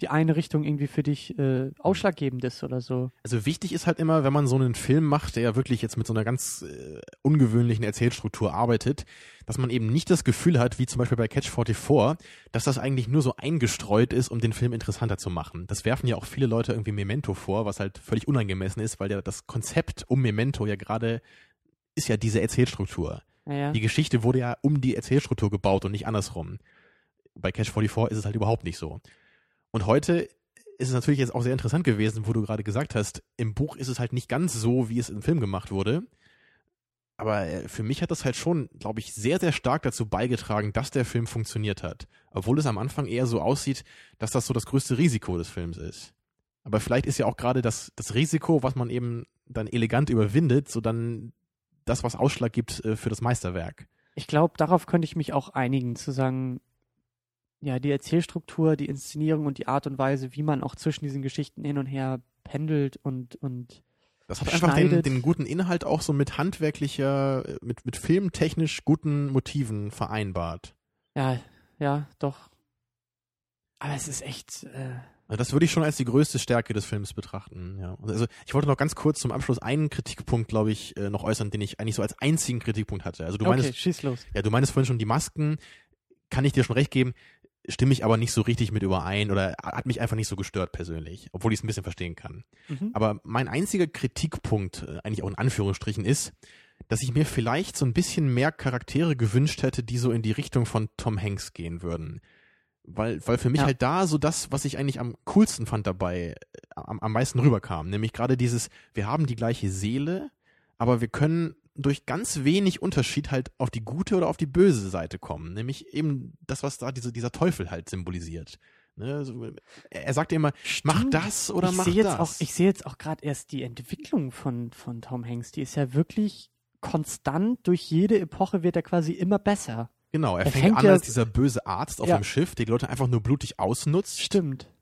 E: die eine Richtung irgendwie für dich äh, ausschlaggebend ist oder so.
B: Also wichtig ist halt immer, wenn man so einen Film macht, der ja wirklich jetzt mit so einer ganz äh, ungewöhnlichen Erzählstruktur arbeitet, dass man eben nicht das Gefühl hat, wie zum Beispiel bei Catch 44, dass das eigentlich nur so eingestreut ist, um den Film interessanter zu machen. Das werfen ja auch viele Leute irgendwie Memento vor, was halt völlig unangemessen ist, weil ja das Konzept um Memento ja gerade ist ja diese Erzählstruktur.
E: Naja.
B: Die Geschichte wurde ja um die Erzählstruktur gebaut und nicht andersrum. Bei Catch 44 ist es halt überhaupt nicht so. Und heute ist es natürlich jetzt auch sehr interessant gewesen, wo du gerade gesagt hast, im Buch ist es halt nicht ganz so, wie es im Film gemacht wurde. Aber äh, für mich hat das halt schon, glaube ich, sehr, sehr stark dazu beigetragen, dass der Film funktioniert hat. Obwohl es am Anfang eher so aussieht, dass das so das größte Risiko des Films ist. Aber vielleicht ist ja auch gerade das, das Risiko, was man eben dann elegant überwindet, so dann das, was Ausschlag gibt äh, für das Meisterwerk.
E: Ich glaube, darauf könnte ich mich auch einigen, zu sagen, ja, die Erzählstruktur, die Inszenierung und die Art und Weise, wie man auch zwischen diesen Geschichten hin und her pendelt und, und
B: Das hat einfach den, den guten Inhalt auch so mit handwerklicher, mit, mit filmtechnisch guten Motiven vereinbart.
E: ja, ja, doch. Aber es ist echt. Äh,
B: Also das würde ich schon als die größte Stärke des Films betrachten. Ja. Also ich wollte noch ganz kurz zum Abschluss einen Kritikpunkt, glaube ich, äh, noch äußern, den ich eigentlich so als einzigen Kritikpunkt hatte. Also du
E: okay,
B: meinst,
E: schieß los.
B: ja, du meinst vorhin schon die Masken, kann ich dir schon recht geben, stimme ich aber nicht so richtig mit überein oder hat mich einfach nicht so gestört persönlich, obwohl ich es ein bisschen verstehen kann.
E: Mhm.
B: Aber mein einziger Kritikpunkt, äh, eigentlich auch in Anführungsstrichen, ist, dass ich mir vielleicht so ein bisschen mehr Charaktere gewünscht hätte, die so in die Richtung von Tom Hanks gehen würden. Weil, weil für mich
E: Ja.
B: halt da so das, was ich eigentlich am coolsten fand dabei, äh, am, am meisten rüberkam. Nämlich gerade dieses, wir haben die gleiche Seele, aber wir können durch ganz wenig Unterschied halt auf die gute oder auf die böse Seite kommen. Nämlich eben das, was da diese, dieser Teufel halt symbolisiert. Ne? So, er sagt immer, mach
E: Stimmt.
B: das oder
E: ich
B: mach
E: sehe jetzt
B: das.
E: Auch, ich sehe jetzt auch gerade erst die Entwicklung von, von Tom Hanks. Die ist ja wirklich konstant. Durch jede Epoche wird er quasi immer besser.
B: Genau, er,
E: Er
B: fängt,
E: fängt
B: an als dieser böse Arzt auf
E: Ja.
B: dem Schiff, der die Leute einfach nur blutig ausnutzt.
E: Stimmt.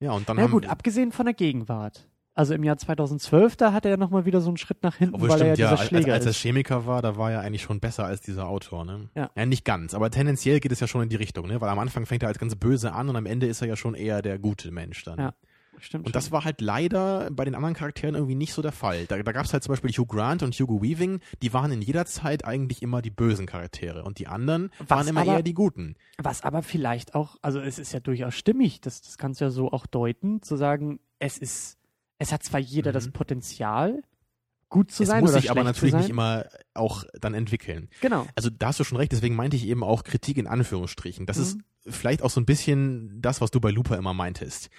B: Ja, und dann
E: Na
B: haben
E: gut, abgesehen von der Gegenwart. Also im Jahr 2012, da hat er ja nochmal wieder so einen Schritt nach hinten,
B: obwohl
E: weil
B: stimmt,
E: er ja
B: ja,
E: dieser
B: als,
E: Schläger
B: als er. Chemiker war, da war er eigentlich schon besser als dieser Autor, ne?
E: Ja.
B: ja. nicht ganz, aber tendenziell geht es ja schon in die Richtung, ne? Weil am Anfang fängt er als ganz böse an und am Ende ist er ja schon eher der gute Mensch dann.
E: Ja. Stimmt
B: Und das war halt leider bei den anderen Charakteren irgendwie nicht so der Fall. Da, da gab es halt zum Beispiel Hugh Grant und Hugo Weaving, die waren in jeder Zeit eigentlich immer die bösen Charaktere und die anderen
E: Was
B: waren immer
E: aber-
B: eher die guten.
E: Was aber vielleicht auch, also es ist ja durchaus stimmig, das, das kannst du ja so auch deuten, zu sagen, es ist, es hat zwar jeder
B: Mhm.
E: das Potenzial, gut zu
B: es
E: sein
B: muss
E: oder
B: sich aber natürlich nicht immer auch dann entwickeln.
E: Genau.
B: Also da hast du schon recht, deswegen meinte ich eben auch Kritik in Anführungsstrichen. Das
E: Mhm.
B: ist vielleicht auch so ein bisschen das, was du bei Looper immer meintest.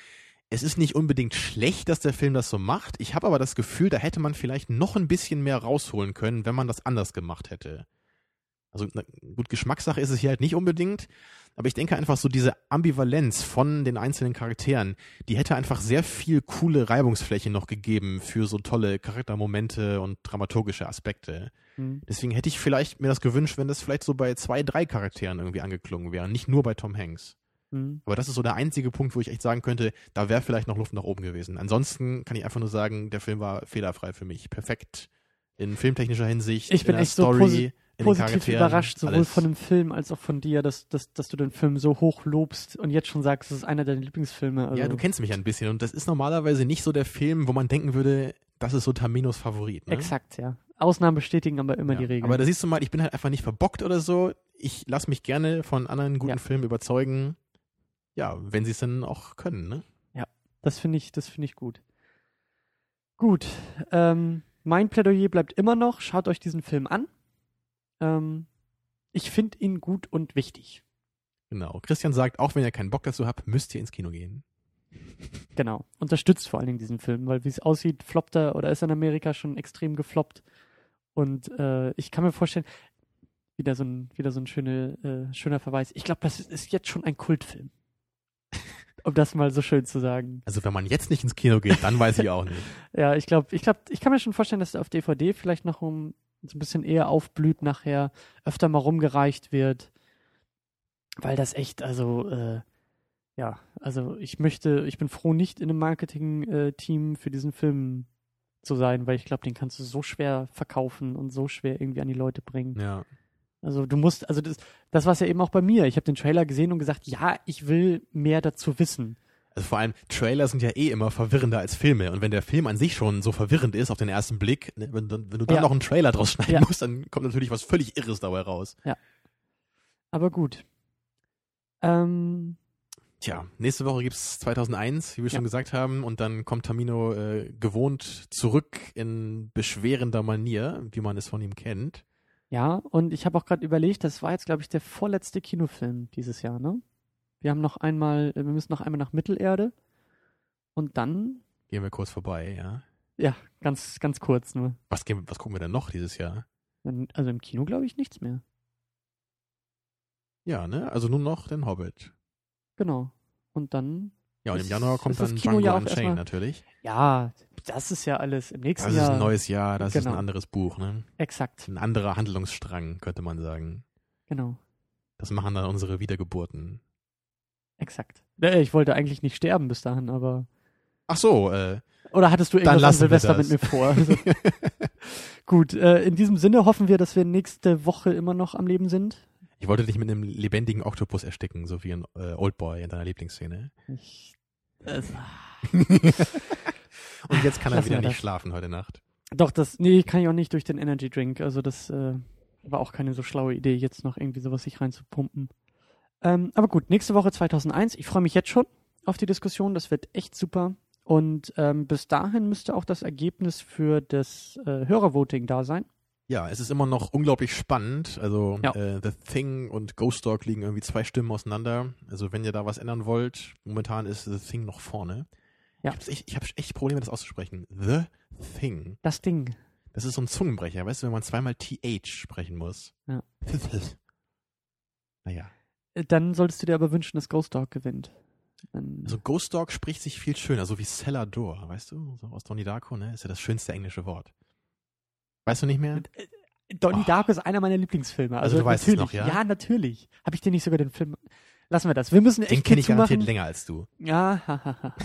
B: Es ist nicht unbedingt schlecht, dass der Film das so macht. Ich habe aber das Gefühl, da hätte man vielleicht noch ein bisschen mehr rausholen können, wenn man das anders gemacht hätte. Also na, gut, Geschmackssache ist es hier halt nicht unbedingt, aber ich denke einfach so diese Ambivalenz von den einzelnen Charakteren, die hätte einfach sehr viel coole Reibungsfläche noch gegeben für so tolle Charaktermomente und dramaturgische Aspekte.
E: Mhm.
B: Deswegen hätte ich vielleicht mir das gewünscht, wenn das vielleicht so bei zwei, drei Charakteren irgendwie angeklungen wäre, nicht nur bei Tom Hanks.
E: Mhm.
B: Aber das ist so der einzige Punkt, wo ich echt sagen könnte, da wäre vielleicht noch Luft nach oben gewesen. Ansonsten kann ich einfach nur sagen, der Film war fehlerfrei für mich. Perfekt in filmtechnischer Hinsicht,
E: Ich bin
B: in der
E: echt so
B: Story, den
E: Positiv überrascht, sowohl
B: alles.
E: von dem Film als auch von dir, dass, dass, dass du den Film so hoch lobst und jetzt schon sagst, es ist einer deiner Lieblingsfilme. Also,
B: Ja, du kennst mich ein bisschen und das ist normalerweise nicht so der Film, wo man denken würde, das ist so Taminos Favorit. Ne?
E: Exakt, ja. Ausnahmen bestätigen aber immer
B: Ja,
E: die Regeln.
B: Aber da siehst du mal, ich bin halt einfach nicht verbockt oder so. Ich lasse mich gerne von anderen guten
E: Ja.
B: Filmen überzeugen. Ja, wenn sie es dann auch können, ne?
E: Das finde ich, das finde ich gut. Gut. Ähm, mein Plädoyer bleibt immer noch, schaut euch diesen Film an. Ähm, ich finde ihn gut und wichtig.
B: Genau. Christian sagt, auch wenn ihr keinen Bock dazu habt, müsst ihr ins Kino gehen.
E: Genau. Unterstützt vor allen Dingen diesen Film, weil wie es aussieht, floppt er oder ist in Amerika schon extrem gefloppt. Und äh, ich kann mir vorstellen, wieder so ein, wieder so ein schöne, äh, schöner Verweis. Ich glaube, das ist jetzt schon ein Kultfilm. um das mal so schön zu sagen.
B: Also wenn man jetzt nicht ins Kino geht, dann weiß ich auch nicht.
E: Ja, ich glaube, ich glaube, ich kann mir schon vorstellen, dass er auf DVD vielleicht noch um so ein bisschen eher aufblüht nachher, öfter mal rumgereicht wird, weil das echt, also äh, ja, also ich möchte, ich bin froh, nicht in einem Marketing-Team für diesen Film zu sein, weil ich glaube, den kannst du so schwer verkaufen und so schwer irgendwie an die Leute bringen.
B: Ja.
E: Also du musst, also das, das war es ja eben auch bei mir. Ich habe den Trailer gesehen und gesagt, ja, ich will mehr dazu wissen.
B: Also vor allem, Trailer sind ja eh immer verwirrender als Filme. Und wenn der Film an sich schon so verwirrend ist auf den ersten Blick, ne, wenn, wenn du dann
E: Ja.
B: noch einen Trailer draus schneiden
E: Ja.
B: musst, dann kommt natürlich was völlig Irres dabei raus.
E: Aber gut. Ähm,
B: Tja, nächste Woche gibt's 2001, wie wir
E: Ja.
B: schon gesagt haben, und dann kommt Tamino äh, gewohnt zurück in beschwerender Manier, wie man es von ihm kennt.
E: Ja, und ich habe auch gerade überlegt, das war jetzt, glaube ich, der vorletzte Kinofilm dieses Jahr, ne? Wir haben noch einmal, äh, wir müssen noch einmal nach Mittelerde und dann,
B: Gehen wir kurz vorbei, ja.
E: ja, ganz, ganz kurz nur.
B: Was, gehen, was gucken wir denn noch dieses Jahr?
E: Also im Kino, glaube ich, nichts mehr.
B: Ja, ne? Also nur noch den Hobbit.
E: Genau. Und dann,
B: Ja, und im
E: Ist-
B: Januar kommt
E: ist
B: dann
E: Kino
B: Django
E: ja
B: Unchained natürlich.
E: ja, das ist ja alles im nächsten
B: Das ist
E: Jahr.
B: ein neues Jahr, das ist
E: Genau.
B: ein anderes Buch, ne?
E: Exakt,
B: Ein anderer Handlungsstrang, könnte man sagen.
E: genau,
B: Das machen dann unsere Wiedergeburten.
E: Exakt. Äh, Ich wollte eigentlich nicht sterben bis dahin, aber.
B: Ach so, äh.
E: Oder hattest du irgendwas an Silvester mit mir vor? Also, gut, äh, in diesem Sinne hoffen wir, dass wir nächste Woche immer noch am Leben sind.
B: Ich wollte dich mit einem lebendigen Oktopus ersticken, so wie ein äh, Oldboy in deiner Lieblingsszene.
E: Ich, es,
B: Und jetzt kann er wieder nicht
E: das.
B: schlafen heute Nacht.
E: doch, das, nee, kann ich auch nicht durch den Energy Drink. Also das äh, war auch keine so schlaue Idee, jetzt noch irgendwie sowas sich reinzupumpen. Ähm, aber gut, nächste Woche 2001. Ich freue mich jetzt schon auf die Diskussion. Das wird echt super. Und ähm, bis dahin müsste auch das Ergebnis für das äh, Hörervoting da sein.
B: Ja, es ist immer noch unglaublich spannend. Also
E: Ja.
B: äh, The Thing und Ghost Dog liegen irgendwie zwei Stimmen auseinander. Also wenn ihr da was ändern wollt, momentan ist The Thing noch vorne.
E: Ja.
B: Ich habe echt, hab echt Probleme, das auszusprechen. The Thing.
E: Das Ding.
B: Das ist so ein Zungenbrecher, weißt du, wenn man zweimal TH sprechen muss.
E: Ja.
B: naja.
E: Äh, Dann solltest du dir aber wünschen, dass Ghost Dog gewinnt. Dann,
B: Also Ghost Dog spricht sich viel schöner, so wie Cellar Door, weißt du? So aus Donnie Darko, ne? Ist ja das schönste englische Wort. Weißt du nicht mehr?
E: Donnie
B: Oh.
E: Darko ist einer meiner Lieblingsfilme.
B: Also
E: Also,
B: du weißt es noch, ja?
E: Ja, natürlich. Habe ich dir nicht sogar den Film. Lassen wir das. Wir müssen echt
B: Den kenne ich garantiert länger als du.
E: Ja, ha, ha, ha.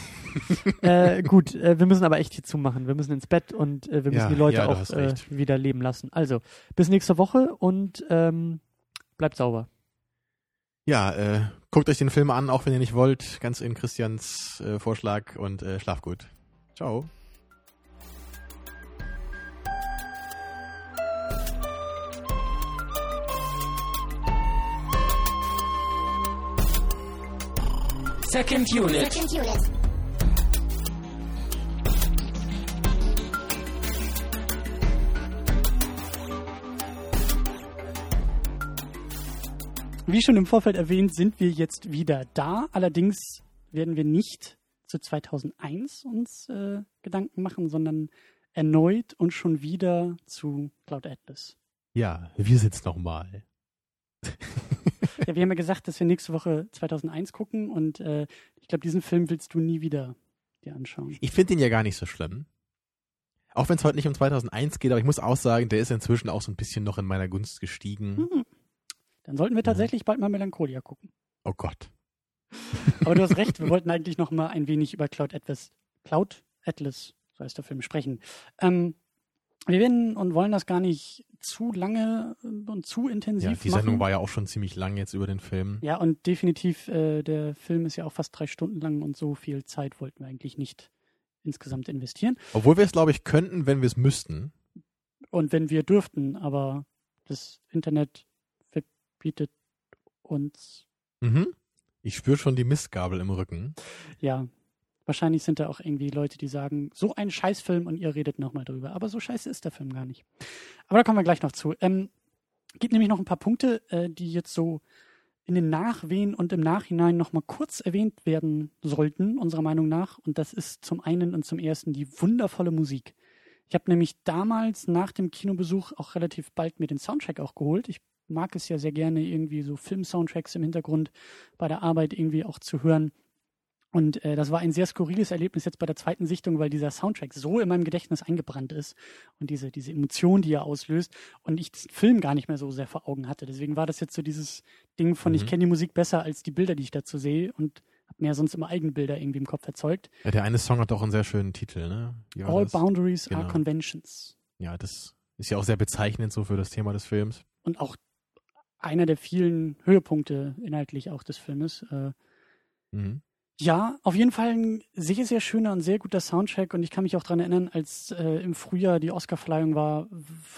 E: äh, gut, äh, wir müssen aber echt hier zumachen. Wir müssen ins Bett und äh, wir müssen
B: Ja,
E: die Leute
B: ja,
E: auch äh, wieder leben lassen. Also, bis nächste Woche und ähm, bleibt sauber.
B: Ja, äh, guckt euch den Film an, auch wenn ihr nicht wollt. Ganz in Christians äh, Vorschlag und äh, schlaft gut. Ciao.
C: Second unit.
F: Second unit.
A: Wie schon im Vorfeld erwähnt, sind wir jetzt wieder da. Allerdings werden wir nicht zu 2001 uns äh, Gedanken machen, sondern erneut und schon wieder zu Cloud Atlas.
B: Ja, wir sind's nochmal.
A: Ja, wir haben ja gesagt, dass wir nächste Woche 2001 gucken und äh, ich glaube, diesen Film willst du nie wieder dir anschauen.
B: Ich finde ihn ja gar nicht so schlimm. Auch wenn es heute nicht um 2001 geht, aber ich muss auch sagen, der ist inzwischen auch so ein bisschen noch in meiner Gunst gestiegen.
A: Hm. Dann sollten wir tatsächlich bald mal Melancholia gucken.
B: Oh Gott.
A: Aber du hast recht, wir wollten eigentlich noch mal ein wenig über Cloud Atlas, Cloud Atlas, so heißt der Film, sprechen. Ähm, wir werden und wollen das gar nicht zu lange und zu intensiv
B: Ja, die
A: machen.
B: Sendung war ja auch schon ziemlich lang jetzt über den Film.
A: Ja, und definitiv, äh, der Film ist ja auch fast drei Stunden lang und so viel Zeit wollten wir eigentlich nicht insgesamt investieren.
B: Obwohl wir es, glaube ich, könnten, wenn wir es müssten.
A: Und wenn wir dürften, aber das Internet verbietet uns,
B: Mhm. Ich spüre schon die Mistgabel im Rücken.
A: ja, wahrscheinlich sind da auch irgendwie Leute, die sagen, so ein Scheißfilm und ihr redet nochmal drüber. Aber so scheiße ist der Film gar nicht. Aber da kommen wir gleich noch zu. Ähm, gibt nämlich noch ein paar Punkte, äh, die jetzt so in den Nachwehen und im Nachhinein nochmal kurz erwähnt werden sollten, unserer Meinung nach. Und das ist zum einen und zum ersten die wundervolle Musik. Ich habe nämlich damals nach dem Kinobesuch auch relativ bald mir den Soundtrack auch geholt. Ich mag es ja sehr gerne, irgendwie so Film-Soundtracks im Hintergrund bei der Arbeit irgendwie auch zu hören. Und äh, das war ein sehr skurriles Erlebnis jetzt bei der zweiten Sichtung, weil dieser Soundtrack so in meinem Gedächtnis eingebrannt ist und diese, diese Emotion, die er auslöst und ich den Film gar nicht mehr so sehr vor Augen hatte. Deswegen war das jetzt so dieses Ding von, ich
B: Mhm.
A: kenne die Musik besser als die Bilder, die ich dazu sehe und habe mir sonst immer eigene Bilder irgendwie im Kopf erzeugt.
B: Ja, der eine Song hat auch einen sehr schönen Titel, ne?
A: All
B: das?
A: Boundaries are
B: Genau.
A: Conventions.
B: Ja, das ist ja auch sehr bezeichnend so für das Thema des Films.
A: Und auch einer der vielen Höhepunkte inhaltlich auch des Filmes. Äh,
B: Mhm.
A: Ja, auf jeden Fall ein sehr, sehr schöner und sehr guter Soundtrack. Und ich kann mich auch daran erinnern, als äh, im Frühjahr die Oscarverleihung war,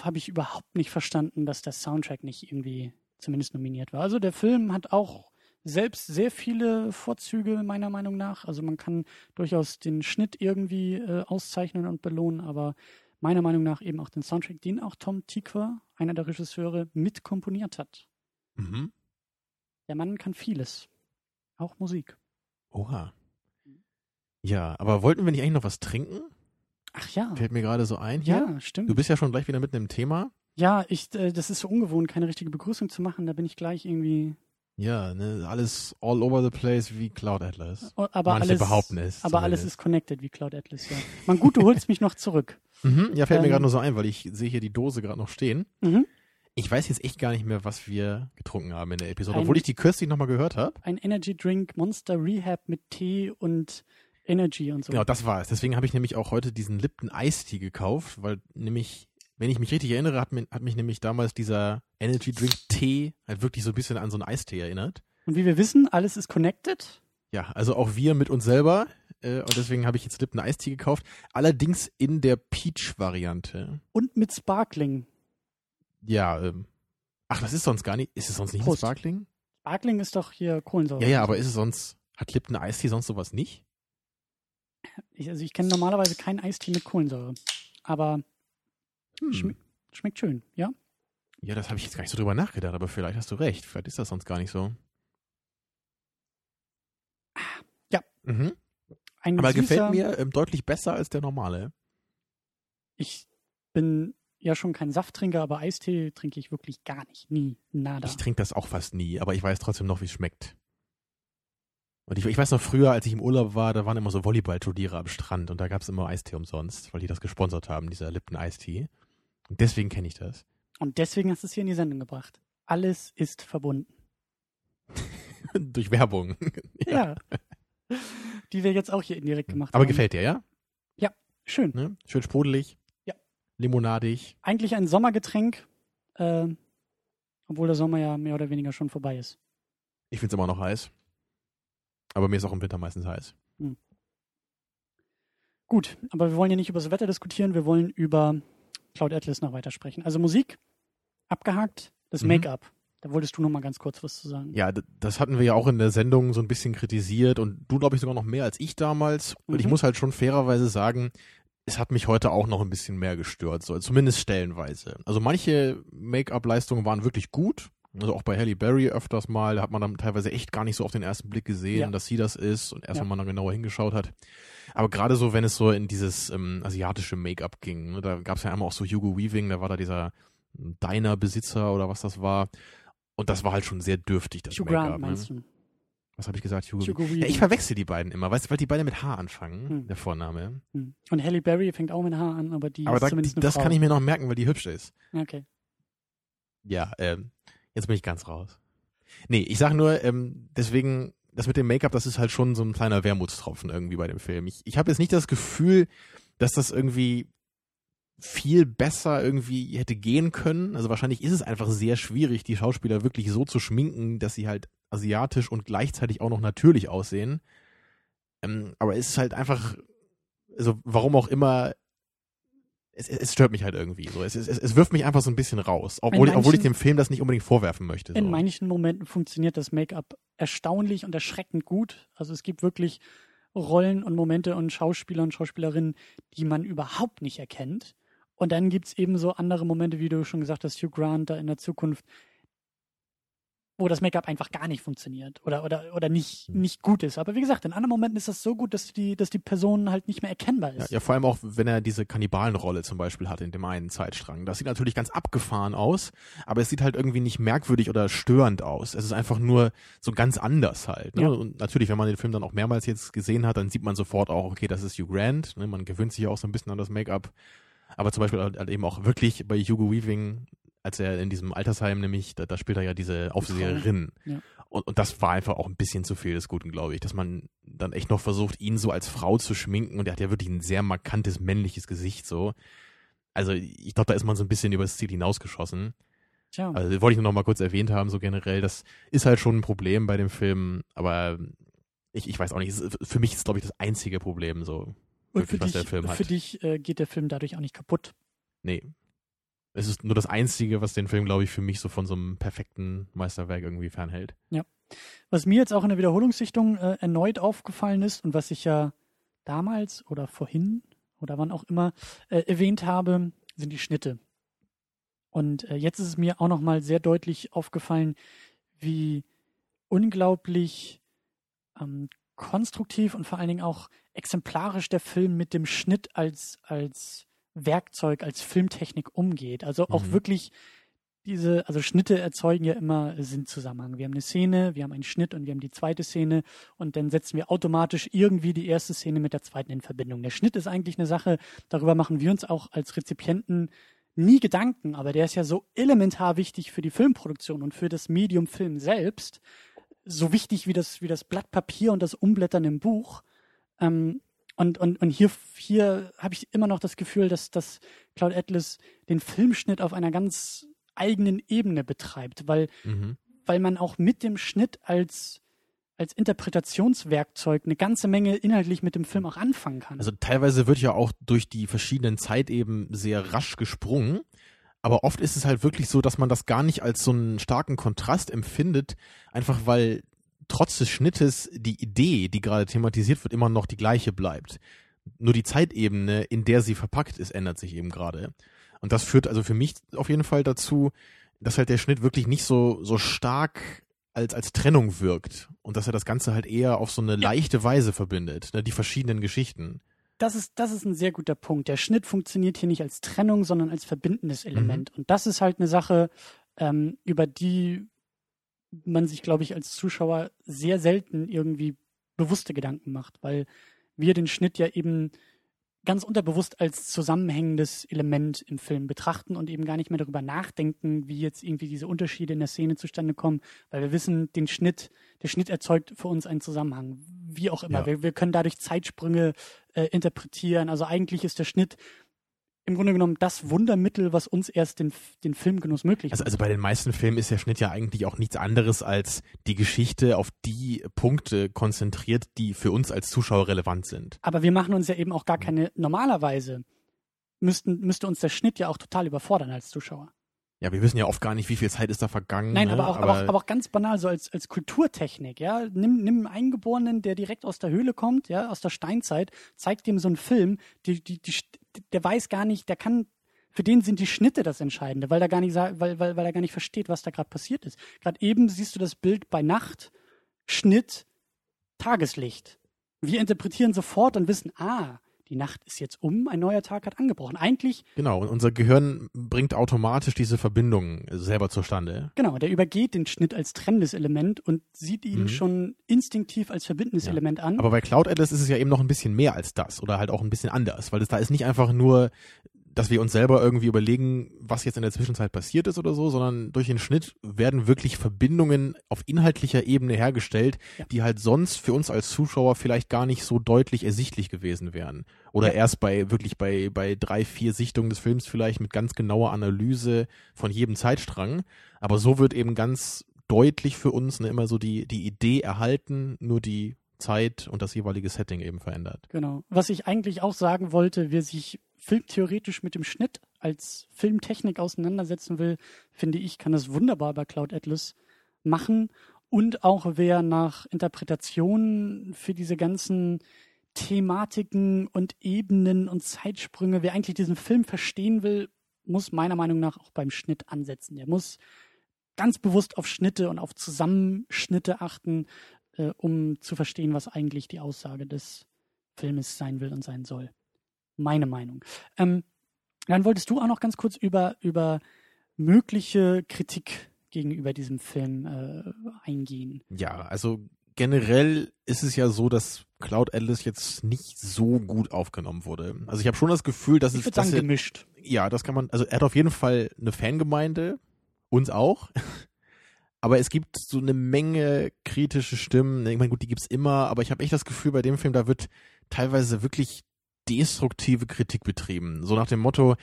A: habe ich überhaupt nicht verstanden, dass der Soundtrack nicht irgendwie zumindest nominiert war. Also der Film hat auch selbst sehr viele Vorzüge meiner Meinung nach. Also man kann durchaus den Schnitt irgendwie äh, auszeichnen und belohnen, aber meiner Meinung nach eben auch den Soundtrack, den auch Tom Tykwer, einer der Regisseure, mitkomponiert hat.
B: Mhm.
A: Der Mann kann vieles, auch Musik.
B: Oha. Ja, aber wollten wir nicht eigentlich noch was trinken?
A: Ach ja,
B: Fällt mir gerade so ein hier.
A: ja, stimmt.
B: Du bist ja schon gleich wieder mitten im Thema.
A: Ja, ich, äh, das ist so ungewohnt, keine richtige Begrüßung zu machen. Da bin ich gleich irgendwie.
B: Ja, ne, alles all over the place wie Cloud Atlas.
A: Aber
B: Manche
A: alles,
B: behaupten es.
A: aber alles ist connected wie Cloud Atlas, ja. Man gut, du holst mich noch zurück.
B: Mhm, ja, fällt mir
A: Ähm,
B: gerade nur so ein, weil ich sehe hier die Dose gerade noch stehen.
A: Mhm.
B: Ich weiß jetzt echt gar nicht mehr, was wir getrunken haben in der Episode,
A: Ein-
B: obwohl ich die kürzlich nochmal gehört habe.
A: Ein Energy Drink, Monster Rehab mit Tee und Energy und so.
B: Genau, das war es. Deswegen habe ich nämlich auch heute diesen Lipton Eistee gekauft, weil nämlich Wenn ich mich richtig erinnere, hat, mir, hat mich nämlich damals dieser Energy Drink Tee halt wirklich so ein bisschen an so einen Eistee erinnert.
A: Und wie wir wissen, alles ist connected.
B: Ja, also auch wir mit uns selber. Äh, und deswegen habe ich jetzt Lipton Eistee gekauft. Allerdings in der Peach-Variante.
A: Und mit Sparkling.
B: Ja, ähm. Ach, das ist sonst gar nicht. Ist es sonst nicht
A: Prost.
B: ein Sparkling?
A: Sparkling ist doch hier Kohlensäure.
B: Ja, ja, aber ist es sonst. Hat Lipton Eistee sonst sowas nicht?
A: Ich, also ich kenne normalerweise keinen Eistee mit Kohlensäure. Aber
B: Hm.
A: Schme- schmeckt schön, ja?
B: Ja, das habe ich jetzt gar nicht so drüber nachgedacht, aber vielleicht hast du recht. Vielleicht ist das sonst gar nicht so.
A: Ja.
B: Mhm.
A: Ein
B: Aber
A: süßer,
B: gefällt mir ähm, deutlich besser als der normale.
A: Ich bin ja schon kein Safttrinker, aber Eistee trinke ich wirklich gar nicht. Nie. Nada.
B: Ich trinke das auch fast nie, aber ich weiß trotzdem noch, wie es schmeckt. Und ich, ich weiß noch früher, als ich im Urlaub war, da waren immer so Volleyballturniere am Strand und da gab es immer Eistee umsonst, weil die das gesponsert haben, dieser Lipton Eistee. Und deswegen kenne ich das.
A: Und deswegen hast du es hier in die Sendung gebracht. Alles ist verbunden.
B: Durch Werbung.
A: Ja. Die wir jetzt auch hier indirekt gemacht
B: Aber
A: haben.
B: gefällt dir, ja?
A: Schön.
B: Ne? Schön sprudelig. Limonadig.
A: Eigentlich ein Sommergetränk, äh, obwohl der Sommer ja mehr oder weniger schon vorbei ist.
B: Ich finde es immer noch heiß. Aber mir ist auch im Winter meistens heiß.
A: Gut, aber wir wollen ja nicht über das Wetter diskutieren, wir wollen über Cloud Atlas noch weiter sprechen. Also Musik, abgehakt, das
B: Mhm.
A: Make-up. Da wolltest du noch mal ganz kurz was zu sagen.
B: Ja, das hatten wir ja auch in der Sendung so ein bisschen kritisiert und du, glaube ich, sogar noch mehr als ich damals. Und ich
A: Mhm.
B: muss halt schon fairerweise sagen, es hat mich heute auch noch ein bisschen mehr gestört, so, zumindest stellenweise. Also manche Make-up-Leistungen waren wirklich gut. Also auch bei Halle Berry öfters mal, da hat man dann teilweise echt gar nicht so auf den ersten Blick gesehen,
A: Ja.
B: dass sie das ist und erst
A: Ja.
B: wenn man dann genauer hingeschaut hat. Aber gerade so, wenn es so in dieses ähm, asiatische Make-up ging, ne, da gab es ja einmal auch so Hugo Weaving, da war da dieser Diner-Besitzer oder was das war. Und das war halt schon sehr dürftig, das Make-up. Ne? Was habe ich gesagt? Hugo,
A: Hugo
B: Ja, ich verwechsel die beiden immer, weißt weil die beide mit H anfangen,
A: Hm.
B: der Vorname.
A: Hm. Und Halle Berry fängt auch mit H an, aber die
B: Aber
A: ist
B: da,
A: zumindest eine
B: das
A: Frau.
B: kann ich mir noch merken, weil die hübsch ist.
A: Okay.
B: Ja, ähm, jetzt bin ich ganz raus. Nee, ich sag nur, ähm, deswegen, das mit dem Make-up, das ist halt schon so ein kleiner Wermutstropfen irgendwie bei dem Film. Ich, ich habe jetzt nicht das Gefühl, dass das irgendwie viel besser irgendwie hätte gehen können. Also wahrscheinlich ist es einfach sehr schwierig, die Schauspieler wirklich so zu schminken, dass sie halt asiatisch und gleichzeitig auch noch natürlich aussehen. Ähm, aber es ist halt einfach, also warum auch immer, es, es es stört mich halt irgendwie so. Es, es, es wirft mich einfach so ein bisschen raus, obwohl, ich, obwohl ich
A: manchen-
B: dem Film das nicht unbedingt vorwerfen möchte. So.
A: In manchen Momenten funktioniert das Make-up erstaunlich und erschreckend gut. Also es gibt wirklich Rollen und Momente und Schauspieler und Schauspielerinnen, die man überhaupt nicht erkennt. Und dann gibt's eben so andere Momente, wie du schon gesagt hast, Hugh Grant da in der Zukunft, wo das Make-up einfach gar nicht funktioniert oder, oder, oder nicht,
B: Hm.
A: nicht gut ist. Aber wie gesagt, in anderen Momenten ist das so gut, dass die, dass die Person halt nicht mehr erkennbar
B: Ja,
A: ist.
B: ja, vor allem auch, wenn er diese Kannibalenrolle zum Beispiel hat in dem einen Zeitstrang. Das sieht natürlich ganz abgefahren aus, aber es sieht halt irgendwie nicht merkwürdig oder störend aus. Es ist einfach nur so ganz anders halt. Ne?
A: Ja.
B: Und natürlich, wenn man den Film dann auch mehrmals jetzt gesehen hat, dann sieht man sofort auch, okay, das ist Hugh Grant. Ne? Man gewöhnt sich auch so ein bisschen an das Make-up. Aber zum Beispiel halt eben auch wirklich bei Hugo Weaving, als er in diesem Altersheim nämlich, da, da spielt er ja diese Aufseherin.
A: Ja.
B: Und, und das war einfach auch ein bisschen zu viel des Guten, glaube ich, dass man dann echt noch versucht, ihn so als Frau zu schminken. Und er hat ja wirklich ein sehr markantes männliches Gesicht so. Also ich glaube, da ist man so ein bisschen übers Ziel hinausgeschossen.
A: Tja.
B: Also wollte ich nur noch mal kurz erwähnt haben, so generell. Das ist halt schon ein Problem bei dem Film, aber ich, ich weiß auch nicht. Für mich ist, glaube ich, das einzige Problem so.
A: und für
B: Wirklich, was
A: dich,
B: der Film hat.
A: für dich äh, geht der Film dadurch auch nicht kaputt.
B: Nee. Es ist nur das Einzige, was den Film, glaube ich, für mich so von so einem perfekten Meisterwerk irgendwie fernhält.
A: Was mir jetzt auch in der Wiederholungssichtung äh, erneut aufgefallen ist und was ich ja damals oder vorhin oder wann auch immer äh, erwähnt habe, sind die Schnitte. Und äh, jetzt ist es mir auch nochmal sehr deutlich aufgefallen, wie unglaublich ähm, konstruktiv und vor allen Dingen auch exemplarisch der Film mit dem Schnitt als, als Werkzeug, als Filmtechnik umgeht. Also auch
B: Mhm.
A: wirklich diese, also Schnitte erzeugen ja immer Sinnzusammenhang. Wir haben eine Szene, wir haben einen Schnitt und wir haben die zweite Szene und dann setzen wir automatisch irgendwie die erste Szene mit der zweiten in Verbindung. Der Schnitt ist eigentlich eine Sache, darüber machen wir uns auch als Rezipienten nie Gedanken, aber der ist ja so elementar wichtig für die Filmproduktion und für das Medium Film selbst, so wichtig wie das, wie das Blatt Papier und das Umblättern im Buch. Ähm, und, und, und hier, hier habe ich immer noch das Gefühl, dass, dass Cloud Atlas den Filmschnitt auf einer ganz eigenen Ebene betreibt, weil,
B: Mhm.
A: weil man auch mit dem Schnitt als, als Interpretationswerkzeug eine ganze Menge inhaltlich mit dem Film auch anfangen kann.
B: Also teilweise wird ja auch durch die verschiedenen Zeiteben sehr rasch gesprungen. Aber oft ist es halt wirklich so, dass man das gar nicht als so einen starken Kontrast empfindet, einfach weil trotz des Schnittes die Idee, die gerade thematisiert wird, immer noch die gleiche bleibt. Nur die Zeitebene, in der sie verpackt ist, ändert sich eben gerade. Und das führt also für mich auf jeden Fall dazu, dass halt der Schnitt wirklich nicht so, so stark als, als Trennung wirkt. Und dass er das Ganze halt eher auf so eine leichte Weise verbindet, ne, die verschiedenen Geschichten.
A: das ist, das ist ein sehr guter Punkt. Der Schnitt funktioniert hier nicht als Trennung, sondern als verbindendes Element. Und das ist halt eine Sache, ähm, über die man sich, glaube ich, als Zuschauer sehr selten irgendwie bewusste Gedanken macht, weil wir den Schnitt ja eben ganz unterbewusst als zusammenhängendes Element im Film betrachten und eben gar nicht mehr darüber nachdenken, wie jetzt irgendwie diese Unterschiede in der Szene zustande kommen, weil wir wissen, den Schnitt, der Schnitt erzeugt für uns einen Zusammenhang, wie auch immer.
B: Ja.
A: Wir, wir können dadurch Zeitsprünge äh, interpretieren. Also eigentlich ist der Schnitt im Grunde genommen das Wundermittel, was uns erst den, den Filmgenuss möglich
B: Also,
A: macht.
B: also bei den meisten Filmen ist der Schnitt ja eigentlich auch nichts anderes als die Geschichte auf die Punkte konzentriert, die für uns als Zuschauer relevant sind.
A: Aber wir machen uns ja eben auch gar keine, normalerweise müssten, müsste uns der Schnitt ja auch total überfordern als Zuschauer.
B: Ja, wir wissen ja oft gar nicht, wie viel Zeit ist da vergangen.
A: Nein,
B: ne?
A: aber, auch, aber, auch, aber auch ganz banal, so als, als Kulturtechnik, ja. Nimm, nimm einen Eingeborenen, der direkt aus der Höhle kommt, ja, aus der Steinzeit, zeigt ihm so einen Film, die, die, die, der weiß gar nicht, der kann, für den sind die Schnitte das Entscheidende, weil er gar nicht, weil, weil, weil er gar nicht versteht, was da gerade passiert ist. Gerade eben siehst du das Bild bei Nacht, Schnitt, Tageslicht. Wir interpretieren sofort und wissen, ah, die Nacht ist jetzt um, ein neuer Tag hat angebrochen. Eigentlich
B: Genau, und unser Gehirn bringt automatisch diese Verbindung selber zustande.
A: Genau, der übergeht den Schnitt als trennendes Element und sieht ihn
B: Mhm.
A: schon instinktiv als verbindendes
B: Ja.
A: Element an.
B: Aber bei Cloud Atlas ist es ja eben noch ein bisschen mehr als das oder halt auch ein bisschen anders, weil es da ist nicht einfach nur, dass wir uns selber irgendwie überlegen, was jetzt in der Zwischenzeit passiert ist oder so, sondern durch den Schnitt werden wirklich Verbindungen auf inhaltlicher Ebene hergestellt,
A: Ja.
B: die halt sonst für uns als Zuschauer vielleicht gar nicht so deutlich ersichtlich gewesen wären. Oder
A: Ja.
B: erst bei wirklich bei, bei drei, vier Sichtungen des Films vielleicht mit ganz genauer Analyse von jedem Zeitstrang. Aber so wird eben ganz deutlich für uns ne, immer so die, die Idee erhalten, nur die Zeit und das jeweilige Setting eben verändert.
A: Genau. Was ich eigentlich auch sagen wollte, wer sich filmtheoretisch mit dem Schnitt als Filmtechnik auseinandersetzen will, finde ich, kann das wunderbar bei Cloud Atlas machen. Und auch wer nach Interpretationen für diese ganzen Thematiken und Ebenen und Zeitsprünge, wer eigentlich diesen Film verstehen will, muss meiner Meinung nach auch beim Schnitt ansetzen. Der muss ganz bewusst auf Schnitte und auf Zusammenschnitte achten, äh, um zu verstehen, was eigentlich die Aussage des Filmes sein will und sein soll. Meine Meinung. Ähm, dann wolltest du auch noch ganz kurz über, über mögliche Kritik gegenüber diesem Film äh, eingehen.
B: Ja, also generell ist es ja so, dass Cloud Atlas jetzt nicht so gut aufgenommen wurde. Also ich habe schon das Gefühl, dass
A: Ich
B: es er-
A: gemischt.
B: ja, das kann man, also er hat auf jeden Fall eine Fangemeinde, uns auch. Aber es gibt so eine Menge kritische Stimmen. Ich meine, gut, die gibt's immer, aber ich habe echt das Gefühl, bei dem Film, da wird teilweise wirklich destruktive Kritik betrieben. So nach dem Motto,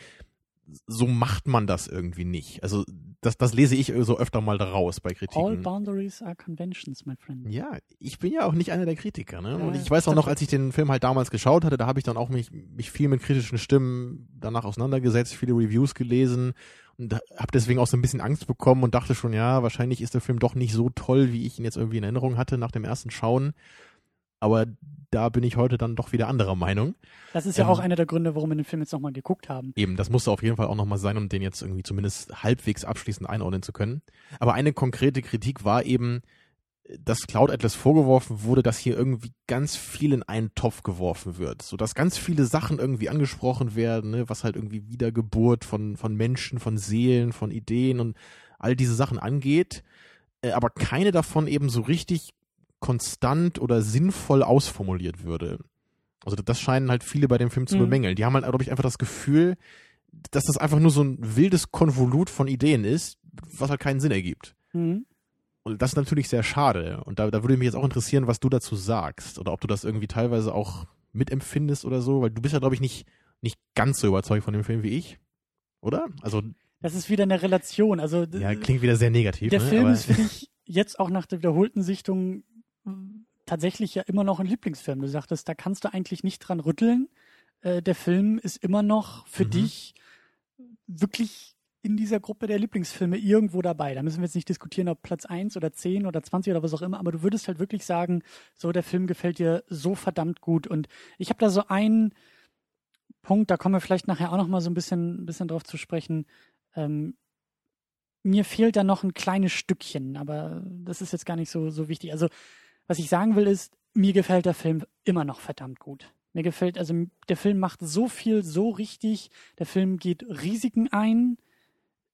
B: so macht man das irgendwie nicht. Also das, das lese ich so öfter mal daraus bei
A: All
B: Kritiken.
A: boundaries are conventions, my friend.
B: Ja, ich bin ja auch nicht einer der Kritiker, ne? Und ich weiß auch noch, als ich den Film halt damals geschaut hatte, da habe ich dann auch mich, mich viel mit kritischen Stimmen danach auseinandergesetzt, viele Reviews gelesen und habe deswegen auch so ein bisschen Angst bekommen und dachte schon, ja, wahrscheinlich ist der Film doch nicht so toll, wie ich ihn jetzt irgendwie in Erinnerung hatte nach dem ersten Schauen. Aber da bin ich heute dann doch wieder anderer Meinung.
A: Das ist ja
B: Ähm,
A: auch einer der Gründe, warum wir den Film jetzt nochmal geguckt haben.
B: Eben, das musste auf jeden Fall auch nochmal sein, um den jetzt irgendwie zumindest halbwegs abschließend einordnen zu können. Aber eine konkrete Kritik war eben, dass Cloud Atlas vorgeworfen wurde, dass hier irgendwie ganz viel in einen Topf geworfen wird. So dass ganz viele Sachen irgendwie angesprochen werden, ne, was halt irgendwie Wiedergeburt von, von Menschen, von Seelen, von Ideen und all diese Sachen angeht. Äh, aber keine davon eben so richtig konstant oder sinnvoll ausformuliert würde. Also das scheinen halt viele bei dem Film zu
A: Mhm.
B: bemängeln. Die haben halt, glaube ich, einfach das Gefühl, dass das einfach nur so ein wildes Konvolut von Ideen ist, was halt keinen Sinn ergibt.
A: Mhm.
B: Und das ist natürlich sehr schade. Und da, da würde mich jetzt auch interessieren, was du dazu sagst. Oder ob du das irgendwie teilweise auch mitempfindest oder so, weil du bist ja, glaube ich, nicht, nicht ganz so überzeugt von dem Film wie ich. Oder? Also,
A: Das ist wieder eine Relation. Also
B: ja, klingt wieder sehr negativ.
A: der
B: ne?
A: Film
B: Aber-
A: ist für dich jetzt auch nach der wiederholten Sichtung tatsächlich ja immer noch ein Lieblingsfilm. Du sagtest, da kannst du eigentlich nicht dran rütteln. Äh, der Film ist immer noch für
B: Mhm.
A: dich wirklich in dieser Gruppe der Lieblingsfilme irgendwo dabei. Da müssen wir jetzt nicht diskutieren, ob Platz 1 oder 10 oder 20 oder was auch immer, aber du würdest halt wirklich sagen, so der Film gefällt dir so verdammt gut. Und ich habe da so einen Punkt, da kommen wir vielleicht nachher auch noch mal so ein bisschen, ein bisschen drauf zu sprechen. Ähm, mir fehlt da noch ein kleines Stückchen, aber das ist jetzt gar nicht so, so wichtig. Also, was ich sagen will, ist, mir gefällt der Film immer noch verdammt gut. Mir gefällt, also der Film macht so viel so richtig. Der Film geht Risiken ein,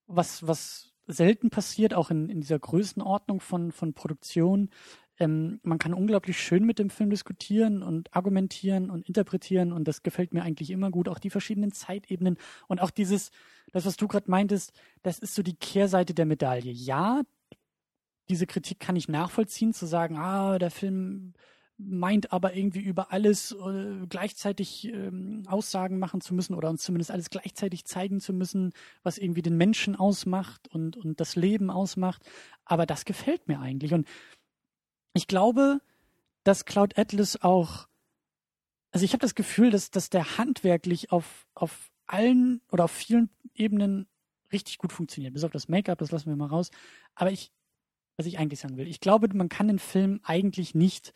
A: was, was selten passiert, auch in, in dieser Größenordnung von, von Produktion. Ähm, man kann unglaublich schön mit dem Film diskutieren und argumentieren und interpretieren und das gefällt mir eigentlich immer gut. Auch die verschiedenen Zeitebenen und auch dieses, das, was du gerade meintest, das ist so die Kehrseite der Medaille. Ja, diese Kritik kann ich nachvollziehen, zu sagen, ah, der Film meint aber irgendwie über alles äh, gleichzeitig ähm, Aussagen machen zu müssen oder uns zumindest alles gleichzeitig zeigen zu müssen, was irgendwie den Menschen ausmacht und, und das Leben ausmacht. Aber das gefällt mir eigentlich. Und ich glaube, dass Cloud Atlas auch, also ich habe das Gefühl, dass, dass der handwerklich auf, auf allen oder auf vielen Ebenen richtig gut funktioniert. Bis auf das Make-up, das lassen wir mal raus. Aber ich, was ich eigentlich sagen will, ich glaube, man kann den Film eigentlich nicht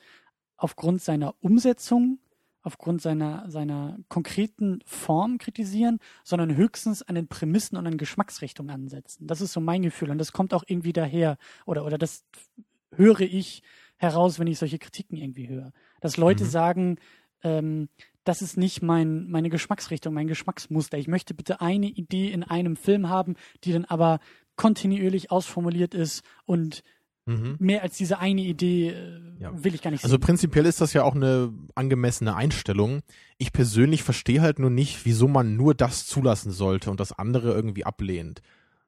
A: aufgrund seiner Umsetzung, aufgrund seiner, seiner konkreten Form kritisieren, sondern höchstens an den Prämissen und an Geschmacksrichtungen ansetzen. Das ist so mein Gefühl und das kommt auch irgendwie daher oder, oder das höre ich heraus, wenn ich solche Kritiken irgendwie höre. Dass Leute
B: Mhm.
A: sagen, ähm, das ist nicht mein, meine Geschmacksrichtung, mein Geschmacksmuster. Ich möchte bitte eine Idee in einem Film haben, die dann aber kontinuierlich ausformuliert ist und
B: Mhm.
A: mehr als diese eine Idee äh,
B: Ja.
A: will ich gar nicht
B: Also
A: sehen.
B: prinzipiell ist das ja auch eine angemessene Einstellung. Ich persönlich verstehe halt nur nicht, wieso man nur das zulassen sollte und das andere irgendwie ablehnt.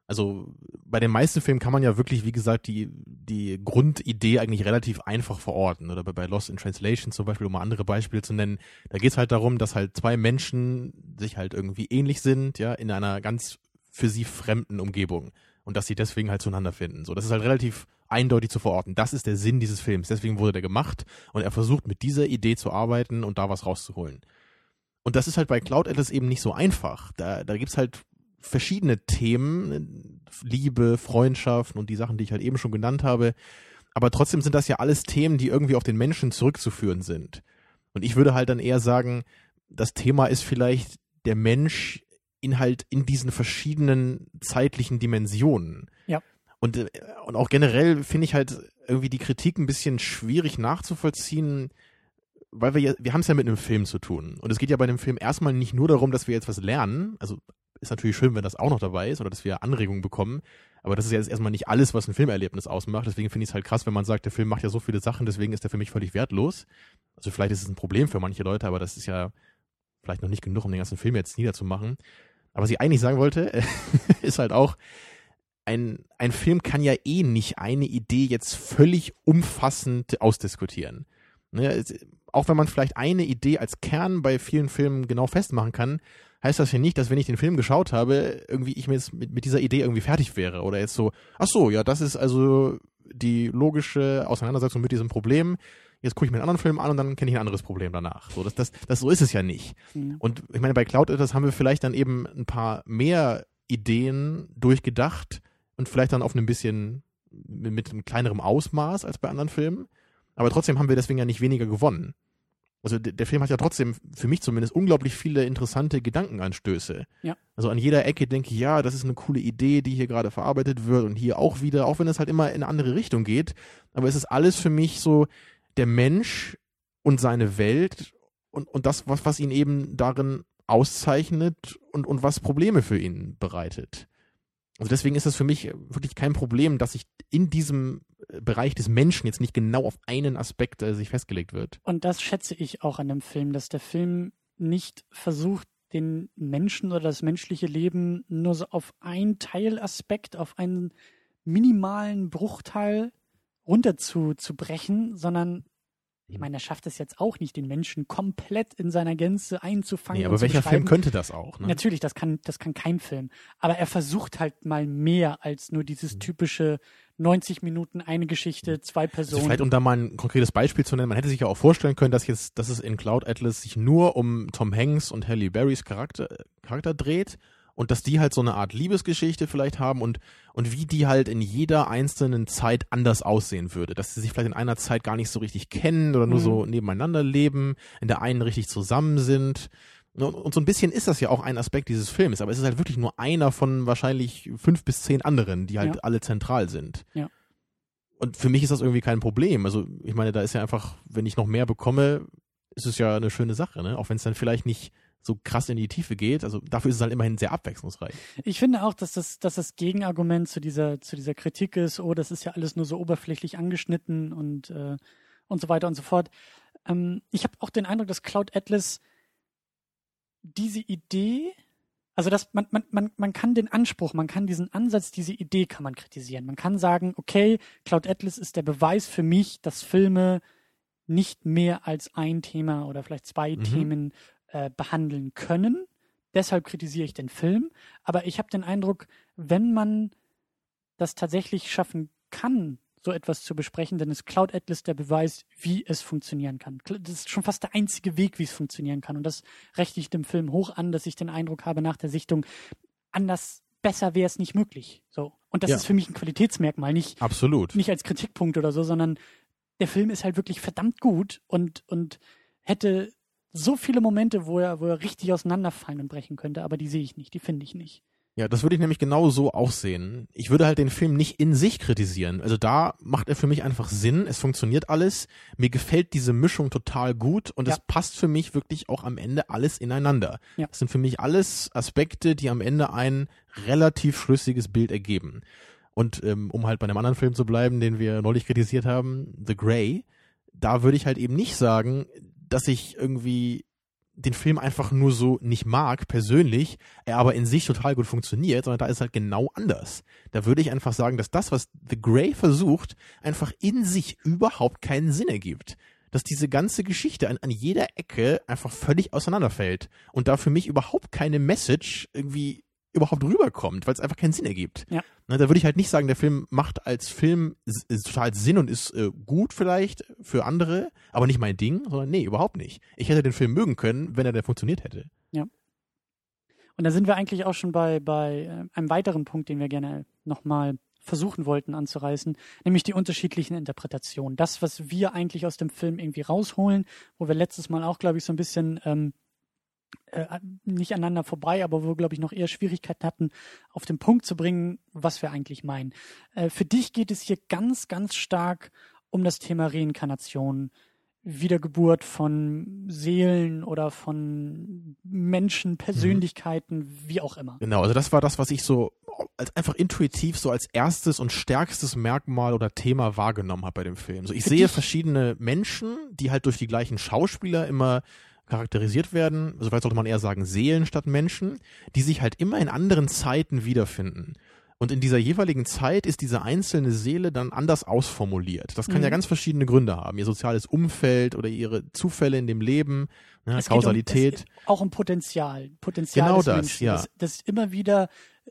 B: Also bei den meisten Filmen kann man ja wirklich, wie gesagt, die, die Grundidee eigentlich relativ einfach verorten. Oder bei Lost in Translation zum Beispiel, um mal andere Beispiele zu nennen. Da geht es halt darum, dass halt zwei Menschen sich halt irgendwie ähnlich sind, ja, in einer ganz für sie fremden Umgebung. Und dass sie deswegen halt zueinander finden. So, das ist halt relativ eindeutig zu verorten. Das ist der Sinn dieses Films. Deswegen wurde der gemacht und er versucht mit dieser Idee zu arbeiten und da was rauszuholen. Und das ist halt bei Cloud Atlas eben nicht so einfach. Da, da gibt's halt verschiedene Themen, Liebe, Freundschaft und die Sachen, die ich halt eben schon genannt habe. Aber trotzdem sind das ja alles Themen, die irgendwie auf den Menschen zurückzuführen sind. Und ich würde halt dann eher sagen, das Thema ist vielleicht der Mensch in halt in diesen verschiedenen zeitlichen Dimensionen.
A: Ja.
B: Und, äh, und auch generell finde ich halt irgendwie die Kritik ein bisschen schwierig nachzuvollziehen, weil wir ja, wir haben es ja mit einem Film zu tun. Und es geht ja bei dem Film erstmal nicht nur darum, dass wir jetzt was lernen. Also ist natürlich schön, wenn das auch noch dabei ist oder dass wir Anregungen bekommen. Aber das ist ja jetzt erstmal nicht alles, was ein Filmerlebnis ausmacht. Deswegen finde ich es halt krass, wenn man sagt, der Film macht ja so viele Sachen, deswegen ist der für mich völlig wertlos. Also vielleicht ist es ein Problem für manche Leute, aber das ist ja vielleicht noch nicht genug, um den ganzen Film jetzt niederzumachen. Aber was ich eigentlich sagen wollte, ist halt auch, ein, ein Film kann ja eh nicht eine Idee jetzt völlig umfassend ausdiskutieren. Ne, auch wenn man vielleicht eine Idee als Kern bei vielen Filmen genau festmachen kann, heißt das ja nicht, dass wenn ich den Film geschaut habe, irgendwie ich mir jetzt mit, mit dieser Idee irgendwie fertig wäre oder jetzt so, ach so, ja, das ist also die logische Auseinandersetzung mit diesem Problem. Jetzt gucke ich mir einen anderen Film an und dann kenne ich ein anderes Problem danach. So, das, das, das so ist es ja nicht.
A: Mhm.
B: Und ich meine, bei Cloud Atlas haben wir vielleicht dann eben ein paar mehr Ideen durchgedacht und vielleicht dann auf einem bisschen mit, einem kleinerem Ausmaß als bei anderen Filmen. Aber trotzdem haben wir deswegen ja nicht weniger gewonnen. Also der, der Film hat ja trotzdem, für mich zumindest, unglaublich viele interessante Gedankenanstöße.
A: Ja.
B: Also an jeder Ecke denke ich, ja, das ist eine coole Idee, die hier gerade verarbeitet wird und hier auch wieder, auch wenn es halt immer in eine andere Richtung geht. Aber es ist alles für mich so der Mensch und seine Welt und, und das, was, was ihn eben darin auszeichnet und, und was Probleme für ihn bereitet. Also deswegen ist es für mich wirklich kein Problem, dass sich in diesem äh, Bereich des Menschen jetzt nicht genau auf einen Aspekt äh, sich festgelegt wird.
A: Und das schätze ich auch an dem Film, dass der Film nicht versucht, den Menschen oder das menschliche Leben nur so auf einen Teilaspekt, auf einen minimalen Bruchteil runter zu, zu brechen, sondern Ich meine, er schafft es jetzt auch nicht, den Menschen komplett in seiner Gänze einzufangen.
B: Nee, aber welcher Film könnte das auch? Ne?
A: Natürlich, das kann, das kann kein Film. Aber er versucht halt mal mehr als nur
B: Mhm.
A: dieses typische 90 Minuten eine Geschichte, zwei
B: Also
A: Personen.
B: vielleicht um da mal ein konkretes Beispiel zu nennen, man hätte sich ja auch vorstellen können, dass jetzt, dass es in Cloud Atlas sich nur um Tom Hanks und Halle Berrys Charakter, Charakter dreht und dass die halt so eine Art Liebesgeschichte vielleicht haben und, und wie die halt in jeder einzelnen Zeit anders aussehen würde. Dass sie sich vielleicht in einer Zeit gar nicht so richtig kennen oder nur
A: Mhm.
B: so nebeneinander leben, in der einen richtig zusammen sind. Und, und so ein bisschen ist das ja auch ein Aspekt dieses Films, aber es ist halt wirklich nur einer von wahrscheinlich fünf bis zehn anderen, die halt
A: Ja.
B: alle zentral sind.
A: Ja.
B: Und für mich ist das irgendwie kein Problem. Also ich meine, da ist ja einfach, wenn ich noch mehr bekomme, ist es ja eine schöne Sache, ne? Auch wenn es dann vielleicht nicht so krass in die Tiefe geht. Also dafür ist es halt immerhin sehr abwechslungsreich.
A: Ich finde auch, dass das, dass das Gegenargument zu dieser, zu dieser Kritik ist, oh, das ist ja alles nur so oberflächlich angeschnitten und, äh, und so weiter und so fort. Ähm, ich habe auch den Eindruck, dass Cloud Atlas diese Idee, also dass man, man, man, man kann den Anspruch, man kann diesen Ansatz, diese Idee kann man kritisieren. Man kann sagen, okay, Cloud Atlas ist der Beweis für mich, dass Filme nicht mehr als ein Thema oder vielleicht zwei
B: Mhm.
A: Themen äh, behandeln können. Deshalb kritisiere ich den Film. Aber ich habe den Eindruck, wenn man das tatsächlich schaffen kann, so etwas zu besprechen, dann ist Cloud Atlas der Beweis, wie es funktionieren kann. Das ist schon fast der einzige Weg, wie es funktionieren kann. Und das rechne ich dem Film hoch an, dass ich den Eindruck habe nach der Sichtung, anders, besser wäre es nicht möglich. So. Und das
B: Ja.
A: ist für mich ein Qualitätsmerkmal, nicht,
B: Absolut.
A: nicht als Kritikpunkt oder so, sondern der Film ist halt wirklich verdammt gut und, und hätte so viele Momente, wo er, wo er richtig auseinanderfallen und brechen könnte, aber die sehe ich nicht, die finde ich nicht.
B: Ja, das würde ich nämlich genau so auch sehen. Ich würde halt den Film nicht in sich kritisieren. Also da macht er für mich einfach Sinn. Es funktioniert alles. Mir gefällt diese Mischung total gut und
A: Ja.
B: es passt für mich wirklich auch am Ende alles ineinander.
A: Ja.
B: Das sind für mich alles Aspekte, die am Ende ein relativ schlüssiges Bild ergeben. Und ähm, um halt bei einem anderen Film zu bleiben, den wir neulich kritisiert haben, The Grey, da würde ich halt eben nicht sagen, dass ich irgendwie den Film einfach nur so nicht mag, persönlich, er aber in sich total gut funktioniert, sondern da ist halt genau anders. Da würde ich einfach sagen, dass das, was The Grey versucht, einfach in sich überhaupt keinen Sinn ergibt. Dass diese ganze Geschichte an, an jeder Ecke einfach völlig auseinanderfällt und da für mich überhaupt keine Message irgendwie überhaupt rüberkommt, weil es einfach keinen Sinn ergibt.
A: Ja.
B: Na, da würde ich halt nicht sagen, der Film macht als Film total Sinn und ist äh, gut vielleicht für andere, aber nicht mein Ding, sondern nee, überhaupt nicht. Ich hätte den Film mögen können, wenn er denn funktioniert hätte.
A: Und da sind wir eigentlich auch schon bei, bei äh, einem weiteren Punkt, den wir gerne nochmal versuchen wollten anzureißen, nämlich die unterschiedlichen Interpretationen. Das, was wir eigentlich aus dem Film irgendwie rausholen, wo wir letztes Mal auch, glaube ich, so ein bisschen ähm, äh, nicht aneinander vorbei, aber wo wir, glaube ich, noch eher Schwierigkeiten hatten, auf den Punkt zu bringen, was wir eigentlich meinen. Äh, für dich geht es hier ganz, ganz stark um das Thema Reinkarnation, Wiedergeburt von Seelen oder von Menschen, Persönlichkeiten, wie auch immer.
B: Genau, also das war das, was ich so als einfach intuitiv so als erstes und stärkstes Merkmal oder Thema wahrgenommen habe bei dem Film. So ich
A: Für
B: sehe
A: dich-
B: verschiedene Menschen, die halt durch die gleichen Schauspieler immer charakterisiert werden, also vielleicht sollte man eher sagen Seelen statt Menschen, die sich halt immer in anderen Zeiten wiederfinden. Und in dieser jeweiligen Zeit ist diese einzelne Seele dann anders ausformuliert. Das kann
A: Mhm.
B: ja ganz verschiedene Gründe haben. Ihr soziales Umfeld oder ihre Zufälle in dem Leben, ne,
A: Es
B: Kausalität.
A: Um, auch um Potenzial. Potenzial
B: Genau
A: des
B: das,
A: Menschen,
B: ja.
A: dass, dass immer wieder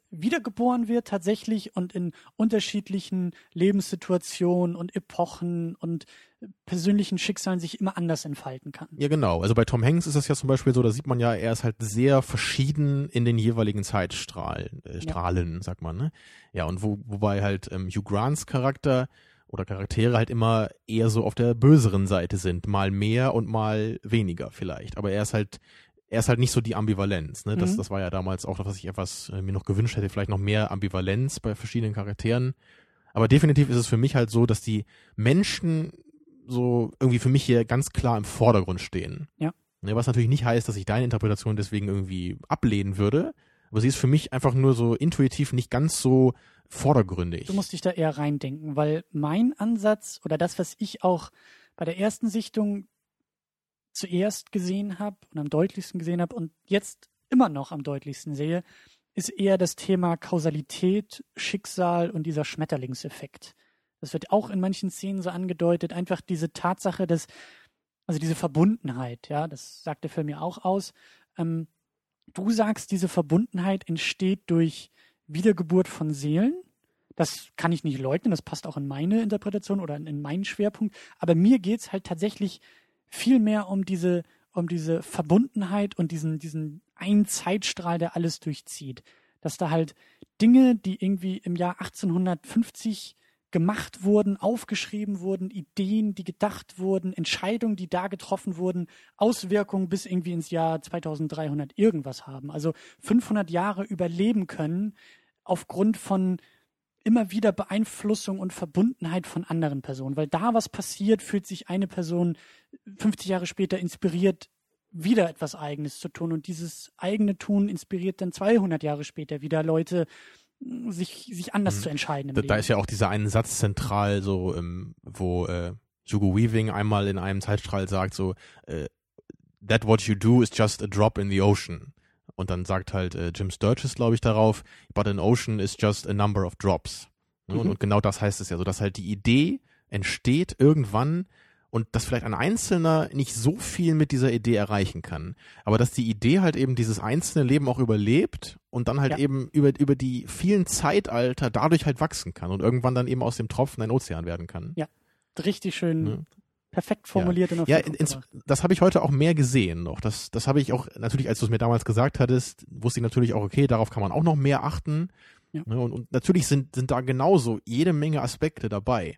A: wiedergeboren wird tatsächlich und in unterschiedlichen Lebenssituationen und Epochen und persönlichen Schicksalen sich immer anders entfalten kann.
B: Ja, genau. Also bei Tom Hanks ist das ja zum Beispiel so, da sieht man ja, er ist halt sehr verschieden in den jeweiligen Zeitstrahlen, äh, Strahlen, sagt man, ne? Ja, und wo, wobei halt ähm, Hugh Grants Charakter oder Charaktere halt immer eher so auf der böseren Seite sind, mal mehr und mal weniger vielleicht. Aber er ist halt, er ist halt nicht so die Ambivalenz, ne? Das,
A: Mhm.
B: das war ja damals auch das, was ich etwas äh, mir noch gewünscht hätte, vielleicht noch mehr Ambivalenz bei verschiedenen Charakteren. Aber definitiv ist es für mich halt so, dass die Menschen so irgendwie für mich hier ganz klar im Vordergrund stehen.
A: Ja.
B: Ne, was natürlich nicht heißt, dass ich deine Interpretation deswegen irgendwie ablehnen würde, aber sie ist für mich einfach nur so intuitiv nicht ganz so vordergründig.
A: Du musst dich da eher reindenken, weil mein Ansatz oder das, was ich auch bei der ersten Sichtung zuerst gesehen habe und am deutlichsten gesehen habe und jetzt immer noch am deutlichsten sehe, ist eher das Thema Kausalität, Schicksal und dieser Schmetterlingseffekt. Das wird auch in manchen Szenen so angedeutet, einfach diese Tatsache, dass Also diese Verbundenheit, ja, das sagt der Film ja auch aus. Ähm, du sagst, diese Verbundenheit entsteht durch Wiedergeburt von Seelen. Das kann ich nicht leugnen, das passt auch in meine Interpretation oder in, in meinen Schwerpunkt. Aber mir geht's halt tatsächlich viel mehr um diese, um diese Verbundenheit und diesen, diesen einen Zeitstrahl, der alles durchzieht. Dass da halt Dinge, die irgendwie im Jahr 1850 gemacht wurden, aufgeschrieben wurden, Ideen, die gedacht wurden, Entscheidungen, die da getroffen wurden, Auswirkungen bis irgendwie ins Jahr 2300 irgendwas haben. Also 500 Jahre überleben können aufgrund von immer wieder Beeinflussung und Verbundenheit von anderen Personen. Weil da was passiert, fühlt sich eine Person 50 Jahre später inspiriert, wieder etwas Eigenes zu tun. Und dieses eigene Tun inspiriert dann 200 Jahre später wieder Leute, sich, sich anders
B: Mhm.
A: zu entscheiden. Im
B: Da,
A: Leben.
B: da ist ja auch dieser einen Satz zentral, so ähm, wo äh, Hugo Weaving einmal in einem Zeitstrahl sagt, so äh, That what you do is just a drop in the ocean. Und dann sagt halt äh, Jim Sturgis, glaube ich, darauf, but an ocean is just a number of drops. Ne? Und,
A: Mhm.
B: und genau das heißt es ja so, dass halt die Idee entsteht irgendwann und dass vielleicht ein Einzelner nicht so viel mit dieser Idee erreichen kann. Aber dass die Idee halt eben dieses einzelne Leben auch überlebt und dann halt
A: Ja.
B: eben über, über die vielen Zeitalter dadurch halt wachsen kann und irgendwann dann eben aus dem Tropfen ein Ozean werden kann.
A: Ja. Richtig schön,
B: Ne?
A: perfekt formuliert und auf
B: Ja, ins, das habe ich heute auch mehr gesehen noch. Das, das habe ich auch, natürlich, als du es mir damals gesagt hattest, wusste ich natürlich auch, okay, darauf kann man auch noch mehr achten.
A: Ja.
B: Ne, Und, und natürlich sind, sind da genauso jede Menge Aspekte dabei.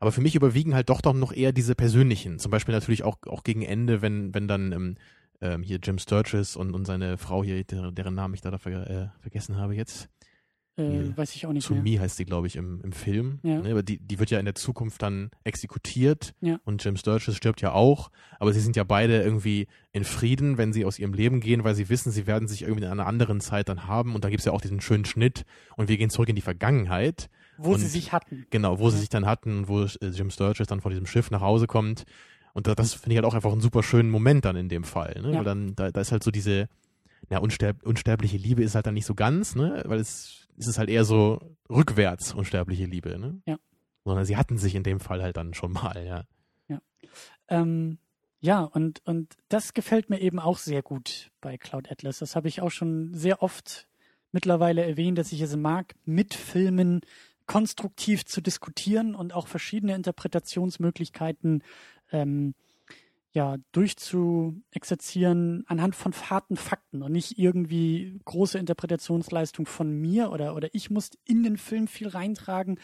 B: Aber für mich überwiegen halt doch doch noch eher diese persönlichen. Zum Beispiel natürlich auch, auch gegen Ende, wenn, wenn dann ähm, ähm, hier Jim Sturgis und, und seine Frau hier, der, deren Namen ich da ver, äh, vergessen habe jetzt.
A: Äh, weiß ich auch nicht
B: To. Me heißt sie, glaube ich, im, im Film.
A: Ja.
B: Ne, aber die, die wird ja in der Zukunft dann exekutiert
A: Ja.
B: und Jim Sturgis stirbt ja auch. Aber sie sind ja beide irgendwie in Frieden, wenn sie aus ihrem Leben gehen, weil sie wissen, sie werden sich irgendwie in einer anderen Zeit dann haben. Und da gibt's ja auch diesen schönen Schnitt und wir gehen zurück in die Vergangenheit.
A: Wo sie
B: und-
A: sich hatten.
B: Genau, wo sie
A: Ja.
B: sich dann hatten, wo äh, Jim Sturgis dann von diesem Schiff nach Hause kommt. Und da, das finde ich halt auch einfach einen super schönen Moment dann in dem Fall. Ne?
A: Ja.
B: Weil dann, da, da ist halt so diese, ja, unsterb, unsterbliche Liebe ist halt dann nicht so ganz, ne? Weil es, es ist halt eher so rückwärts unsterbliche Liebe, ne?
A: Ja.
B: Sondern sie hatten sich in dem Fall halt dann schon mal, ja.
A: Ähm, ja, und, und das gefällt mir eben auch sehr gut bei Cloud Atlas. Das habe ich auch schon sehr oft mittlerweile erwähnt, dass ich es mag, mit Filmen konstruktiv zu diskutieren und auch verschiedene Interpretationsmöglichkeiten ähm, ja, durchzuexerzieren anhand von harten Fakten und nicht irgendwie große Interpretationsleistung von mir oder, oder ich muss in den Film viel reintragen,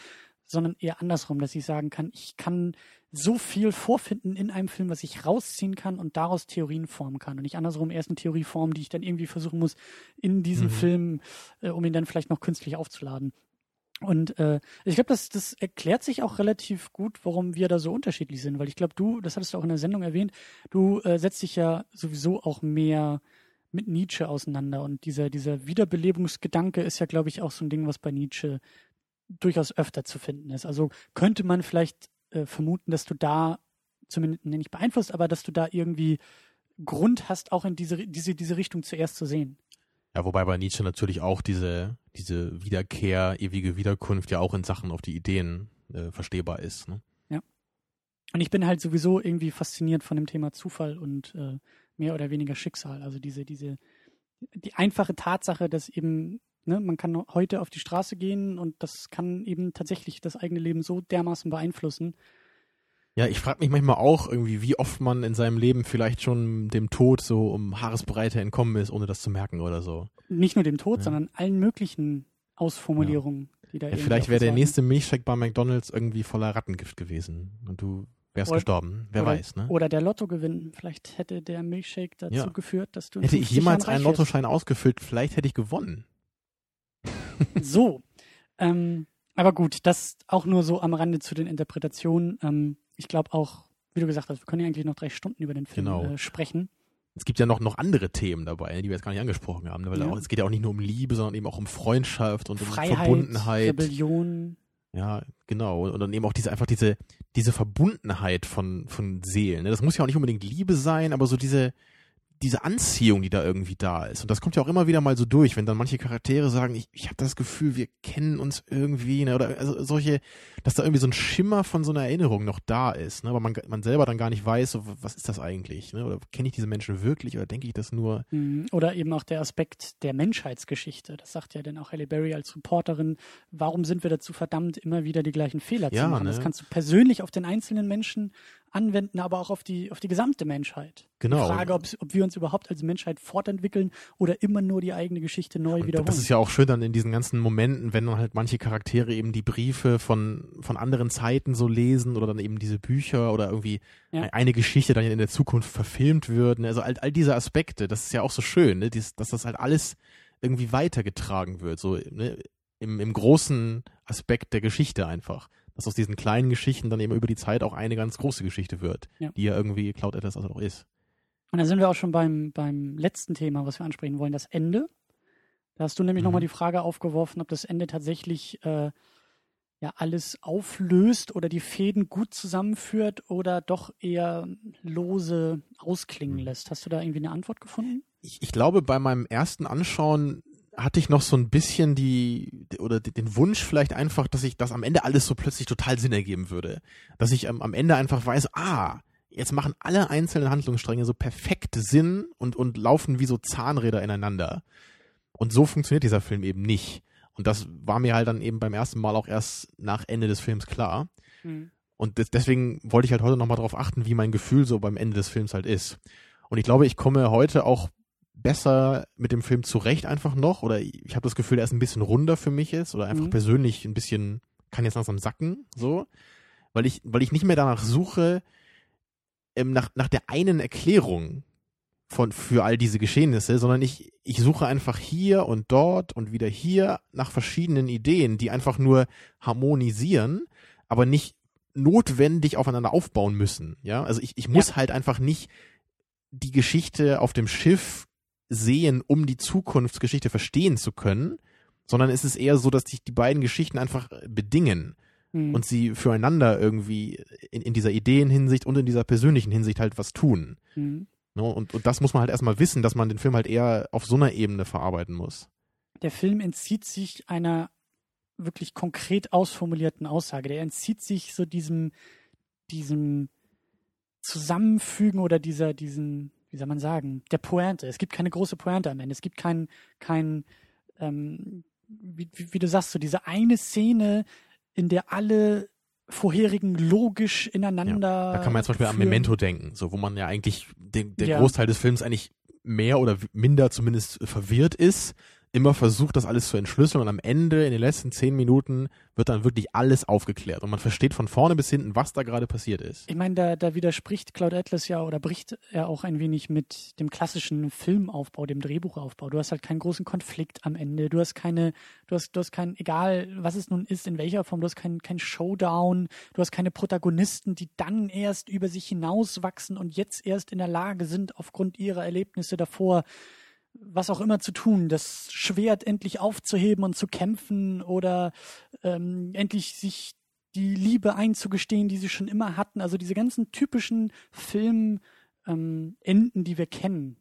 A: sondern eher andersrum, dass ich sagen kann, ich kann so viel vorfinden in einem Film, was ich rausziehen kann und daraus Theorien formen kann. Und nicht andersrum erst eine Theorie formen, die ich dann irgendwie versuchen muss, in diesem
B: Mhm.
A: Film, äh, um ihn dann vielleicht noch künstlich aufzuladen. Und äh, ich glaube, das, das erklärt sich auch relativ gut, warum wir da so unterschiedlich sind. Weil ich glaube, du, das hattest du auch in der Sendung erwähnt, du äh, setzt dich ja sowieso auch mehr mit Nietzsche auseinander. Und dieser, dieser Wiederbelebungsgedanke ist ja, glaube ich, auch so ein Ding, was bei Nietzsche durchaus öfter zu finden ist. Also könnte man vielleicht äh, vermuten, dass du da zumindest nicht beeinflusst, aber dass du da irgendwie Grund hast, auch in diese, diese, diese Richtung zuerst zu sehen.
B: Ja, wobei bei Nietzsche natürlich auch diese, diese Wiederkehr, ewige Wiederkunft ja auch in Sachen auf die Ideen äh, verstehbar ist, ne?
A: Und ich bin halt sowieso irgendwie fasziniert von dem Thema Zufall und äh, mehr oder weniger Schicksal. Also diese, diese, die einfache Tatsache, dass eben, ne, man kann heute auf die Straße gehen und das kann eben tatsächlich das eigene Leben so dermaßen beeinflussen.
B: Ja, ich frage mich manchmal auch irgendwie, wie oft man in seinem Leben vielleicht schon dem Tod so um Haaresbreite entkommen ist, ohne das zu merken oder so.
A: Nicht nur dem Tod,
B: Ja.
A: sondern allen möglichen Ausformulierungen, die da
B: Ja, vielleicht wäre der nächste Milchshake bei McDonalds irgendwie voller Rattengift gewesen und du wärst
A: Oder-
B: gestorben. Wer
A: oder-
B: weiß, ne?
A: Oder der Lottogewinn. Vielleicht hätte der Milchshake dazu
B: Ja.
A: geführt, dass du
B: Hätte ich
A: 50
B: jemals einen. Lottoschein ausgefüllt, vielleicht hätte ich gewonnen.
A: So. Ähm, aber gut, das auch nur so am Rande zu den Interpretationen. Ähm, ich glaube auch, wie du gesagt hast, wir können ja eigentlich noch drei Stunden über den Film
B: Genau.
A: äh, sprechen.
B: Es gibt ja noch, noch andere Themen dabei, die wir jetzt gar nicht angesprochen haben, ne? weil
A: Ja.
B: auch, es geht ja auch nicht nur um Liebe, sondern eben auch um Freundschaft und um
A: Freiheit,
B: Verbundenheit.
A: Rebellion.
B: Ja, genau. Und dann eben auch diese, einfach diese, diese Verbundenheit von, von Seelen. ne? Das muss ja auch nicht unbedingt Liebe sein, aber so diese, diese Anziehung, die da irgendwie da ist. Und das kommt ja auch immer wieder mal so durch, wenn dann manche Charaktere sagen, ich, ich habe das Gefühl, wir kennen uns irgendwie, ne? oder also solche, dass da irgendwie so ein Schimmer von so einer Erinnerung noch da ist, ne? aber man, man selber dann gar nicht weiß, so, was ist das eigentlich, ne? oder kenne ich diese Menschen wirklich oder denke ich das nur?
A: Mhm. Oder eben auch der Aspekt der Menschheitsgeschichte. Das sagt ja dann auch Halle Berry als Reporterin. Warum sind wir dazu verdammt, immer wieder die gleichen Fehler
B: Ja,
A: zu machen?
B: ne?
A: Das kannst du persönlich auf den einzelnen Menschen anwenden, aber auch auf die, auf die gesamte Menschheit.
B: Genau.
A: Die Frage, ob, ob wir uns überhaupt als Menschheit fortentwickeln oder immer nur die eigene Geschichte neu
B: Und
A: wiederholen.
B: das ist ja auch schön dann in diesen ganzen Momenten, wenn dann halt manche Charaktere eben die Briefe von, von anderen Zeiten so lesen oder dann eben diese Bücher oder irgendwie
A: Ja.
B: eine Geschichte dann in der Zukunft verfilmt wird. ne? Also all, all diese Aspekte, das ist ja auch so schön, ne? Dies, dass das halt alles irgendwie weitergetragen wird, so ne? im, im großen Aspekt der Geschichte einfach. Dass aus diesen kleinen Geschichten dann eben über die Zeit auch eine ganz große Geschichte wird,
A: Ja.
B: die ja irgendwie Cloud Atlas also auch ist.
A: Und da sind wir auch schon beim, beim letzten Thema, was wir ansprechen wollen, das Ende. Da hast du nämlich
B: Mhm.
A: nochmal die Frage aufgeworfen, ob das Ende tatsächlich äh, ja alles auflöst oder die Fäden gut zusammenführt oder doch eher lose ausklingen
B: Mhm.
A: lässt. Hast du da irgendwie eine Antwort gefunden?
B: ich, ich glaube, bei meinem ersten Anschauen hatte ich noch so ein bisschen die oder den Wunsch vielleicht einfach, dass ich das am Ende alles so plötzlich total Sinn ergeben würde. Dass ich ähm, am Ende einfach weiß, ah, jetzt machen alle einzelnen Handlungsstränge so perfekt Sinn und, und laufen wie so Zahnräder ineinander. Und so funktioniert dieser Film eben nicht. Und das war mir halt dann eben beim ersten Mal auch erst nach Ende des Films klar. Und des, deswegen wollte ich halt heute nochmal darauf achten, wie mein Gefühl so beim Ende des Films halt ist. Und ich glaube, ich komme heute auch besser mit dem Film zurecht einfach noch. Oder ich habe das Gefühl, er ist ein bisschen runder für mich jetzt. Oder einfach
A: Mhm.
B: persönlich ein bisschen, kann jetzt langsam sacken, so. Weil ich, weil ich nicht mehr danach suche, ähm, nach, nach der einen Erklärung von, für all diese Geschehnisse, sondern ich, ich suche einfach hier und dort und wieder hier nach verschiedenen Ideen, die einfach nur harmonisieren, aber nicht notwendig aufeinander aufbauen müssen. Ja, also ich, ich muss halt einfach nicht die Geschichte auf dem Schiff sehen, um die Zukunftsgeschichte verstehen zu können, sondern es ist eher so, dass sich die beiden Geschichten einfach bedingen
A: Mhm.
B: und sie füreinander irgendwie in, in dieser Ideenhinsicht und in dieser persönlichen Hinsicht halt was tun.
A: Mhm.
B: Ne? Und, und das muss man halt erstmal wissen, dass man den Film halt eher auf so einer Ebene verarbeiten muss.
A: Der Film entzieht sich einer wirklich konkret ausformulierten Aussage. Der entzieht sich so diesem, diesem Zusammenfügen oder dieser, diesen, wie soll man sagen, der Pointe. Es gibt keine große Pointe am Ende. Es gibt kein, kein, ähm, wie, wie, wie du sagst, so diese eine Szene, in der alle vorherigen logisch ineinander.
B: Da kann man jetzt zum Beispiel an
A: führen.
B: Memento denken, so wo man ja eigentlich den, der
A: Ja.
B: Großteil des Films eigentlich mehr oder minder zumindest verwirrt ist, immer versucht, das alles zu entschlüsseln und am Ende, in den letzten zehn Minuten, wird dann wirklich alles aufgeklärt und man versteht von vorne bis hinten, was da gerade passiert ist.
A: Ich meine, da, da widerspricht Cloud Atlas ja oder bricht er auch ein wenig mit dem klassischen Filmaufbau, dem Drehbuchaufbau. Du hast halt keinen großen Konflikt am Ende. Du hast keine, du hast, du hast kein, egal was es nun ist, in welcher Form, du hast keinen kein Showdown, du hast keine Protagonisten, die dann erst über sich hinauswachsen und jetzt erst in der Lage sind, aufgrund ihrer Erlebnisse davor was auch immer zu tun, das Schwert endlich aufzuheben und zu kämpfen oder ähm, endlich sich die Liebe einzugestehen, die sie schon immer hatten. Also diese ganzen typischen Filmenden, ähm, die wir kennen,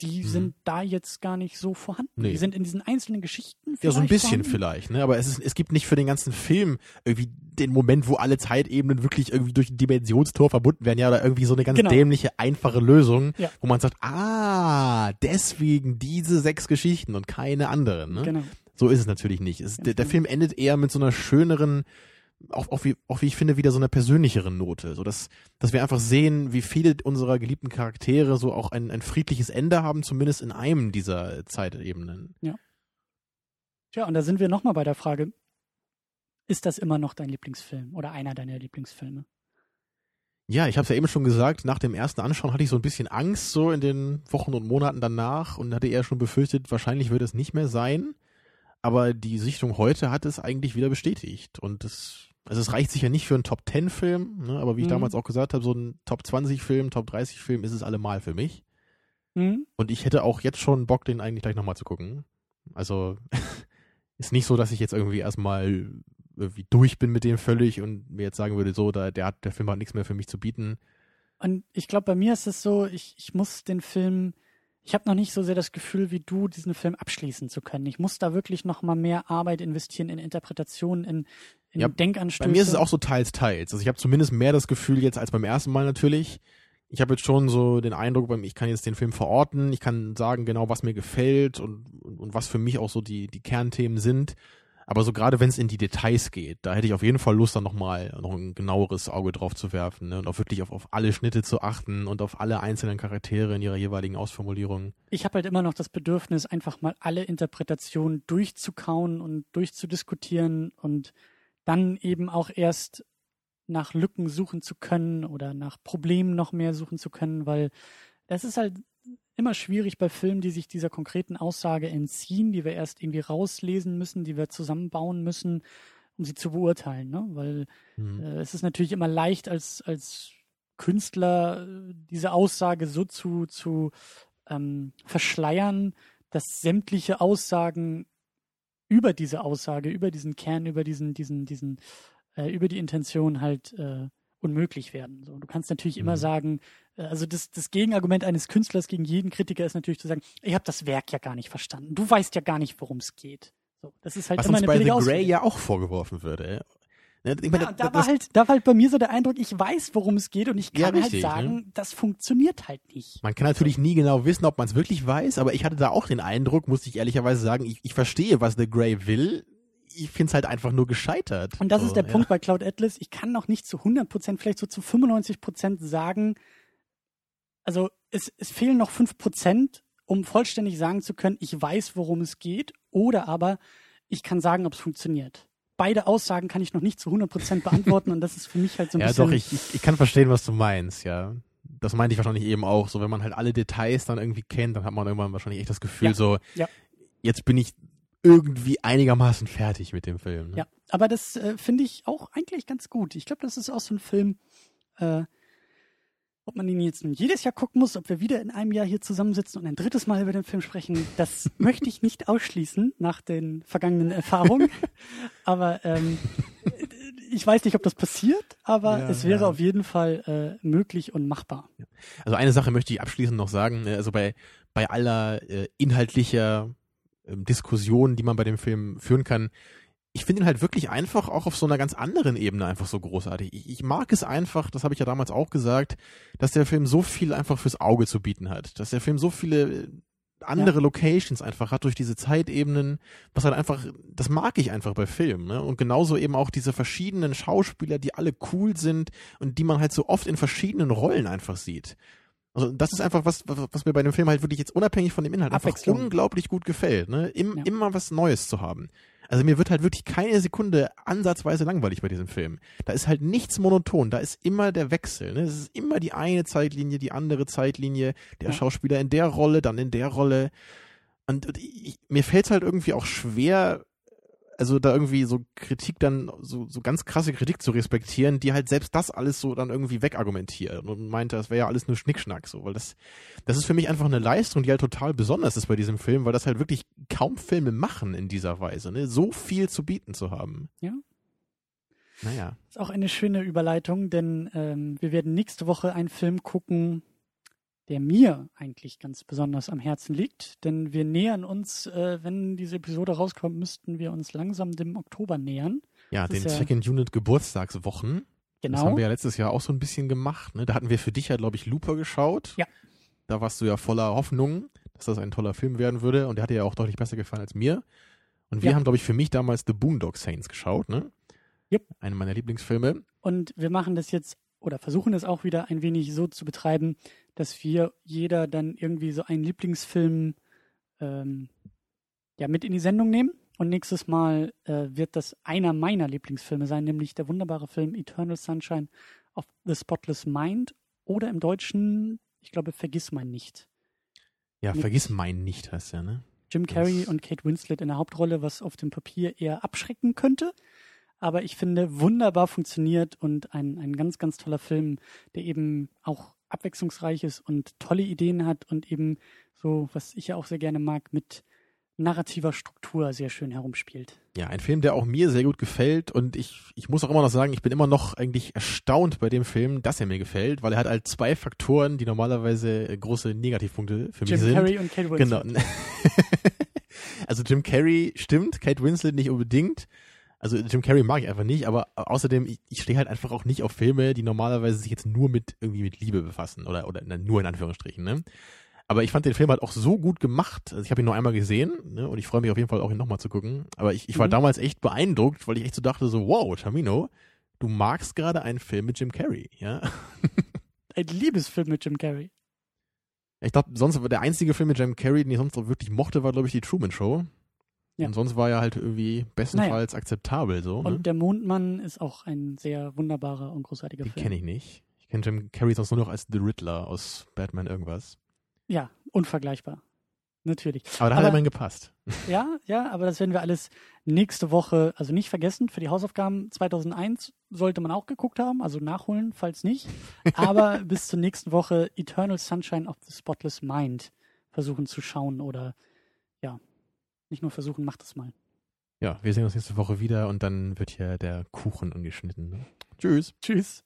A: die
B: Mhm.
A: sind da jetzt gar nicht so vorhanden.
B: Nee.
A: Die sind in diesen einzelnen Geschichten
B: Ja, so ein
A: vielleicht
B: bisschen
A: vorhanden.
B: vielleicht, ne? Aber es, ist, es gibt nicht für den ganzen Film irgendwie den Moment, wo alle Zeitebenen wirklich irgendwie durch ein Dimensionstor verbunden werden, ja, oder irgendwie so eine ganz
A: Genau.
B: dämliche, einfache Lösung,
A: Ja.
B: wo man sagt, ah, deswegen diese sechs Geschichten und keine anderen, ne?
A: Genau.
B: So ist es natürlich nicht. Es, der, der
A: genau.
B: Film endet eher mit so einer schöneren, auch, auch, wie, auch wie ich finde, wieder so einer persönlicheren Note. So dass, dass wir einfach sehen, wie viele unserer geliebten Charaktere so auch ein, ein friedliches Ende haben, zumindest in einem dieser Zeitebenen.
A: Tja, und da sind wir nochmal bei der Frage, ist das immer noch dein Lieblingsfilm oder einer deiner Lieblingsfilme?
B: Ja, ich habe es ja eben schon gesagt, nach dem ersten Anschauen hatte ich so ein bisschen Angst so in den Wochen und Monaten danach und hatte eher schon befürchtet, wahrscheinlich wird es nicht mehr sein. Aber die Sichtung heute hat es eigentlich wieder bestätigt. Und es, also es reicht sicher nicht für einen Top-10-Film, ne? aber wie ich
A: Mhm.
B: damals auch gesagt habe, so ein Top-20-Film, Top-30-Film ist es allemal für mich.
A: Hm?
B: Und ich hätte auch jetzt schon Bock, den eigentlich gleich nochmal zu gucken. Also ist nicht so, dass ich jetzt irgendwie erstmal irgendwie durch bin mit dem völlig und mir jetzt sagen würde, so, da, der, hat, der Film hat nichts mehr für mich zu bieten.
A: Und ich glaube, bei mir ist es so, ich, ich muss den Film, ich habe noch nicht so sehr das Gefühl wie du, diesen Film abschließen zu können. Ich muss da wirklich noch mal mehr Arbeit investieren in Interpretation, in, in
B: Ja,
A: Denkanstöße.
B: Bei mir ist es auch so teils, teils. Also ich habe zumindest mehr das Gefühl jetzt als beim ersten Mal natürlich. Ich habe jetzt schon so den Eindruck, ich kann jetzt den Film verorten, ich kann sagen genau, was mir gefällt und, und, und was für mich auch so die, die Kernthemen sind. Aber so gerade wenn es in die Details geht, da hätte ich auf jeden Fall Lust, dann nochmal noch ein genaueres Auge drauf zu werfen ne? und auch wirklich auf, auf alle Schnitte zu achten und auf alle einzelnen Charaktere in ihrer jeweiligen Ausformulierung.
A: ich habe halt immer noch das Bedürfnis, einfach mal alle Interpretationen durchzukauen und durchzudiskutieren und dann eben auch erst nach Lücken suchen zu können oder nach Problemen noch mehr suchen zu können, weil das ist halt immer schwierig bei Filmen, die sich dieser konkreten Aussage entziehen, die wir erst irgendwie rauslesen müssen, die wir zusammenbauen müssen, um sie zu beurteilen. Ne? Weil
B: Hm.
A: äh, es ist natürlich immer leicht als, als Künstler äh, diese Aussage so zu, zu ähm, verschleiern, dass sämtliche Aussagen über diese Aussage, über diesen Kern, über diesen, diesen, diesen, äh, über die Intention halt äh, unmöglich werden. So, du kannst natürlich immer
B: Mhm.
A: sagen, äh, also das, das Gegenargument eines Künstlers gegen jeden Kritiker ist natürlich zu sagen, ich habe das Werk ja gar nicht verstanden. Du weißt ja gar nicht, worum es geht. So, das ist halt
B: Was
A: immer
B: uns
A: eine
B: bei The Grey ja auch vorgeworfen würde. Ne, Ich meine,
A: Ja, da,
B: das-
A: war halt, da war halt bei mir so der Eindruck, ich weiß, worum es geht und ich
B: Ja,
A: kann
B: richtig,
A: halt sagen,
B: ne?
A: das funktioniert halt nicht.
B: Man kann natürlich nie genau wissen, ob man es wirklich weiß, aber ich hatte da auch den Eindruck, muss ich ehrlicherweise sagen, ich, ich verstehe, was The Grey will. Ich finde es halt einfach nur gescheitert.
A: Und das
B: So,
A: ist der
B: ja.
A: Punkt bei Cloud Atlas. Ich kann noch nicht zu 100 Prozent, vielleicht so zu 95 Prozent sagen, also es, es fehlen noch 5 Prozent, um vollständig sagen zu können, ich weiß, worum es geht, oder aber ich kann sagen, ob es funktioniert. Beide Aussagen kann ich noch nicht zu 100 Prozent beantworten und das ist für mich halt so ein
B: Ja,
A: bisschen.
B: doch, ich, ich, ich kann verstehen, was du meinst, ja. Das meinte ich wahrscheinlich eben auch. So, wenn man halt alle Details dann irgendwie kennt, dann hat man irgendwann wahrscheinlich echt das Gefühl,
A: Ja,
B: so,
A: ja.
B: jetzt bin ich irgendwie einigermaßen fertig mit dem Film. Ne?
A: Ja, aber das äh, finde ich auch eigentlich ganz gut. Ich glaube, das ist auch so ein Film, äh, ob man ihn jetzt jedes Jahr gucken muss, ob wir wieder in einem Jahr hier zusammensitzen und ein drittes Mal über den Film sprechen, das möchte ich nicht ausschließen nach den vergangenen Erfahrungen. aber ähm, ich weiß nicht, ob das passiert, aber
B: Ja,
A: es wäre
B: ja.
A: auf jeden Fall äh, möglich und machbar.
B: Also eine Sache möchte ich abschließend noch sagen. ne, Also bei, bei aller äh, inhaltlicher ähm, Diskussion, die man bei dem Film führen kann, ich finde ihn halt wirklich einfach auch auf so einer ganz anderen Ebene einfach so großartig. Ich, ich mag es einfach, das habe ich ja damals auch gesagt, dass der Film so viel einfach fürs Auge zu bieten hat. Dass der Film so viele äh, andere Locations einfach hat durch diese Zeitebenen, was halt einfach, das mag ich einfach bei Filmen. Ne? Und genauso eben auch diese verschiedenen Schauspieler, die alle cool sind und die man halt so oft in verschiedenen Rollen einfach sieht. Also das ist einfach was, was mir bei dem Film halt wirklich jetzt unabhängig von dem Inhalt einfach unglaublich gut gefällt. Ne? Im,
A: Ja.
B: Immer was Neues zu haben. Also mir wird halt wirklich keine Sekunde ansatzweise langweilig bei diesem Film. Da ist halt nichts monoton, da ist immer der Wechsel. Ne? Es ist immer die eine Zeitlinie, die andere Zeitlinie, der
A: Ja.
B: Schauspieler in der Rolle, dann in der Rolle. Und, und ich, mir fällt es halt irgendwie auch schwer, also da irgendwie so Kritik dann, so, so ganz krasse Kritik zu respektieren, die halt selbst das alles so dann irgendwie wegargumentiert und meinte, das wäre ja alles nur Schnickschnack, so, weil das, das ist für mich einfach eine Leistung, die halt total besonders ist bei diesem Film, weil das halt wirklich kaum Filme machen in dieser Weise, ne, so viel zu bieten zu haben.
A: Ja.
B: Naja.
A: Das ist auch eine schöne Überleitung, denn ähm, wir werden nächste Woche einen Film gucken, der mir eigentlich ganz besonders am Herzen liegt. Denn wir nähern uns, äh, wenn diese Episode rauskommt, müssten wir uns langsam dem Oktober nähern.
B: Ja,
A: Das
B: den
A: ja-
B: Second Unit Geburtstagswochen. Das haben
A: Genau.
B: wir ja letztes Jahr auch so ein bisschen gemacht. Ne? Da hatten wir für dich ja, glaube ich, Looper geschaut.
A: Ja.
B: Da warst du ja voller Hoffnung, dass das ein toller Film werden würde. Und der hat dir ja auch deutlich besser gefallen als mir. Und wir
A: Ja.
B: haben, glaube ich, für mich damals The Boondock Saints geschaut. Ne?
A: Yep.
B: Eine meiner Lieblingsfilme.
A: Und wir machen das jetzt oder versuchen es auch wieder ein wenig so zu betreiben, dass wir jeder dann irgendwie so einen Lieblingsfilm ähm, ja, mit in die Sendung nehmen. Und nächstes Mal äh, wird das einer meiner Lieblingsfilme sein, nämlich der wunderbare Film Eternal Sunshine of the Spotless Mind oder im Deutschen, ich glaube, Vergiss mein nicht.
B: Ja,
A: Mit-
B: vergiss mein nicht, heißt der, ne?
A: Jim Carrey
B: Das-
A: und Kate Winslet in der Hauptrolle, was auf dem Papier eher abschrecken könnte. Aber ich finde, wunderbar funktioniert und ein, ein ganz, ganz toller Film, der eben auch abwechslungsreich ist und tolle Ideen hat und eben so, was ich ja auch sehr gerne mag, mit, narrativer Struktur sehr schön herumspielt.
B: Ja, ein Film, der auch mir sehr gut gefällt und ich, ich muss auch immer noch sagen, ich bin immer noch eigentlich erstaunt bei dem Film, dass er mir gefällt, weil er hat halt zwei Faktoren, die normalerweise große Negativpunkte für
A: Jim
B: mich sind.
A: Carrey und Kate Winslet.
B: Genau. also Jim Carrey stimmt, Kate Winslet nicht unbedingt. Also Jim Carrey mag ich einfach nicht, aber außerdem, ich, ich stehe halt einfach auch nicht auf Filme, die normalerweise sich jetzt nur mit irgendwie mit Liebe befassen oder oder na, nur in Anführungsstrichen, ne? Aber ich fand den Film halt auch so gut gemacht. Also ich habe ihn nur einmal gesehen ne? und ich freue mich auf jeden Fall auch ihn nochmal zu gucken. Aber ich, ich war
A: Mhm.
B: damals echt beeindruckt, weil ich echt so dachte so, wow, Tamino, du magst gerade einen Film mit Jim Carrey, ja?
A: Ein Liebesfilm mit Jim Carrey.
B: Ich glaube, sonst war der einzige Film mit Jim Carrey, den ich sonst noch wirklich mochte, war, glaube ich, die Truman Show.
A: Ja.
B: Und sonst war er halt irgendwie bestenfalls akzeptabel so. Ne?
A: Und Der Mondmann ist auch ein sehr wunderbarer und großartiger
B: Den
A: Film.
B: kenne ich nicht. Ich kenne Jim Carrey sonst nur noch als The Riddler aus Batman irgendwas.
A: Ja, unvergleichbar. Natürlich.
B: Aber da hat er immerhin gepasst.
A: Ja, ja, aber das werden wir alles nächste Woche, also nicht vergessen, für die Hausaufgaben 2001 sollte man auch geguckt haben, also nachholen, falls nicht. Aber bis zur nächsten Woche Eternal Sunshine of the Spotless Mind versuchen zu schauen oder nicht nur versuchen, macht es mal.
B: Ja, wir sehen uns nächste Woche wieder und dann wird hier der Kuchen angeschnitten. Ne? Tschüss.
A: Tschüss.